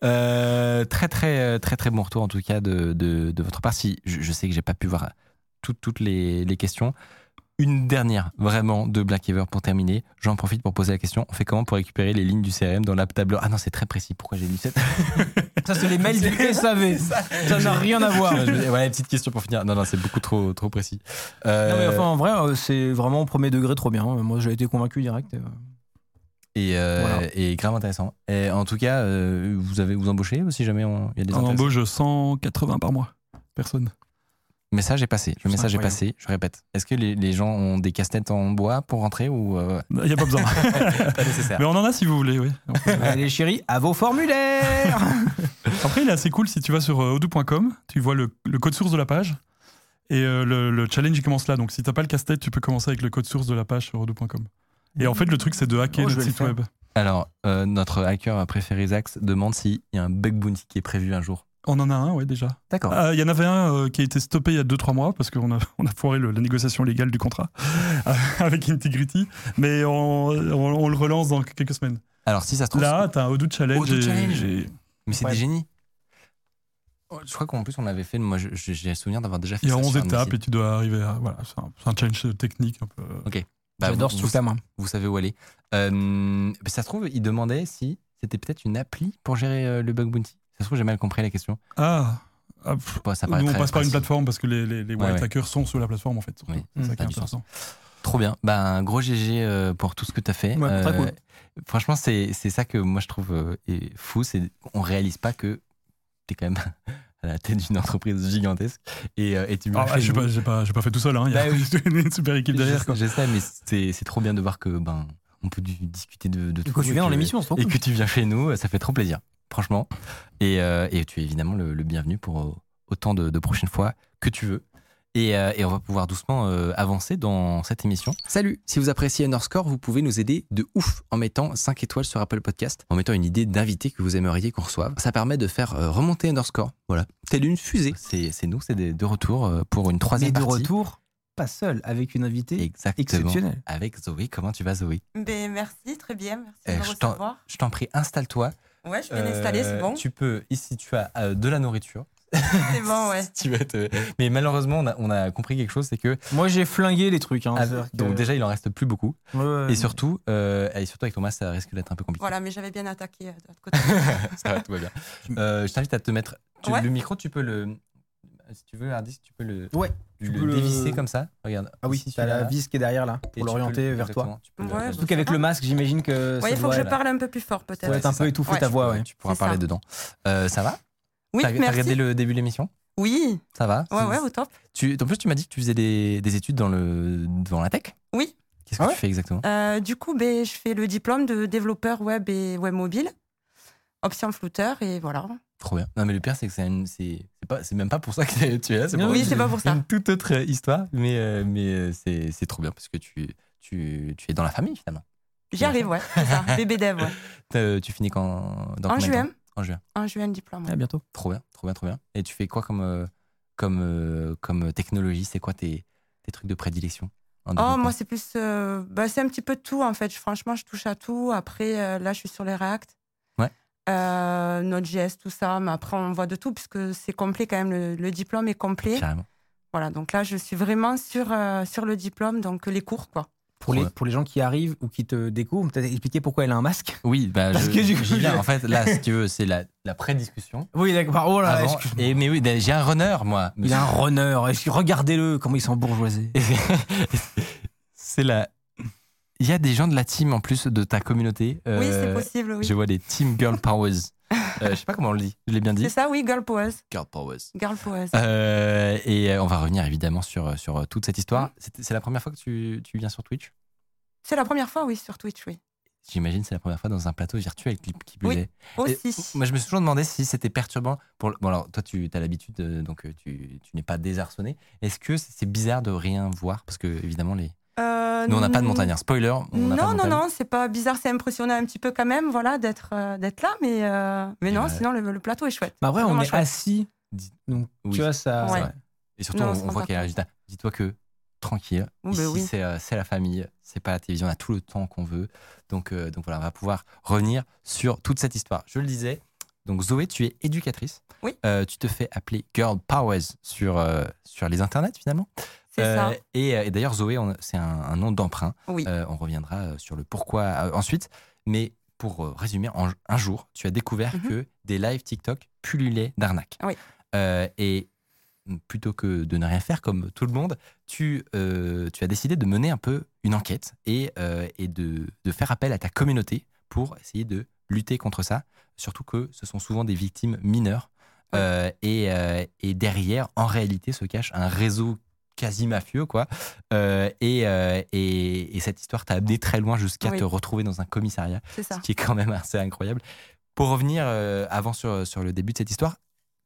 Euh, très très très très bon retour en tout cas de, de, de votre part. Si je, je sais que j'ai pas pu voir toutes toutes les, les questions. Une dernière vraiment de Blackever pour terminer. J'en profite pour poser la question. On fait comment pour récupérer les lignes du CRM dans l'app tableur Ah non, c'est très précis. Pourquoi j'ai lu cette? Ça, c'est les mails du SAV. Ça n'a rien à voir. Voilà, petite question pour finir. Non, non, c'est beaucoup trop, trop précis. Euh, Non, mais enfin, en vrai, euh, c'est vraiment au premier degré trop bien. Moi, j'ai été convaincu direct. euh. et, euh, Voilà. et grave intéressant. Et en tout cas, euh, vous avez vous embauchez si jamais on- il y a des On embauche 180 par mois. Personne. Le message est passé. Le message est passé. Je répète. Est-ce que les, les gens ont des casse-têtes en bois pour rentrer ou euh, Il n'y a pas besoin. pas nécessaire Mais on en a si vous voulez, oui. Allez, chérie, à vos formulaires Après, il est assez cool si tu vas sur euh, odoo.com, tu vois le, le code source de la page. Et euh, le, le challenge il commence là. Donc si t'as pas le casse-tête, tu peux commencer avec le code source de la page sur odoo.com. Et en fait, le truc, c'est de hacker Oh, notre le site web. Alors, euh, notre hacker préféré Zax demande s'il y a un bug bounty qui est prévu un jour. On en a un, ouais, déjà. D'accord. Ah, Il y en avait un euh, qui a été stoppé il y a 2-3 mois parce qu'on a, on a foiré le- la négociation légale du contrat euh, avec Integrity. Mais on, on- on le relance dans quelques semaines. Alors, si ça se trouve. Là, t'as un Odoo Challenge. Odoo Challenge. et- mais c'est Ouais. des génies. Oh, Je crois qu'en plus, on avait fait. Moi, j'ai le souvenir d'avoir déjà fait Il y a ça 11 sur un de mes étapes et tu dois arriver à. Voilà, c'est un, challenge technique un peu. Bah, J'adore ce moi. Vous savez où aller. Euh, mais ça se trouve, il demandait si c'était peut-être une appli pour gérer euh, le bug bounty. Ça se trouve, j'ai mal compris la question. Ah, ah, pff, Bon, ça paraît Nous, on passe par une plateforme parce que les, les, les Ouais, white ouais. hackers sont sur la plateforme en fait. Oui, c'est ça qui est intéressant. Trop bien. Bah, un gros GG euh, pour tout ce que tu as fait. Ouais, très cool. Franchement, c'est c'est ça que moi je trouve euh, est fou. C'est qu'on réalise pas que tu es quand même à la tête d'une entreprise gigantesque. Et, euh, et tu me Ah, l'as ouais, fait j'ai pas, j'ai pas, j'ai pas fait tout seul. Hein. Il y a Bah oui. une super équipe derrière. Je sais, mais c'est c'est trop bien de voir que ben on peut discuter de, de tout. Quand tu viens dans que- l'émission, Et que tu viens chez nous, ça fait trop plaisir, franchement. Et, euh, et tu es évidemment le, le bienvenu pour euh, autant de, de prochaines fois que tu veux. Et, euh, et on va pouvoir doucement euh, avancer dans cette émission. Salut Si vous appréciez Underscore, vous pouvez nous aider de ouf en mettant 5 étoiles sur Apple Podcast, en mettant une idée d'invité que vous aimeriez qu'on reçoive. Ça permet de faire euh, remonter Underscore. Voilà. Telle une fusée. C'est c'est nous, c'est de retour pour une Mais troisième de partie. retour, pas seul, avec une invitée Exactement. exceptionnelle. Avec Zoé. Comment tu vas, Zoé? Ben, merci, très bien, merci Eh, de me je t'en- recevoir. Je t'en prie, installe-toi. Ouais, je viens d'installer, c'est Euh, bon. Tu peux, ici, tu as euh, de la nourriture. C'est bon, ouais. Si tu veux te- Mais malheureusement, on a, on a compris quelque chose, c'est que. Moi, j'ai flingué les trucs. hein, ah, que- donc, déjà, il en reste plus beaucoup. Ouais, ouais. Et surtout, euh, et surtout avec Thomas, ça risque d'être un peu compliqué. Voilà, mais j'avais bien attaqué euh, de l'autre côté. ça va, tout va bien. Euh, je t'invite à te mettre. tu- Ouais. Le micro, tu peux le. Si tu veux, Hardy, si tu peux le, Ouais, le peux le- dévisser comme ça. Regarde. Ah oui, t'as celui-là, la vis qui est derrière là, tu pour peux l'orienter vers toi. tu Ouais, le- Surtout qu'avec le masque, j'imagine que. Ouais, il faut que je parle un peu plus fort, peut-être. Ouais, un peu étouffé Ouais. ta voix, ouais. Tu pourras parler ça. dedans. Euh, ça va Oui, T'as t'as merci. regardé le début de l'émission? Oui, Ça va ouais, ouais, au top. Tu, en plus, tu m'as dit que tu faisais des, des études dans, la tech Oui. Qu'est-ce que Ah ouais tu fais exactement? Euh, du coup, ben, je fais le diplôme de développeur web et web mobile, option flouter, et voilà. Trop bien. Non, mais le pire, c'est que c'est une- c'est c'est pas- c'est même pas pour ça que tu es là. C'est pour Oui, une- c'est pas pour ça. une toute autre histoire, mais, euh, mais euh, c'est c'est trop bien parce que tu, tu, tu es dans la famille finalement. J'y arrive, ouais, c'est ça. Bébé dev, ouais. T'as- Tu finis quand dans En juin. En juin. En juin, diplôme. ouais. À bientôt. Trop bien, trop bien, trop bien. Et tu fais quoi comme, euh, comme, euh, comme technologie? C'est quoi tes, tes trucs de prédilection? En Oh, moi, c'est plus. euh, bah, c'est un petit peu tout, en fait. Franchement, je touche à tout. Après, euh, là, je suis sur les React. Euh, Node.js, tout ça. Mais après, on voit de tout, puisque c'est complet quand même. Le, le diplôme est complet. Carrément. Voilà, donc là, je suis vraiment sur, euh, sur le diplôme, donc les cours, quoi. Pour les, pour les gens qui arrivent ou qui te découvrent, peut-être expliquer pourquoi elle a un masque? Oui, bah, Parce je, que du coup, je- En fait, là, si tu veux, c'est la, la pré-discussion. Oui, d'accord. Oh là, Avant- excuse-moi. et, mais oui, j'ai un runner, moi. Il a un runner. Regardez-le, comment ils sont bourgeoisés. c'est la. Il y a des gens de la team en plus de ta communauté. oui, Euh, c'est possible, oui. Je vois des Team Girl Powers. Euh, je sais pas comment on le dit. Je l'ai bien dit. C'est ça, oui, Girl Powers. Girl Powers. Girl Powers. Euh, et euh, on va revenir évidemment sur, sur toute cette histoire. C'est la première fois que tu, tu viens sur Twitch? C'est la première fois, oui, sur Twitch, oui. J'imagine c'est la première fois dans un plateau virtuel qui, qui plus Oui. Aussi. Et moi, je me suis toujours demandé si c'était perturbant. Pour... le- Bon, alors, toi, tu as l'habitude, euh, donc euh, tu, tu n'es pas désarçonné. Est-ce que c'est bizarre de rien voir? Parce que, évidemment, les... Euh, nous, on n'a pas de montagnard. Spoiler, on n'a pas de Non, non, non, c'est pas bizarre, c'est impressionnant un petit peu quand même, voilà, d'être euh, d'être là, mais, euh, mais non, bah- sinon le, le plateau est chouette. Mais après, C'est on est chouette. assis. Dis- Donc, Oui, tu vois, ça. Ouais. Et surtout, Non, on voit qu'il y a résultat. Dis-toi que, tranquille, Oh, ici, bah oui. c'est euh, c'est la famille, c'est pas la télévision, on a tout le temps qu'on veut. Donc, euh, donc voilà, on va pouvoir revenir sur toute cette histoire. Je le disais, donc Zoé, tu es éducatrice. Oui. Euh, tu te fais appeler Girl Powers sur, euh, sur les internets, finalement. Euh, ça. Et, euh, et d'ailleurs, Zoé, c'est un, un nom d'emprunt. Oui. Euh, on reviendra sur le pourquoi ensuite. Mais pour résumer, en- un jour, tu as découvert Mhm. que des lives TikTok pullulaient d'arnaques. Oui. Et plutôt que de ne rien faire comme tout le monde, tu, euh, tu as décidé de mener un peu une enquête et, euh, et de, de faire appel à ta communauté pour essayer de lutter contre ça. Surtout que ce sont souvent des victimes mineures. Euh, et derrière, en réalité, se cache un réseau quasi mafieux, quoi. Euh, et, euh, et, et cette histoire t'a amené très loin jusqu'à Oui. te retrouver dans un commissariat, C'est ça. ce qui est quand même assez incroyable. Pour revenir euh, avant sur, sur le début de cette histoire,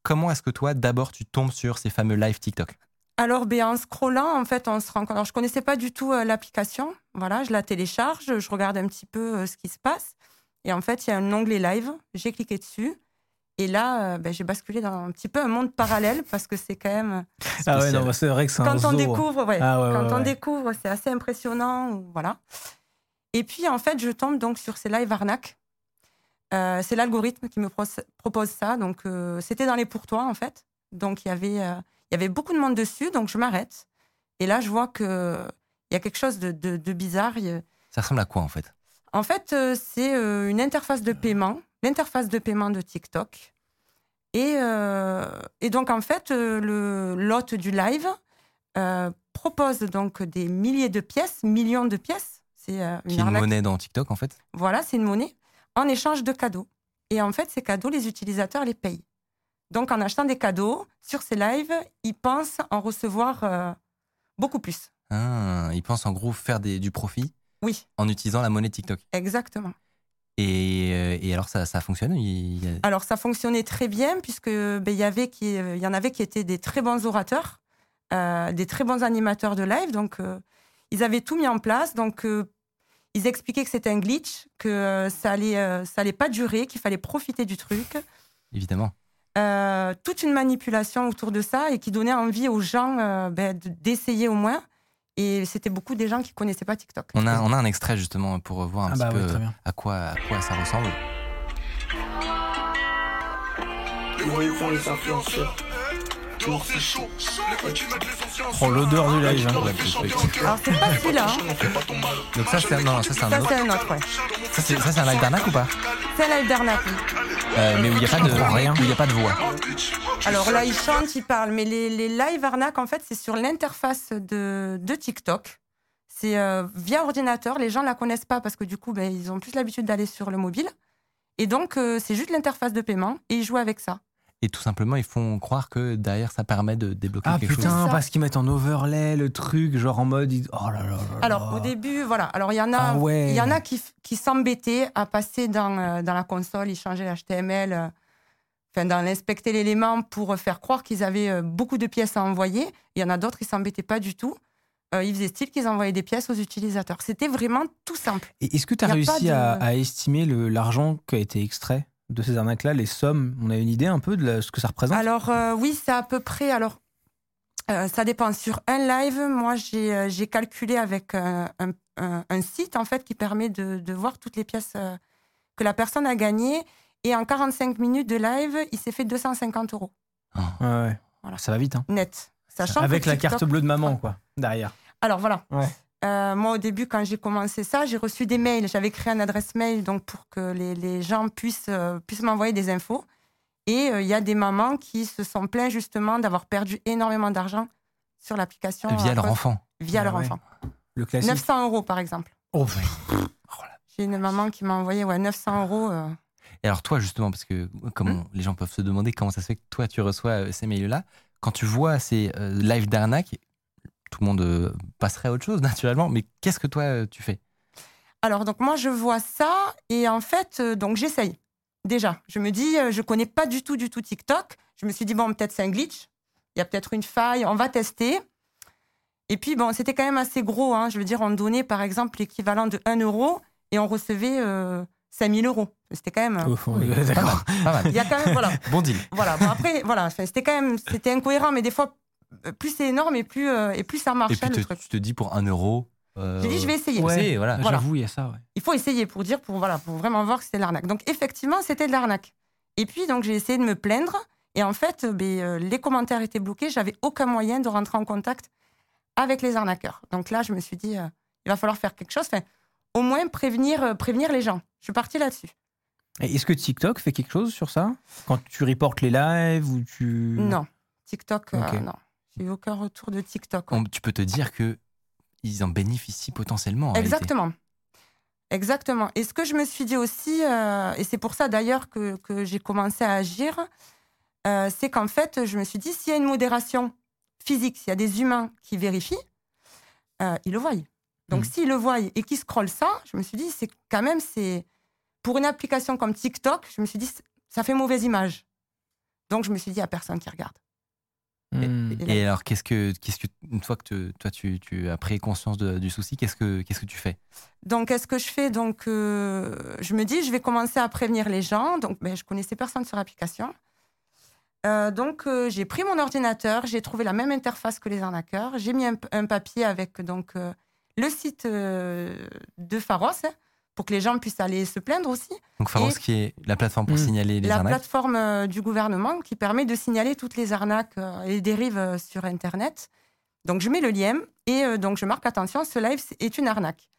comment est-ce que toi, d'abord, tu tombes sur ces fameux live TikTok? Alors, ben, en scrollant, en fait, on se rend compte. Alors, je connaissais pas du tout l'application. Voilà, je la télécharge, je regarde un petit peu ce qui se passe. Et en fait, il y a un onglet live. J'ai cliqué dessus. Et là, euh, ben, j'ai basculé dans un petit peu un monde parallèle parce que c'est quand même. Ah ouais, non, bah, c'est vrai que c'est un Quand on zoo. découvre, ouais, Ah ouais, quand ouais, on ouais. découvre, c'est assez impressionnant. Voilà. Et puis, en fait, je tombe donc sur ces live arnaques. Euh, c'est l'algorithme qui me pro- propose ça. Donc, euh, c'était dans les pourtois, en fait. Donc, il y avait, euh, il y avait beaucoup de monde dessus. Donc, je m'arrête. Et là, je vois que il y a quelque chose de, de- de bizarre. Ça ressemble à quoi, en fait? En fait, euh, c'est euh, une interface de paiement, l'interface de paiement de TikTok. Et, euh, et donc, en fait, euh, le l'hôte du live euh, propose donc des milliers de pièces, millions de pièces. C'est Qui une est une arnaque. monnaie dans TikTok, en fait Voilà, c'est une monnaie en échange de cadeaux. Et en fait, ces cadeaux, les utilisateurs les payent. Donc, en achetant des cadeaux sur ces lives, ils pensent en recevoir euh, beaucoup plus. ah, Ils pensent en gros faire des, du profit Oui, en utilisant la monnaie TikTok. exactement. Et, euh, et alors, ça, ça fonctionne? Il Alors, ça fonctionnait très bien, puisque ben, il y, avait qui, il y en avait qui étaient des très bons orateurs, euh, des très bons animateurs de live. Donc, euh, ils avaient tout mis en place. Donc, euh, ils expliquaient que c'était un glitch, que euh, ça allait, euh, ça allait pas durer, qu'il fallait profiter du truc. Évidemment. Euh, toute une manipulation autour de ça et qui donnait envie aux gens euh, ben, de- d'essayer au moins. Et c'était beaucoup des gens qui connaissaient pas TikTok. On a, on a un extrait justement pour voir un Ah petit bah peu à, quoi, à quoi ça ressemble. Les voyous font les influenceurs. Toujours c'est chaud. Oh, l'odeur du live. hein. Alors, c'est pas celui-là. hein. Donc ça, c'est non, ça, c'est un Ça, autre. c'est un autre, ouais. Ça, c'est ça, c'est un live d'arnaque ou pas C'est un live d'arnaque. Euh, Mais où il n'y a, pas de- rien. où il y a pas de voix. Alors là, ils chantent, ils parlent, mais les, les live arnaques, en fait, c'est sur l'interface de, de TikTok. C'est euh, via ordinateur. Les gens la connaissent pas parce que du coup, ben, ils ont plus l'habitude d'aller sur le mobile. Et donc, euh, c'est juste l'interface de paiement et ils jouent avec ça. Et tout simplement, ils font croire que derrière, ça permet de débloquer Ah quelque chose. putain, ça. parce qu'ils mettent en overlay le truc, genre en mode. ils- Oh là là là là. Alors, au début, voilà. Alors, il y en a, Ah ouais. il y en a qui, qui s'embêtaient à passer dans, euh, dans la console, ils changeaient l'HTML, euh, enfin, dans l'inspecter l'élément pour faire croire qu'ils avaient euh, beaucoup de pièces à envoyer. Il y en a d'autres qui s'embêtaient pas du tout. Euh, ils faisaient style qu'ils envoyaient des pièces aux utilisateurs. C'était vraiment tout simple. Et est-ce que tu as réussi de- à, à estimer l'argent qui a été extrait? De ces arnaques-là, les sommes On a une idée un peu de la- ce que ça représente? Alors euh, oui, c'est à peu près. Alors euh, ça dépend. Sur un live, moi j'ai euh, j'ai calculé avec euh, un, un- un site en fait qui permet de, de voir toutes les pièces euh, que la personne a gagnées. Et en 45 minutes de live, il s'est fait 250 euros Ah. Ouais, ouais. Voilà. Ça va vite. Hein. net. Sachant Avec que la carte bleue de maman, quoi, derrière. Alors voilà. Ouais. Euh, moi, au début, quand j'ai commencé ça, j'ai reçu des mails. J'avais créé une adresse mail donc pour que les, les gens puissent, euh, puissent m'envoyer des infos. Et euh, il y a des mamans qui se sont plaints justement d'avoir perdu énormément d'argent sur l'application. Via leur enfant. Via Ah leur ouais. enfant. Le classique. 900 euros, par exemple. Oh, J'ai une maman qui m'a envoyé ouais, 900 euros. Et alors toi, justement, parce que comme Hum. on- les gens peuvent se demander comment ça se fait que toi, tu reçois ces mails-là, quand tu vois ces lives d'arnaque, tout le monde euh, passerait à autre chose, naturellement, mais qu'est-ce que toi, euh, tu fais? Alors, donc, moi, je vois ça et en fait, euh, donc, j'essaye. Déjà, je me dis, je connais pas du tout, du tout TikTok. Je me suis dit, bon, peut-être c'est un glitch. Il y a peut-être une faille, on va tester. Et puis, bon, c'était quand même assez gros. hein. Je veux dire, on donnait, par exemple, l'équivalent de 1 euro et on recevait euh, 5000 euros. C'était quand même. Au fond, Oui, Pas mal, d'accord. pas mal. Il y a quand même. Voilà. Bon deal. voilà. Bon, après, voilà. C'était quand même. C'était incohérent, mais des fois, plus c'est énorme et plus, euh, et plus ça Et puis te- truc. tu te dis pour un euro. euh, J'ai dit, je vais essayer. Ouais. essayer, voilà. Voilà. J'avoue, il y a ça, ouais. il faut essayer pour dire, pour, voilà, pour vraiment voir que c'était de l'arnaque. Donc, effectivement, c'était de l'arnaque. Et puis, donc, j'ai essayé de me plaindre. Et en fait, ben, euh, les commentaires étaient bloqués. J'avais aucun moyen de rentrer en contact avec les arnaqueurs. Donc là, je me suis dit, euh, il va falloir faire quelque chose. Enfin, au moins prévenir, euh, prévenir les gens. Je suis partie là-dessus. Et Est-ce que TikTok fait quelque chose sur ça? Quand tu reportes les lives ou tu. Non, TikTok, euh, Ok. non. J'ai eu aucun retour de TikTok. On- tu peux te dire que ils en bénéficient potentiellement. en réalité. Exactement. Exactement. Et ce que je me suis dit aussi, euh, et c'est pour ça d'ailleurs que, que j'ai commencé à agir, euh, c'est qu'en fait, je me suis dit, s'il y a une modération physique, s'il y a des humains qui vérifient, euh, ils le voient. Donc Mhm. s'ils le voient et qu'ils scrollent ça, je me suis dit, c'est quand même, c'est pour une application comme TikTok, je me suis dit, ça fait mauvaise image. Donc je me suis dit, il n'y a personne qui regarde. Hmm. Et- Et alors, qu'est-ce que, qu'est-ce que, une fois que te- toi tu, tu as pris conscience de- du souci, qu'est-ce que, qu'est-ce que tu fais? Donc, qu'est-ce que je fais? Donc, euh, je me dis, je vais commencer à prévenir les gens. Donc, ben, je connaissais personne sur l'application. Euh, donc, euh, j'ai pris mon ordinateur, j'ai trouvé la même interface que les arnaqueurs. J'ai mis un, un papier avec donc euh, le site euh, de Pharos hein, pour que les gens puissent aller se plaindre aussi. Donc Pharos, Et- qui est la plateforme pour Mm. signaler les la arnaques. plateforme euh, du gouvernement qui permet de signaler toutes les arnaques euh, et les dérives euh, sur Internet. Donc, je mets le lien et donc je marque attention, ce live est une arnaque.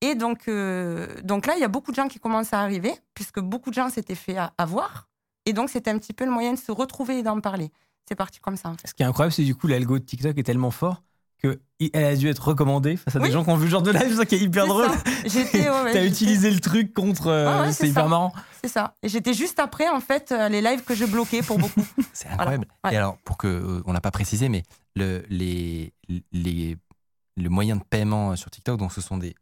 Et donc, euh, donc là, il y a beaucoup de gens qui commencent à arriver, puisque beaucoup de gens s'étaient fait a- avoir. Et donc, c'était un petit peu le moyen de se retrouver et d'en parler. C'est parti comme ça, en fait. Ce qui est incroyable, c'est du coup, l'algo de TikTok est tellement fort qu'elle a dû être recommandée face à des gens qui ont vu ce genre de live, c'est ça qui est hyper C'est drôle. J'étais, ouais, T'as utilisé le truc contre. euh, ouais, c'est hyper ça. marrant. C'est ça. Et j'étais juste après, en fait, euh, les lives que je bloquais pour beaucoup. C'est incroyable. Ouais. Et alors, pour que, euh, on l'a pas précisé, mais le, les, les, le moyen de paiement sur TikTok, donc ce sont des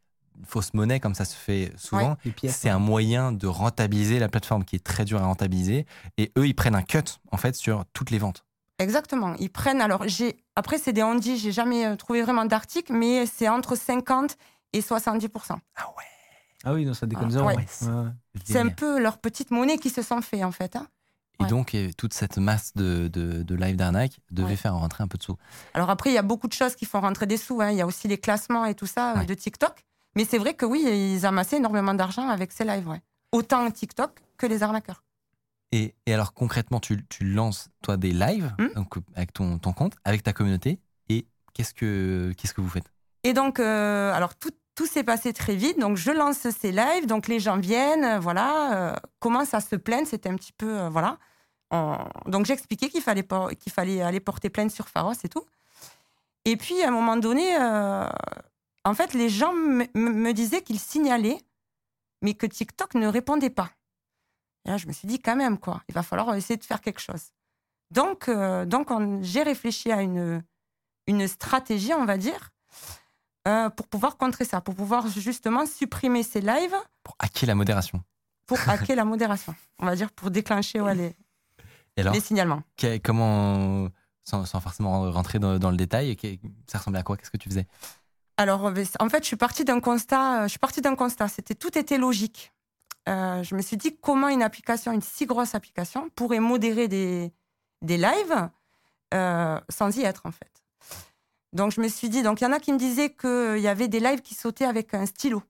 fausses monnaies, comme ça se fait souvent. C'est un moyen de rentabiliser la plateforme qui est très dur à rentabiliser. Et eux, ils prennent un cut, en fait, sur toutes les ventes. Exactement. Ils prennent. Alors, j'ai après, c'est des on-dit, j'ai jamais euh, trouvé vraiment d'article, mais c'est entre 50 et 70 Ah ouais. Ah oui, non, ça déconne Ah, ouais. C'est un peu leur petite monnaie qui se sont fait, en fait. hein. Et Ouais. donc, toute cette masse de, de, de live d'arnaque devait Ouais. faire rentrer un peu de sous. Alors après, il y a beaucoup de choses qui font rentrer des sous. hein. Il y a aussi les classements et tout ça euh, Ouais. de TikTok. Mais c'est vrai que oui, ils amassaient énormément d'argent avec ces lives. ouais. Autant TikTok que les arnaqueurs. Et, et alors, concrètement, tu, tu lances, toi, des lives Hmm. donc, avec ton, ton compte, avec ta communauté. Et qu'est-ce que, qu'est-ce que vous faites? Et donc, euh, alors tout, tout s'est passé très vite. Donc, je lance ces lives. Donc, les gens viennent, euh, voilà, euh, commencent à se plaindre. C'était un petit peu, euh, voilà. On- Donc, j'expliquais qu'il fallait, por- qu'il fallait aller porter plainte sur Pharos et tout. Et puis, à un moment donné, euh, en fait, les gens me disaient qu'ils signalaient, mais que TikTok ne répondait pas. Et là, je me suis dit, quand même, quoi, il va falloir essayer de faire quelque chose. Donc, euh, donc on- j'ai réfléchi à une, une stratégie, on va dire, euh, pour pouvoir contrer ça, pour pouvoir justement supprimer ces lives pour hacker la modération pour hacker la modération. On va dire pour déclencher ouais, les, Et alors, les signalements. que- comment, sans, sans forcément rentrer dans, dans le détail, que- ça ressemblait à quoi Qu'est-ce que tu faisais? Alors, euh, en fait, je suis partie d'un constat. Je suis partie d'un constat. C'était tout était logique. Euh, je me suis dit comment une application, une si grosse application, pourrait modérer des, des lives euh, sans y être en fait. Donc je me suis dit, donc il y en a qui me disaient qu'il y avait des lives qui sautaient avec un stylo,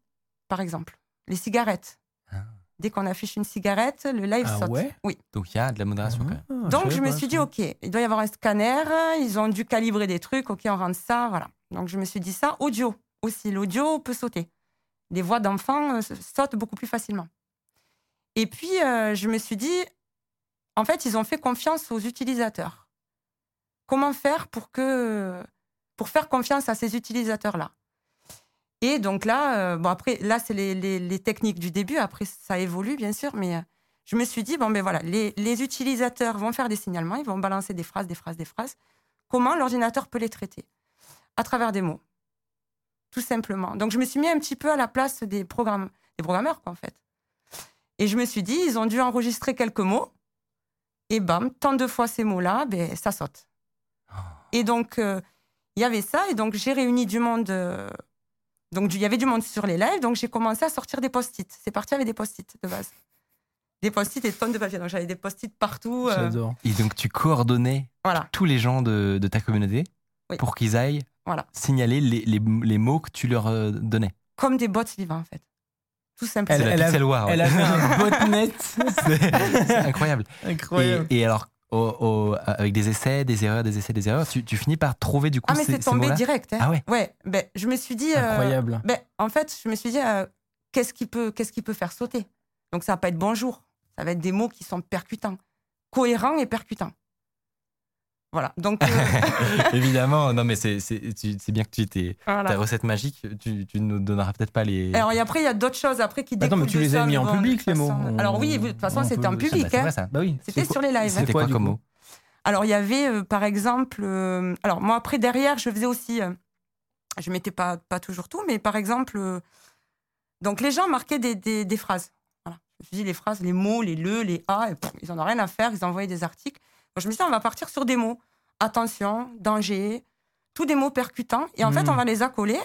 par exemple, les cigarettes. Ah. Dès qu'on affiche une cigarette, le live Ah saute. ouais? Oui. Donc, il y a de la modération quand même. Ah, Donc je me suis dit, ok, il doit y avoir un scanner, ils ont dû calibrer des trucs, ok, on rentre ça, voilà. Donc je me suis dit ça, audio aussi, l'audio peut sauter. Les voix d'enfants euh, sautent beaucoup plus facilement. Et puis euh, je me suis dit, en fait, ils ont fait confiance aux utilisateurs. Comment faire pour que pour faire confiance à ces utilisateurs-là? Et donc là, euh, bon après, là c'est les, les- techniques du début. Après, ça évolue bien sûr, mais euh, je me suis dit bon ben voilà, les, les utilisateurs vont faire des signalements, ils vont balancer des phrases, des phrases, des phrases. Comment l'ordinateur peut les traiter? À travers des mots, tout simplement. Donc je me suis mis un petit peu à la place des programmes, des programmeurs quoi en fait. Et je me suis dit, ils ont dû enregistrer quelques mots. Et bam, tant de fois ces mots-là, ben, ça saute. Et donc, euh, il y avait ça. Et donc, j'ai réuni du monde. euh, donc, il y avait du monde sur les lives. Donc, j'ai commencé à sortir des post-it. C'est parti avec des post-it de base. Des post-it et tonnes de papier. Donc, j'avais des post-it partout. euh, J'adore. Et donc, tu coordonnais voilà. tous les gens de, de ta communauté Oui. pour qu'ils aillent Voilà. signaler les, les- les mots que tu leur donnais. Comme des bots vivants, en fait. Tout simplement. C'est la elle a- War. ouais. Elle avait un botnet. C'est incroyable. Et, Incroyable. et alors, au- au- avec des essais, des erreurs, des essais, des erreurs, tu, tu finis par trouver du coup Ah, mais ces, c'est ces tombé direct. hein. Ah ouais Ouais, ben, je me suis dit. euh, Incroyable. ben, en fait, je me suis dit, euh, qu'est-ce qui, peut, qu'est-ce qui peut faire sauter? Donc, ça va pas être bonjour. Ça va être des mots qui sont percutants, cohérents et percutants. Voilà. Donc, euh, Évidemment, non mais c'est bien que tu t'es voilà. ta recette magique, tu, tu nous donneras peut-être pas les. Alors, et après, il y a d'autres choses après qui Attends, mais découlent tu les as mis en bon, public, les mots. Alors, oui, de toute façon, On c'était peut- en public. bah, hein. Bah oui. C'était sur les lives. C'était quoi, comme mot? Alors, il y avait, euh, par exemple, euh, alors moi, après, derrière, je faisais aussi, euh, je mettais pas, pas toujours tout, mais par exemple, euh, donc les gens marquaient des, des, des phrases. Voilà. Je dit, les phrases, les mots, les le, les a, et pff, ils en ont rien à faire, ils envoyaient des articles. Donc, je me suis dit, on va partir sur des mots. Attention, danger, tous des mots percutants. Et en fait, Mhm. on va les accoler,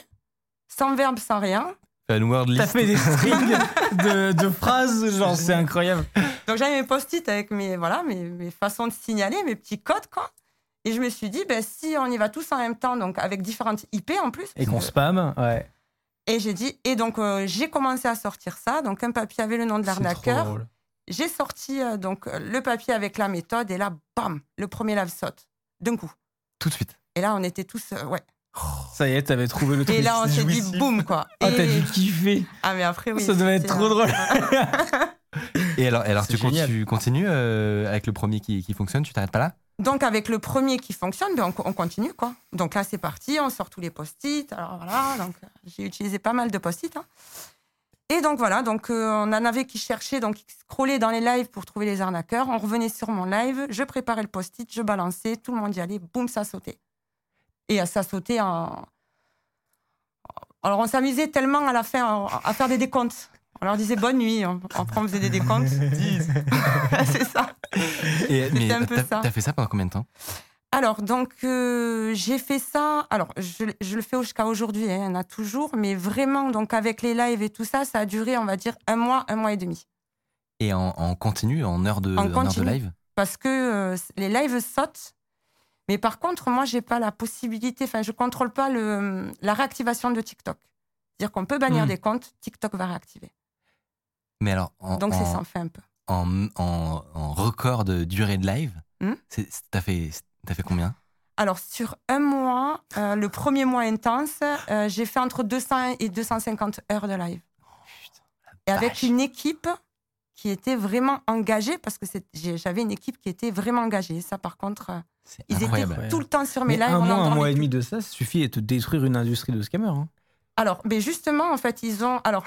sans verbe, sans rien. Une word T'as list. fait des strings de, de phrases, genre c'est incroyable. Donc j'avais mes post-it avec mes, voilà, mes, mes façons de signaler, mes petits codes, quoi. Et je me suis dit, ben, si on y va tous en même temps, donc avec différentes IP en plus. Et qu'on que- spam, ouais. Et j'ai dit, et donc euh, j'ai commencé à sortir ça. Donc un papier avait le nom de C'est trop l'arnaqueur. J'ai sorti euh, donc euh, le papier avec la méthode, et là, bam, le premier lave saute, d'un coup. Tout de suite. Et là, on était tous, euh, ouais. Ça y est, t'avais trouvé le truc. Et là, on s'est dit, boum, quoi. Ah, t'as dû kiffer. Ah, mais après, oui. Ça devait être trop drôle. Et alors, alors tu, con- génial. tu continues euh, avec le premier qui, qui fonctionne, tu t'arrêtes pas là? Donc avec le premier qui fonctionne, ben, on, co- on continue quoi. Donc là c'est parti, on sort tous les post-it. Alors voilà, donc j'ai utilisé pas mal de post-it. hein. Et donc voilà, donc euh, on en avait qui cherchaient, donc qui scrollaient dans les lives pour trouver les arnaqueurs. On revenait sur mon live, je préparais le post-it, je balançais, tout le monde y allait, boum, ça sautait. Et euh, ça sautait en. Alors on s'amusait tellement à la fin à faire des décomptes. On leur disait bonne nuit, on, après on faisait des décomptes. c'est ça. Et, mais un peu ça. T'as fait ça pendant combien de temps? Alors, donc, euh, j'ai fait ça. Alors, je, je le fais jusqu'à aujourd'hui, hein, il y en a toujours, mais vraiment, donc, avec les lives et tout ça, ça a duré, on va dire, un mois, un mois et demi. Et en, en continu, en heure de, En en heure de continu. live? Parce que euh, les lives sautent. Mais par contre, moi, j'ai pas la possibilité, enfin, je contrôle pas le, la réactivation de TikTok. C'est-à-dire qu'on peut bannir Hmm. des comptes, TikTok va réactiver. Mais alors, en, Donc, c'est ça, on fait un peu. en, record de durée de live, c'est- c'est- t'as fait, t'as fait combien? Alors, sur un mois, euh, le premier mois intense, euh, j'ai fait entre 200 et 250 heures de live. et avec vache. une équipe qui était vraiment engagée, parce que j'avais une équipe qui était vraiment engagée. Ça, par contre, euh, C'est ils incroyable. étaient tout le temps sur mes Mais lives. un mois, un et demi de ça, ça suffit à te détruire une industrie de scammers. hein. Alors, mais justement, en fait, ils ont, alors,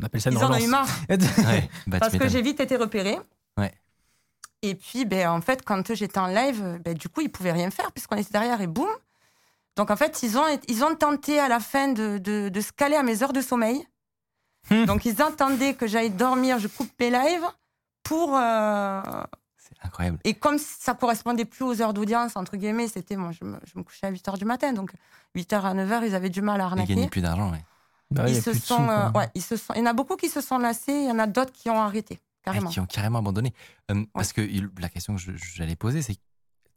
On appelle ça une ils en ont eu marre. Ouais, bah, Parce que j'ai vite été repérée. Et puis, ben, en fait, quand j'étais en live, ben, du coup, ils pouvaient rien faire puisqu'on était derrière et boum. Donc, en fait, ils ont, ils ont tenté à la fin de, de, de se caler à mes heures de sommeil. Hmm. Donc, ils entendaient que j'aille dormir, je coupe mes lives pour. euh, C'est incroyable. Et comme ça correspondait plus aux heures d'audience, entre guillemets, c'était moi, je me, je me couchais à 8 h du matin. Donc, 8 h à 9 h, ils avaient du mal à Ils arnaquer. gagnaient plus d'argent. Bah ils se sont, sous, euh, ouais, ils se sont. Il y en a beaucoup qui se sont lassés, il y en a d'autres qui ont arrêté, Ah, qui ont carrément abandonné. Euh, Parce que la question que j'allais poser, c'est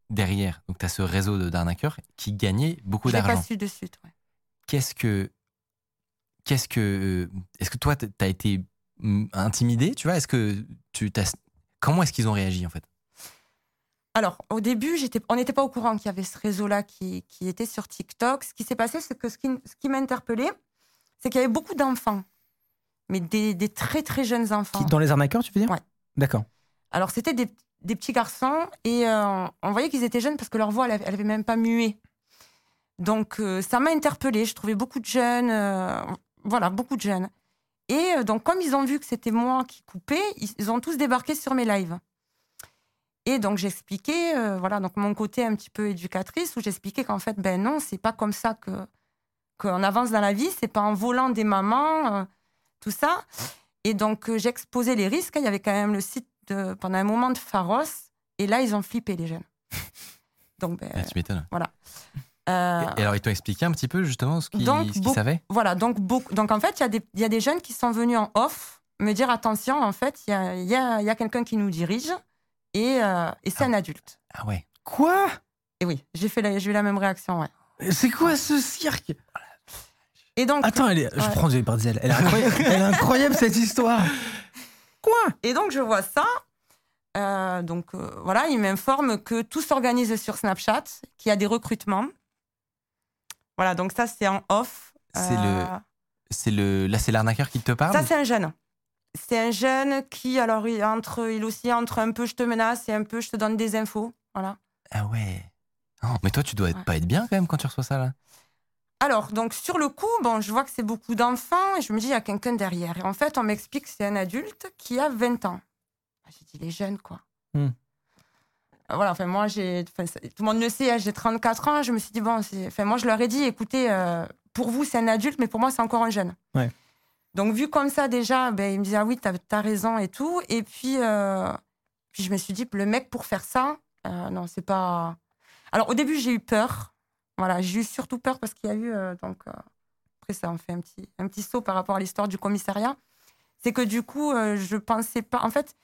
derrière, donc tu as ce réseau d'arnaqueurs qui gagnait beaucoup l'ai pas d'argent. su de suite. ouais. Qu'est-ce que. Qu'est-ce que. Est-ce que toi, tu as été mm, intimidé, tu vois? Est-ce que tu t'as- Comment est-ce qu'ils ont réagi, en fait? Alors, au début, on n'était pas au courant qu'il y avait ce réseau-là qui, qui était sur TikTok. Ce qui s'est passé, c'est que ce qui, ce qui m'a interpellé, c'est qu'il y avait beaucoup d'enfants, mais des, des très très jeunes enfants. Qui- Dans les arnaqueurs, tu veux dire Ouais. D'accord. Alors, c'était des, des petits garçons et euh, on voyait qu'ils étaient jeunes parce que leur voix, elle avait, elle avait même pas mué. Donc, euh, ça m'a interpellée. Je trouvais beaucoup de jeunes, euh, voilà, beaucoup de jeunes. Et donc, comme ils ont vu que c'était moi qui coupais, ils, ont tous débarqué sur mes lives. Et donc, j'expliquais, voilà, donc mon côté un petit peu éducatrice, où j'expliquais qu'en fait, ben non, c'est pas comme ça que qu'on avance dans la vie, c'est pas en volant des mamans, tout ça. Et donc, euh, j'exposais les risques. Il y avait quand même le site de, pendant un moment de Pharos. Et là, ils ont flippé, les jeunes. Donc, ben, Ah, Tu m'étonnes. euh, Et, alors, ils t'ont expliqué un petit peu, justement, ce qu'ils beaucoup- savaient? voilà, donc, beaucoup, donc en fait, il y, a des- il y a des jeunes qui sont venus en off me dire attention, en fait, il y a, il y a- il y a quelqu'un qui nous dirige et, euh, et c'est un adulte. Ah ouais. Quoi? Et oui, j'ai fait la- j'ai eu la même réaction, ouais. C'est quoi ce cirque? Et donc, Attends, elle est... je prends des par Elle est incroyable, elle est incroyable cette histoire. Quoi? Et donc, je vois ça. Euh, donc euh, voilà, il m'informe que tout s'organise sur Snapchat, qu'il y a des recrutements. Voilà, donc ça c'est en off. C'est Euh, le, c'est le, là c'est l'arnaqueur qui te parle. Ça c'est un jeune. C'est un jeune qui, alors, il, entre, il aussi entre un peu je te menace et un peu je te donne des infos. Voilà. Ah ouais. Oh, mais toi, tu dois être, Ouais. pas être bien quand même quand tu reçois ça là. Alors, donc sur le coup, bon, je vois que c'est beaucoup d'enfants et je me dis, il y a quelqu'un derrière. Et en fait, on m'explique que c'est un adulte qui a 20 ans. Ah, J'ai dit, les jeunes, quoi. Hmm. Euh, Voilà, enfin, moi, j'ai, tout le monde le sait, hein, j'ai 34 ans. Je me suis dit, bon, enfin, moi, je leur ai dit, écoutez, euh, pour vous, c'est un adulte, mais pour moi, c'est encore un jeune. Ouais. Donc, vu comme ça, déjà, ben, il me dit, ah oui, t'as, as raison et tout. Et puis, euh, puis, je me suis dit, le mec, pour faire ça, euh, non, c'est pas. Alors, au début, j'ai eu peur. Voilà, j'ai eu surtout peur parce qu'il y a eu. euh, donc, euh, après, ça en fait un petit, un petit saut par rapport à l'histoire du commissariat. C'est que du coup, euh, je pensais pas. En fait,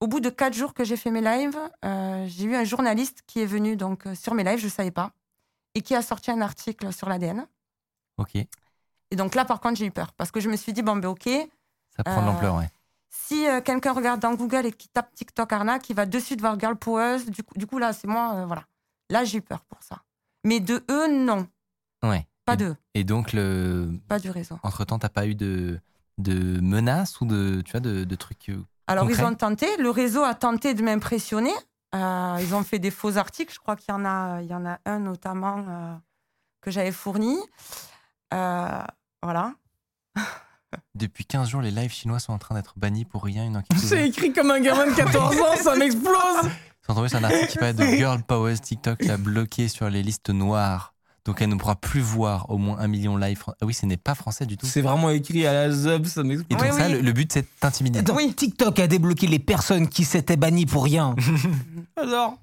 au bout de quatre jours que j'ai fait mes lives, j'ai eu un journaliste qui est venu donc, sur mes lives, je ne savais pas, et qui a sorti un article sur l'ADN. Ok. Et donc là, par contre, j'ai eu peur parce que je me suis dit, bon, ben ok, Ça prend de l'ampleur, ouais. si euh, quelqu'un regarde dans Google et qui tape TikTok arnaque, il va de suite voir Girl Power. Du coup, du coup là, c'est moi, euh, voilà. Là, j'ai eu peur pour ça. Mais de eux, non. Ouais. Pas et, d'eux, Et donc, le... pas du réseau. entre temps, t'as pas eu de, de menaces ou de, tu vois, de, de trucs. euh, Alors, ils ont tenté, le réseau a tenté de m'impressionner. Euh, ils ont fait des faux articles. Je crois qu'il y en a, il y en a un notamment euh, que j'avais fourni. Euh, voilà. Depuis 15 jours, les lives chinois sont en train d'être bannis pour rien. Une enquête. C'est ouverte. écrit comme un gamin de 14 ans, ça m'explose Sans tomber sur un article qui parle de Girl Powers TikTok l'a bloqué sur les listes noires. Donc elle ne pourra plus voir au moins un million de live. Ah oui, ce n'est pas français du tout. C'est vraiment écrit à la zub, ça Et m'explose. donc Oui, ça, oui. le, le but, c'est de t'intimider. Attends, Oui. TikTok a débloqué les personnes qui s'étaient bannies pour rien. Alors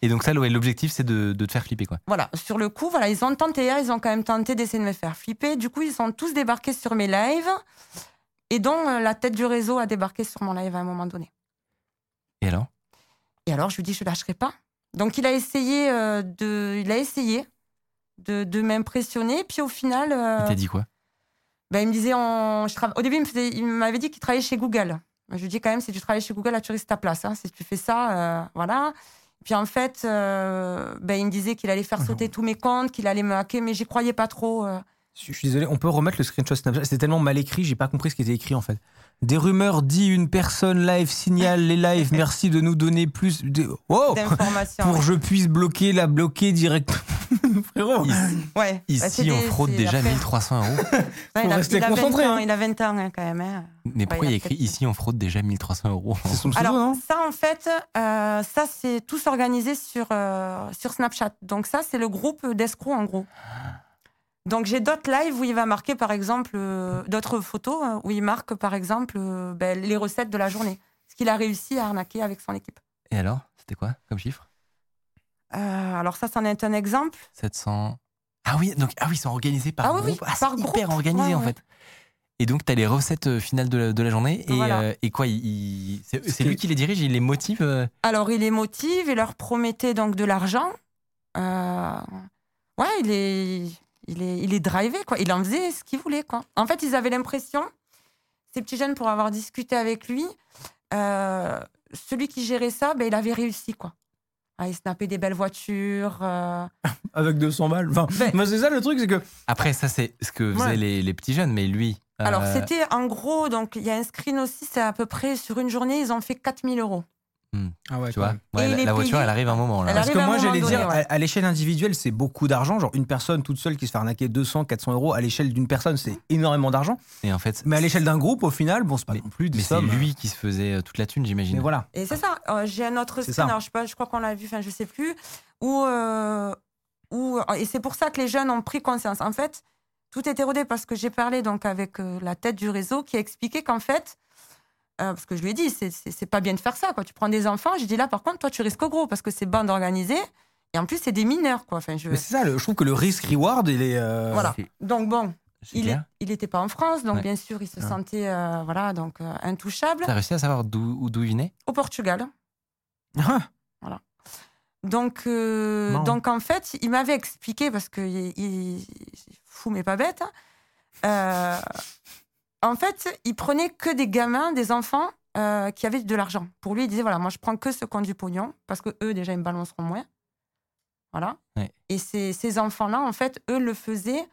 Et donc ça, l'objectif, c'est de, de te faire flipper, quoi. Voilà, sur le coup, voilà, ils ont tenté, hein, ils ont quand même tenté d'essayer de me faire flipper. Du coup, ils sont tous débarqués sur mes lives, et dont euh, la tête du réseau a débarqué sur mon live à un moment donné. Et alors? Et alors, je lui dis, je lâcherai pas. Donc, il a essayé euh, de, il a essayé de, de m'impressionner, puis au final, euh, Il t'a dit quoi? ben, il me disait, on, je trava- au début, il m'avait dit qu'il travaillait chez Google. Je lui dis quand même, si tu travailles chez Google, là, tu risques ta place. hein. Si tu fais ça, euh, voilà. Puis en fait, euh, ben, il me disait qu'il allait faire sauter tous mes comptes, qu'il allait me hacker, mais j'y croyais pas trop. euh. Je suis désolé, on peut remettre le screenshot Snapchat? C'était tellement mal écrit, j'ai pas compris ce qui était écrit en fait. Des rumeurs dit une personne live signale les lives. Merci de nous donner plus. De... Oh d'informations. Pour ouais. que je puisse bloquer la bloquer direct. Frérot. Ici, Ouais. Bah, ici, on des- fraude déjà après- 1300 euros. Ouais, il, a, il a 20 concentré, ans, hein. il a 20 ans hein, quand même. hein. Mais pourquoi il y a écrit ici, on fraude déjà 1300 euros C'est son pseudo, Alors non ça, en fait, euh, ça c'est tout s'organiser sur, euh, sur Snapchat. Donc ça, c'est le groupe d'escrocs en gros. Donc j'ai d'autres lives où il va marquer par exemple, euh, d'autres photos hein, où il marque par exemple euh, ben, les recettes de la journée. Ce qu'il a réussi à arnaquer avec son équipe. Et alors C'était quoi comme chiffre? Euh, alors ça, c'en est un exemple. 700. Ah oui, donc ah oui, ils sont organisés par Ah oui, oui, groupe. Ah, par groupe. hyper organisé Ouais, en ouais. fait. Et donc, tu as les recettes finales de la, de la journée. Et, Voilà. euh, et quoi C'est lui qui les dirige, il les motive euh, Alors il les motive, il leur promettait donc de l'argent. Euh, ouais, il est, il est, il est drivé quoi. Il en faisait ce qu'il voulait quoi. En fait, ils avaient l'impression, ces petits jeunes pour avoir discuté avec lui, euh, celui qui gérait ça, ben, il avait réussi quoi. Ah, il snappait des belles voitures. euh, Avec 200 balles. Enfin, Ben- moi, c'est ça le truc, c'est que. Après, ça, c'est ce que faisaient Ouais. les, les petits jeunes, mais lui. euh, Alors c'était en gros, donc il y a un screen aussi, c'est à peu près sur une journée, ils ont fait 4000 euros. Ah ouais, Tu vois Ouais, la, voiture, elle arrive un moment. Là. Parce que à moi, j'allais dire, ouais. à, à l'échelle individuelle, c'est beaucoup d'argent. Genre, une personne toute seule qui se fait arnaquer 200, 400 euros, à l'échelle d'une personne, c'est énormément d'argent. Et en fait, Mais à l'échelle d'un groupe, au final, bon, c'est pas Mais- non plus des mais c'est sommes. lui qui se faisait euh, toute la thune, j'imagine. Voilà. Et c'est ça. Euh, J'ai un autre ça. alors je, sais pas, je crois qu'on l'a vu, enfin je sais plus, où, euh, où et c'est pour ça que les jeunes ont pris conscience. En fait, tout est érodé parce que j'ai parlé donc avec euh, la tête du réseau qui a expliqué qu'en fait, euh, parce que je lui ai dit, c'est- pas bien de faire ça. Quoi. Tu prends des enfants, j'ai dit là par contre, toi tu risques gros parce que c'est bande organisée et en plus c'est des mineurs. Quoi. Enfin, je... Mais c'est ça, le- je trouve que le risque-reward, il est. euh, Voilà. Donc bon, il n'était pas en France, donc Ouais. bien sûr il se Ah. sentait euh, voilà, donc, euh, intouchable. T'as réussi à savoir d'où il venait? Au Portugal. Ah, Donc, euh, Marrant. donc en fait, il m'avait expliqué, parce que il, il- fou mais pas bête, hein, en fait, il prenait que des gamins, des enfants euh, qui avait de l'argent. Pour lui, il disait voilà, moi je prends que ce qui ont du pognon parce que eux déjà ils me balanceront moins. Voilà. Ouais. Et ces, ces enfants-là, en fait, eux le faisaient.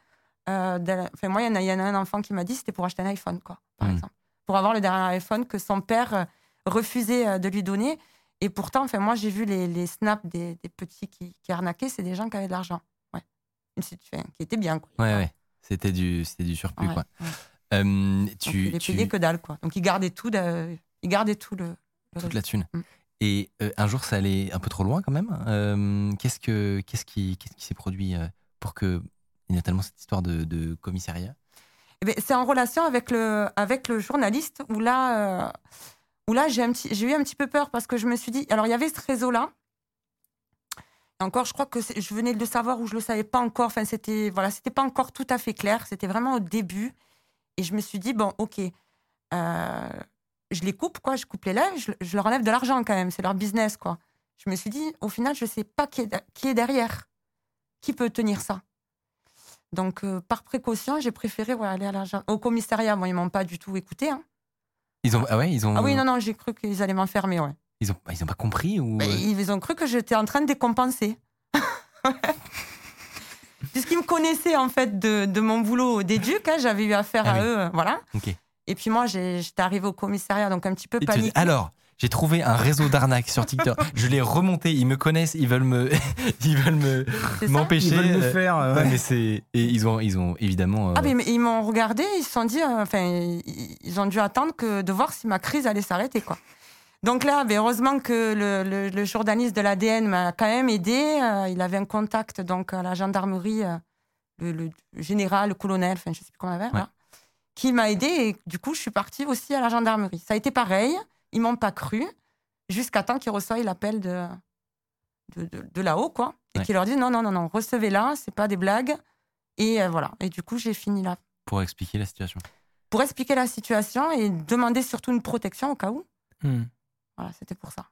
euh, Enfin, moi, il y, en a- il y en a un enfant qui m'a dit c'était pour acheter un iPhone, quoi, par Mm. exemple. Pour avoir le dernier iPhone que son père euh, refusait de lui donner. Et pourtant, enfin, moi, j'ai vu les, les snaps des, des petits qui, qui arnaquaient, c'est des gens qui avaient de l'argent. Ouais. Enfin, qui était bien, quoi. Ouais, ouais. C'était du, du surplus, quoi. Euh, Donc, tu, il les tu- payait que dalle, quoi. Donc, il gardait tout, de- il gardait tout le. le toute la thune. Mm. Et euh, un jour, ça allait un peu trop loin quand même. Euh, qu'est-ce, que, qu'est-ce, qui, qu'est-ce qui s'est produit pour que. Il y a tellement cette histoire de, de commissariat? Eh ben, c'est en relation avec le, avec le journaliste où là, où là j'ai, un petit, j'ai eu un petit peu peur parce que je me suis dit. Alors, il y avait ce réseau-là. Et encore, je crois que je venais de le savoir ou je le savais pas encore. Enfin, c'était voilà, c'était pas encore tout à fait clair. C'était vraiment au début. Et je me suis dit bon, ok, euh, je les coupe quoi, je coupe les lèvres, je, je leur enlève de l'argent quand même. C'est leur business quoi. Je me suis dit au final, je sais pas qui est, de- qui est derrière, qui peut tenir ça. Donc euh, par précaution, j'ai préféré ouais, aller à l'agent- au commissariat. Bon, ils m'ont pas du tout écouté. hein. Ils ont, ah ouais, ils ont. Ah oui, non, non, j'ai cru qu'ils allaient m'enfermer. Ouais. Ils ont, ils ont pas compris ou. Euh, ils ont cru que j'étais en train de décompenser. Puisqu'ils me connaissaient en fait de, de mon boulot d'éduc, hein, j'avais eu affaire Ah à oui. eux, euh, voilà. Et puis moi, j'étais arrivée au commissariat, donc un petit peu paniquée. alors, j'ai trouvé un réseau d'arnaques sur TikTok. Je l'ai remonté. Ils me connaissent. Ils veulent me, ils veulent me m'empêcher. Ils veulent me euh, faire. euh, ouais, ouais. mais c'est et ils ont, ils ont évidemment. euh, Ah, mais, mais ils m'ont regardé, ils se sont dit, euh, enfin, ils, ils ont dû attendre que de voir si ma crise allait s'arrêter, quoi. Donc là, ben, heureusement que le, le- le journaliste de l'ADN m'a quand même aidé. euh, il avait un contact donc à la gendarmerie, euh, le, le général, le colonel, enfin, je sais plus comment on avait, voilà, qui m'a aidé. Et du coup, je suis partie aussi à la gendarmerie. Ça a été pareil. Ils m'ont pas cru jusqu'à temps qu'ils reçoivent l'appel de, de, de- de là-haut, quoi, et Ouais. qu'ils leur disent non, non, non, non, recevez-la, c'est pas des blagues. Et euh, voilà. Et du coup, j'ai fini là pour expliquer la situation. pour expliquer la situation et demander surtout une protection au cas où. Hmm. Voilà, c'était pour ça.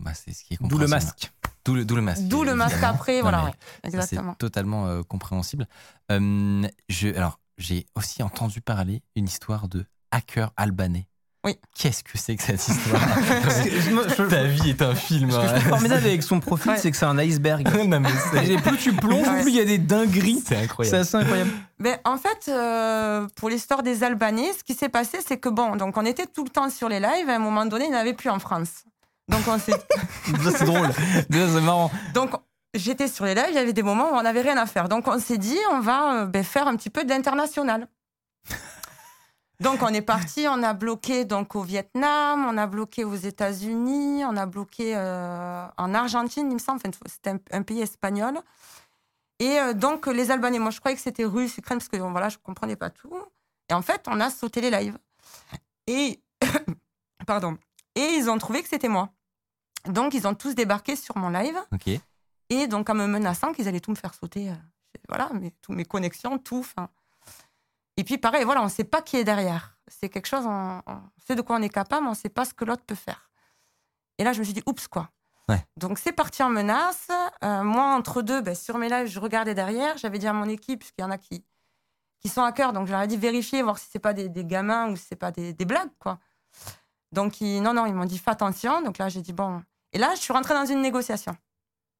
Bah, c'est ce qui est D'où le compréhensible. masque. D'où le, d'où le masque. D'où le masque après, voilà, ouais, exactement. C'est totalement euh, compréhensible. Euh, je, alors, j'ai aussi entendu parler une histoire de hacker albanais. Oui. Qu'est-ce que c'est que cette histoire Ta vie est un film. Ce que je trouve formidable avec son profil, Ouais. c'est que c'est un iceberg. non, mais c'est, plus tu plonges, Ouais. plus il y a des dingueries. c'est C'est incroyable. assez incroyable. Mais en fait, euh, pour l'histoire des Albanais, ce qui s'est passé, c'est que bon, donc on était tout le temps sur les lives. À un moment donné, il n'y en avait plus en France. Donc on s'est c'est drôle. Déjà, c'est marrant. Donc, j'étais sur les lives, il y avait des moments où on n'avait rien à faire. Donc, on s'est dit, on va euh, ben, faire un petit peu d'international. Donc, on est parti, on a bloqué donc, au Vietnam, on a bloqué aux États-Unis, on a bloqué euh, en Argentine, il me semble. Enfin, c'était un, un pays espagnol. Et euh, donc, les Albanais, moi, je croyais que c'était russe, ukraine, parce que voilà, je ne comprenais pas tout. Et en fait, on a sauté les lives. Et, pardon. Et ils ont trouvé que c'était moi. Donc, ils ont tous débarqué sur mon live. Ok. Et donc, en me menaçant qu'ils allaient tout me faire sauter, euh, voilà, mais, tous mes connexions, tout. 'fin. Et puis, pareil, voilà, on ne sait pas qui est derrière. C'est quelque chose, on, on sait de quoi on est capable, mais on ne sait pas ce que l'autre peut faire. Et là, je me suis dit, oups, quoi. Ouais. Donc, c'est parti en menace. Euh, moi, entre deux, ben, sur mes lives, je regardais derrière. J'avais dit à mon équipe, puisqu'il y en a qui, qui sont hackers, donc je leur ai dit vérifier, voir si ce n'est pas des, des gamins ou si ce n'est pas des, des blagues, quoi. Donc, ils, non, non, ils m'ont dit, fais attention. Donc là, j'ai dit, bon. Et là, je suis rentrée dans une négociation.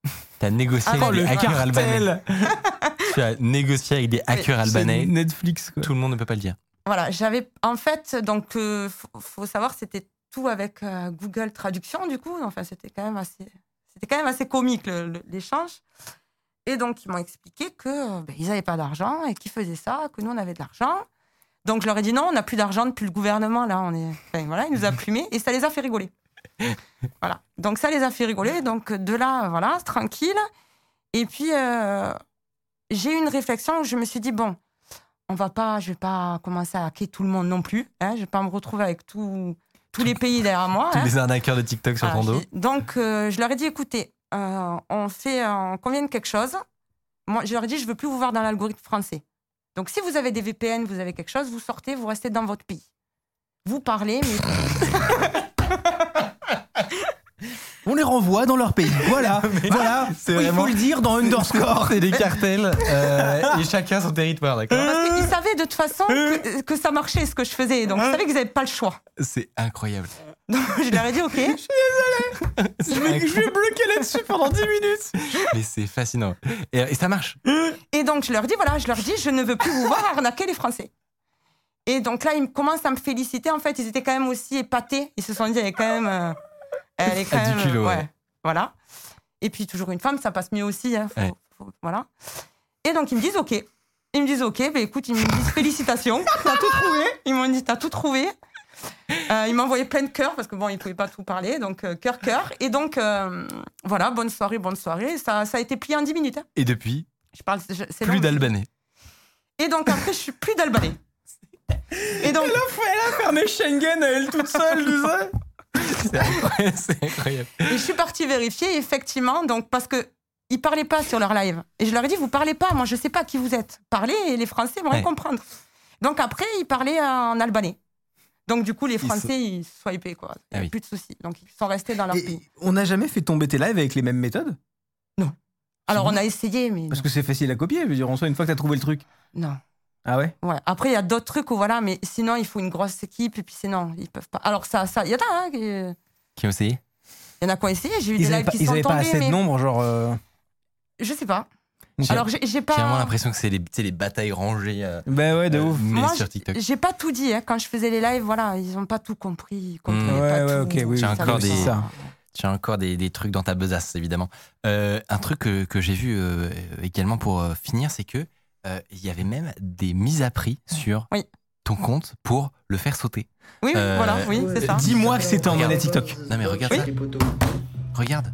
T'as négocié Ah, avec le. Cartel. Tu as négocié avec des hackers albanais. Netflix, quoi. Tout le monde ne peut pas le dire. Voilà, j'avais en fait donc euh, faut, savoir c'était tout avec euh, Google Traduction du coup. Enfin, c'était quand même assez c'était quand même assez comique l'échange. Et donc ils m'ont expliqué que ben, ils n'avaient pas d'argent et qu'ils faisaient ça, que nous on avait de l'argent. Donc je leur ai dit non, on n'a plus d'argent depuis le gouvernement là, on est enfin, voilà, il nous a plumé et ça les a fait rigoler. voilà. Donc ça les a fait rigoler. Donc de là voilà, tranquille. Et puis euh, j'ai eu une réflexion où je me suis dit bon, on va pas, je vais pas commencer à hacker tout le monde non plus. Hein, je vais pas me retrouver avec tout- tous les pays derrière moi. Tous hein. les arnaqueurs de TikTok sur ton dos. Donc, euh, je leur ai dit, écoutez, euh, on fait, euh, on convient de quelque chose. Moi, je leur ai dit, je veux plus vous voir dans l'algorithme français. Donc, si vous avez des VPN, vous avez quelque chose, vous sortez, vous restez dans votre pays. Vous parlez, mais On les renvoie dans leur pays. Voilà, voilà. c'est Il vraiment- faut le dire dans Underscore. C'est des cartels euh, et chacun son territoire, d'accord parce qu'ils savaient de toute façon que, que ça marchait ce que je faisais. Donc, ils savaient qu'ils n'avaient pas le choix. C'est incroyable. Donc je leur ai dit ok. Je vais, je vais bloquer là-dessus pendant 10 minutes. Mais c'est fascinant. Et, et ça marche. Et donc je leur dis voilà, je leur dis je ne veux plus vous voir arnaquer les Français. Et donc là ils commencent à me féliciter. En fait ils étaient quand même aussi épatés. Ils se sont dit elle est quand même, euh, elle est quand À 10 même, kilos, ouais, ouais. voilà. Et puis toujours une femme ça passe mieux aussi. hein, faut- Ouais. faut- voilà. Et donc ils me disent ok. Ils me disent ok, ben écoute ils me disent félicitations, t'as tout trouvé. Ils m'ont dit t'as tout trouvé. Euh, ils m'ont envoyé plein de cœurs parce que bon, ils pouvaient pas tout parler, donc euh, cœur, cœur. Et donc, euh, voilà, bonne soirée, bonne soirée. Ça, ça a été plié en 10 minutes. hein. Et depuis, Je parle, je- c'est plus d'Albanais. Et donc après, je suis plus d'Albanais. Et donc, Fermer Schengen à elle toute seule, tu sais. C'est incroyable. incroyable. et je suis partie vérifier, effectivement, donc parce que ils parlaient pas sur leur live. Et je leur ai dit, vous parlez pas, moi je sais pas qui vous êtes. Parlez et les Français vont Ouais. comprendre. Donc après, ils parlaient en albanais. Donc du coup, les Ils Français, ils swipés, quoi. Il y Ah avait oui. Plus de soucis. Donc ils sont restés dans leur Et pays. on n'a jamais fait tomber tes lives avec les mêmes méthodes? Alors on a essayé, mais Parce non. que c'est facile à copier. Je veux dire, en soi, une fois que t'as trouvé le truc. non. Ah ouais? Ouais. Après, il y a d'autres trucs où voilà, mais sinon, il faut une grosse équipe et puis c'est non, ils peuvent pas. Alors ça, ça, il y en a, hein, qui- il Qui ont essayé? y en a qui ont essayé. J'ai eu Ils des lives pas, qui ils sont avaient pas assez mais de nombre, genre. euh, je sais pas. Alors j'ai j'ai J'ai vraiment pas. l'impression que c'est les, batailles rangées. euh, Bah ouais, de euh, ouf. mais Moi, sur TikTok. J'ai pas tout dit hein. quand je faisais les lives. Voilà, ils ont pas tout compris. Ils Mmh. pas Ouais, tout. ok, oui, J'ai encore des- pas. ça. Tu as encore des, des trucs dans ta besace, évidemment. Euh, un truc que, que j'ai vu euh, également pour euh, finir, c'est que euh, il y avait même des mises à prix sur Oui. ton compte pour le faire sauter. Oui, oui, Euh, voilà, oui, c'est ça. Dis-moi que c'était en Regarde. monnaie TikTok. Non, mais regarde Oui. ça. Regarde.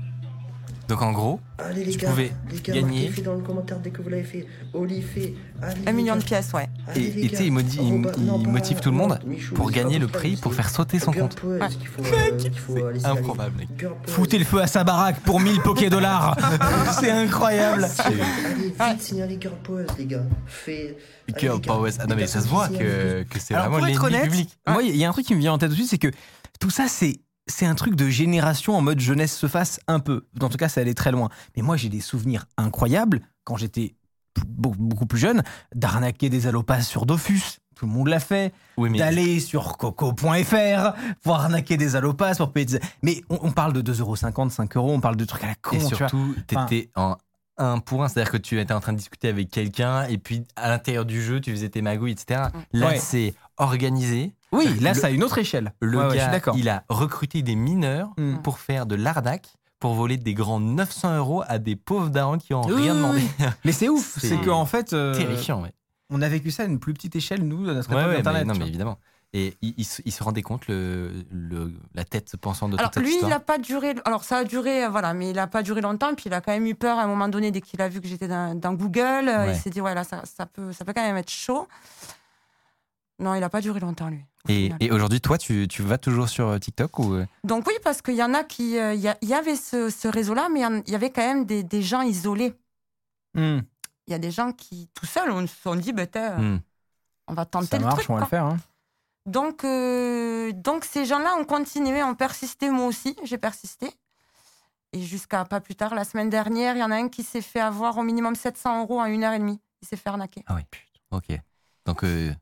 Donc en gros, Allez les Tu gars, pouvais les gars, gagner- fait dans le commentaire dès que vous l'avez fait. Oli fait. Allez, Un million de gars. pièces, ouais. Allez, Et- tu sais, il modi- il- non, motive tout le monde Michou, pour gagner le prix pour faire sauter son compte. Ouais. faut, euh, signaler. Improbable, mec. Foutez le feu à sa baraque pour 1000 poké dollars. c'est incroyable. Allez, vite, signalez Girl Poise, les gars. Fait. Girl. Ah non, mais ça se voit que, que c'est vraiment l'ennemi honnête, public. Moi, il y a un truc qui me vient en tête tout de suite, c'est que tout ça, c'est c'est un truc de génération en mode jeunesse se fasse un peu. En tout cas, ça allait très loin. Mais moi, j'ai des souvenirs incroyables quand j'étais beaucoup, plus jeune d'arnaquer des allopas sur Dofus. Tout le monde l'a fait. Oui, mais D'aller sur coco.fr pour arnaquer des allopas, pour payer des... Mais on, on parle de 2,50€, 5 euros, on parle de trucs à la con. Et surtout, Enfin- t'étais en un pour un, c'est-à-dire que tu étais en train de discuter avec quelqu'un et puis à l'intérieur du jeu, tu faisais tes magouilles, etc. Là, Ouais. c'est organisé. Oui, là, Le- ça a une autre échelle. Le Ouais, gars, il a recruté des mineurs Mm. pour faire de l'arnaque, pour voler des grands 900 euros à des pauvres darons qui ont Oui, rien oui, demandé. Mais c'est ouf, C'est c'est qu'en fait, euh, Terrifiant, ouais. on a vécu ça à une plus petite échelle, nous, à notre époque mais, d'Internet. non, mais évidemment. Et il, il se- il se rendait compte, le, le- la tête pensant de Alors toute cette lui, il n'a pas duré. Alors ça a duré, euh, voilà, mais il n'a pas duré longtemps. Puis il a quand même eu peur à un moment donné dès qu'il a vu que j'étais dans, dans Google. euh, Ouais. Il s'est dit ouais là, ça, ça peut, ça peut quand même être chaud. Non, il n'a pas duré longtemps lui. Et, aujourd'hui, toi, tu, tu vas toujours sur euh, TikTok ou euh, Donc oui, parce qu'il y en a qui, euh, il y, avait ce, ce réseau-là, mais il y avait quand même des, des gens isolés. Hmm, Il y a des gens qui, tout seuls, on se sont dit, bah, hmm. on va tenter Ça le marche, truc. on va quoi. le faire. hein. Donc, euh, donc ces gens-là ont continué, ont persisté, moi aussi, j'ai persisté. Et jusqu'à pas plus tard, la semaine dernière, il y en a un qui s'est fait avoir au minimum 700 euros en une heure et demie. Il s'est fait arnaquer. Ah oui, putain. Ok. Donc, euh,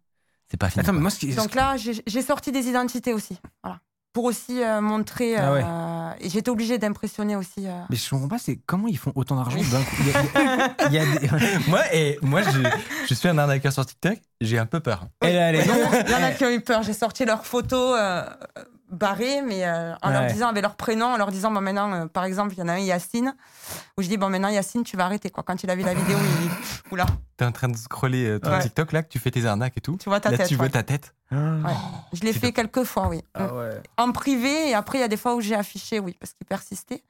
c'est pas fini. Attends, mais quoi. moi, ce qui- Donc là, j'ai sorti des identités aussi. Voilà. Pour aussi euh, montrer. Ah ouais. euh, et j'étais obligée d'impressionner aussi. euh, Mais je comprends pas, c'est comment ils font autant d'argent d'un coup? Il y a- il y a des- moi, et, moi je, je suis un arnaqueur sur TikTok, j'ai un peu peur. Non, il y en a qui ont eu peur. J'ai sorti leurs photos barrées, mais euh, en leur disant, avec leur prénom, en leur disant, bon, maintenant, euh, par exemple, il y en a un, Yacine, où je dis, bon, maintenant, Yacine, tu vas arrêter. Quoi. Quand il a vu la vidéo, il dit, oula, T'es en train de scroller euh, ton Ouais. TikTok là, que tu fais tes arnaques et tout. tu vois ta là, tête. tu vois ouais. ta tête. Ouais. Je l'ai fait quelques fois, oui. Ah ouais. En privé, et après, il y a des fois où j'ai affiché, oui, parce qu'il persistait.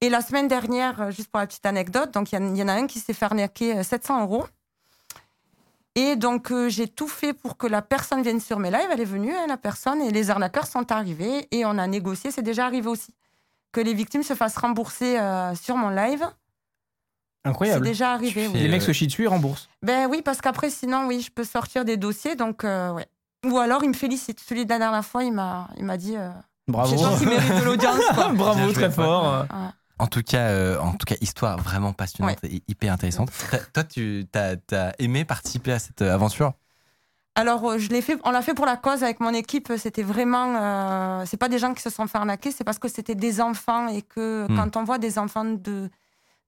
Et la semaine dernière, juste pour la petite anecdote, donc il y en- il y, en a un qui s'est fait arnaquer euh, 700 euros. Et donc, euh, j'ai tout fait pour que la personne vienne sur mes lives. Elle est venue, hein, la personne, et les arnaqueurs sont arrivés. Et on a négocié, c'est déjà arrivé aussi, que les victimes se fassent rembourser euh, sur mon live. C'est Incroyable. déjà arrivé, oui. Les Et mecs se chient dessus, ils remboursent. Ben oui, parce qu'après, sinon, oui, je peux sortir des dossiers. Donc, euh, ouais. Ou alors, il me félicite. Celui de la dernière fois, il m'a il m'a dit euh, Bravo. Bravo, très fort. Ouais. En tout cas, euh, en tout cas, histoire vraiment passionnante et hyper intéressante. Toi, tu as, aimé participer à cette euh, aventure? Alors, euh, je l'ai fait, on l'a fait pour la cause avec mon équipe. C'était vraiment. Euh, c'est pas des gens qui se sont fait arnaquer, c'est parce que c'était des enfants et que Hmm. quand on voit des enfants de,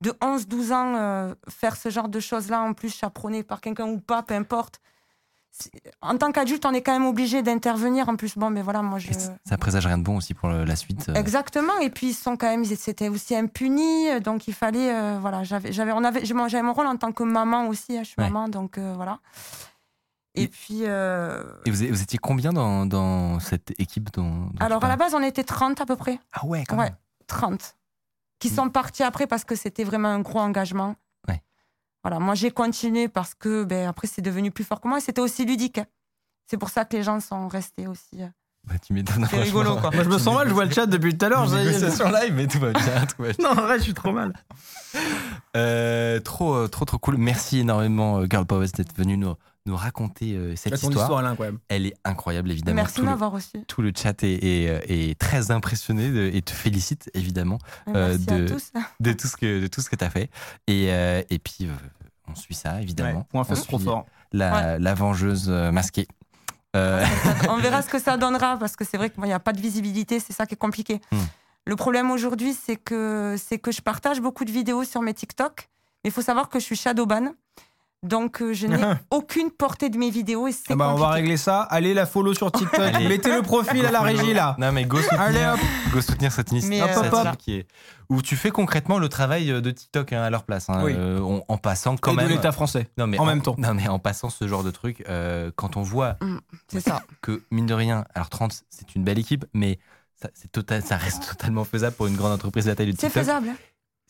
de 11, 12 ans euh, faire ce genre de choses-là, en plus chaperonnés par quelqu'un ou pas, peu importe. En tant qu'adulte, on est quand même obligé d'intervenir. En plus, bon, mais voilà, moi je. Et ça- présage rien de bon aussi pour la suite. euh. Exactement. Et puis ils sont quand même, ils étaient aussi impunis, donc il fallait, euh, voilà, j'avais, j'avais, on avait, j'avais mon rôle en tant que maman aussi. hein, je suis Ouais. maman, donc euh, voilà. Et Et- puis, euh, Et vous, vous étiez combien dans, dans cette équipe dont, dont tu alors à la base, on était 30 à peu près, Ah ouais, quand Ouais. même. 30, qui sont partis après parce que c'était vraiment un gros engagement. Voilà, moi j'ai continué parce que, ben après c'est devenu plus fort que moi. et C'était aussi ludique. C'est pour ça que les gens sont restés aussi. euh. Bah, tu m'étonnes. C'est rigolo, quoi. Moi, je me sens mal, je vois le chat depuis tout à l'heure. j'ai- Négociation live, mais tout va bien. tout va bien. Non, en vrai, je suis trop mal. Euh, trop, euh, trop, trop cool. Merci énormément, Girl Powers, d'être venu nous, nous raconter euh, cette histoire. histoire, là, quand même. Elle est incroyable, évidemment. Merci de m'avoir reçu. tout le chat est, est, euh, est très impressionné de- et te félicite, évidemment, Euh, Merci de- à tous. de tout ce que, de tout ce que tu as fait. Et, euh, et puis, euh, on suit ça, évidemment. Ouais, point On trop fort. La, la vengeuse masquée. Euh, on verra ce que ça donnera parce que c'est vrai qu'il n'y a pas de visibilité, c'est ça qui est compliqué. Hmm. Le problème aujourd'hui, c'est que, c'est que je partage beaucoup de vidéos sur mes TikTok, mais il faut savoir que je suis shadowban. Donc, euh, je n'ai aucune portée de mes vidéos et c'est Ah bah, on va régler ça. Allez, la follow sur TikTok. Allez. Mettez le profil à la régie, là. Non, mais go Allez, soutenir, hop. go soutenir cette initiative euh, qui est, où tu fais concrètement le travail euh, de TikTok hein, à leur place. hein, Oui. euh, en, en passant quand Et de même. l'État français. Non, mais en même temps. Non, mais en passant ce genre de truc, euh, quand on voit C'est ça. que, mine de rien, alors 30, c'est une belle équipe, mais ça, c'est total, ça reste totalement faisable pour une grande entreprise de la taille de C'est TikTok. faisable. hein.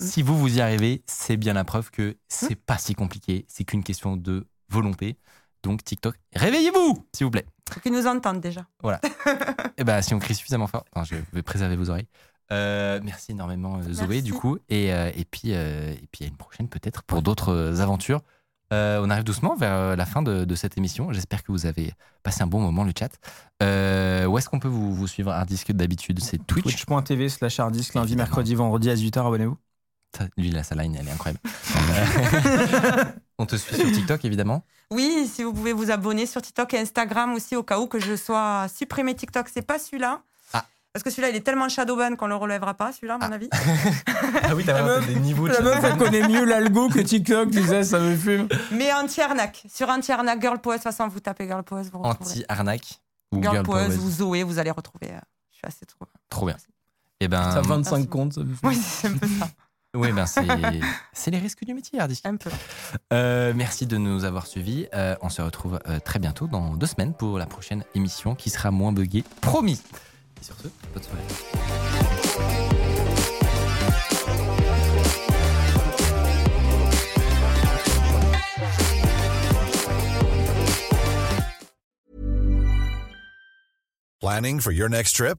Si vous, vous y arrivez, c'est bien la preuve que c'est pas si compliqué, c'est qu'une question de volonté. Donc, TikTok, réveillez-vous, s'il vous plaît. Faut qu'ils nous entendent déjà. Et ben, si on crie suffisamment fort, enfin, je vais préserver vos oreilles. Euh, merci énormément, euh, Zoé, Merci. du coup. Et, euh, et, puis, euh, et puis, à une prochaine, peut-être, pour d'autres aventures. Euh, on arrive doucement vers la fin de, de cette émission. J'espère que vous avez passé un bon moment, le chat. Euh, où est-ce qu'on peut vous, vous suivre, Hardisk, d'habitude C'est Twitch. Twitch.tv slash harddisk, lundi, mercredi, vendredi à 18h, abonnez-vous. Lui, là, sa line, elle est incroyable. On te suit sur TikTok, évidemment. Oui, si vous pouvez vous abonner sur TikTok et Instagram aussi, au cas où que je sois supprimé TikTok. C'est pas celui-là. Ah. Parce que celui-là, il est tellement shadowban qu'on le relèvera pas, celui-là, à mon avis. Ah oui, t'as vraiment des niveaux La meuf, elle connaît mieux l'algo que TikTok, tu sais, ça me fume. Mais anti-arnaque. Sur anti-arnaque, Girl Pose, de toute façon, vous tapez Girl vous retrouverez. Anti-arnaque ou Girl, Girl Powers. ou Zoé, vous allez retrouver. euh, Je suis assez trop. Trop bien. Et ben, T'as 25 Merci. comptes, ça me fume. Oui, c'est un peu ça. Oui, ben c'est les risques du métier, Hardisk. Un peu. Euh, merci de nous avoir suivis. Euh, on se retrouve euh, très bientôt dans deux semaines pour la prochaine émission qui sera moins buggée, promis. Et sur ce, bonne soirée. Planning for your next trip?